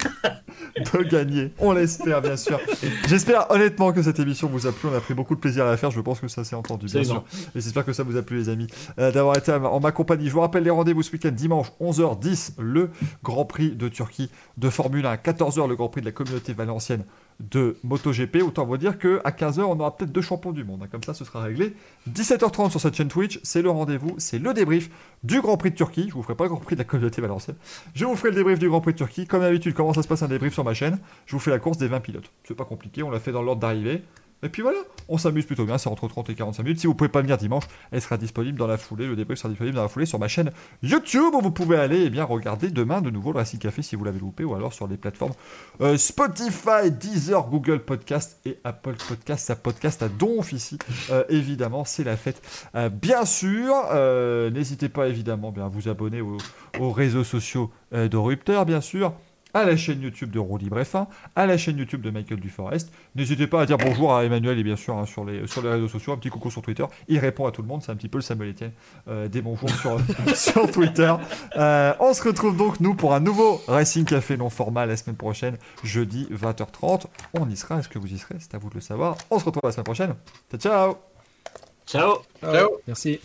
de gagner. On l'espère bien sûr. J'espère honnêtement que cette émission vous a plu. On a pris beaucoup de plaisir à la faire. Je pense que ça s'est entendu bien sûr. Et j'espère que ça vous a plu les amis euh, d'avoir été en ma compagnie. Je vous rappelle les rendez-vous ce week-end dimanche 11h10 le Grand Prix de Turquie de Formule 1, 14h le Grand Prix de la communauté valencienne de MotoGP. Autant vous dire que à 15h on aura peut-être deux champions du monde. hein. Comme ça ce sera réglé. 17h30 sur cette chaîne Twitch, c'est le rendez-vous, c'est le débrief du Grand Prix de Turquie. Je vous ferai pas le Grand Prix de la communauté valencienne. Je vous ferai le débrief du Grand Prix de Turquie. Comme d'habitude, comment ça se passe un débrief sur ma chaîne? Je vous fais la course des 20 pilotes. C'est pas compliqué, on l'a fait dans l'ordre d'arrivée. Et puis voilà, on s'amuse plutôt bien, c'est entre 30 et 45 minutes. Si vous pouvez pas venir dimanche, elle sera disponible dans la foulée, le débrief sera disponible dans la foulée sur ma chaîne YouTube où vous pouvez aller et bien regarder demain de nouveau le Racing Café si vous l'avez loupé ou alors sur les plateformes euh, Spotify, Deezer, Google Podcast et Apple Podcast. Ça podcast à donf ici, Euh, évidemment, c'est la fête. Euh, bien sûr, n'hésitez pas évidemment bien, à vous abonner aux, aux réseaux sociaux de Rupteur, bien sûr à la chaîne YouTube de Roux Libre F1, à la chaîne YouTube de Michael Duforest. N'hésitez pas à dire bonjour à Emmanuel et bien sûr hein, sur, les, sur les réseaux sociaux, un petit coucou sur Twitter. Il répond à tout le monde, c'est un petit peu le Samuel Etienne euh, des bonjours sur, sur Twitter. Euh, on se retrouve donc nous pour un nouveau Racing Café non format la semaine prochaine, jeudi 20h30. On y sera, est-ce que vous y serez? C'est à vous de le savoir. On se retrouve la semaine prochaine. Ciao ciao Ciao Ciao. Merci.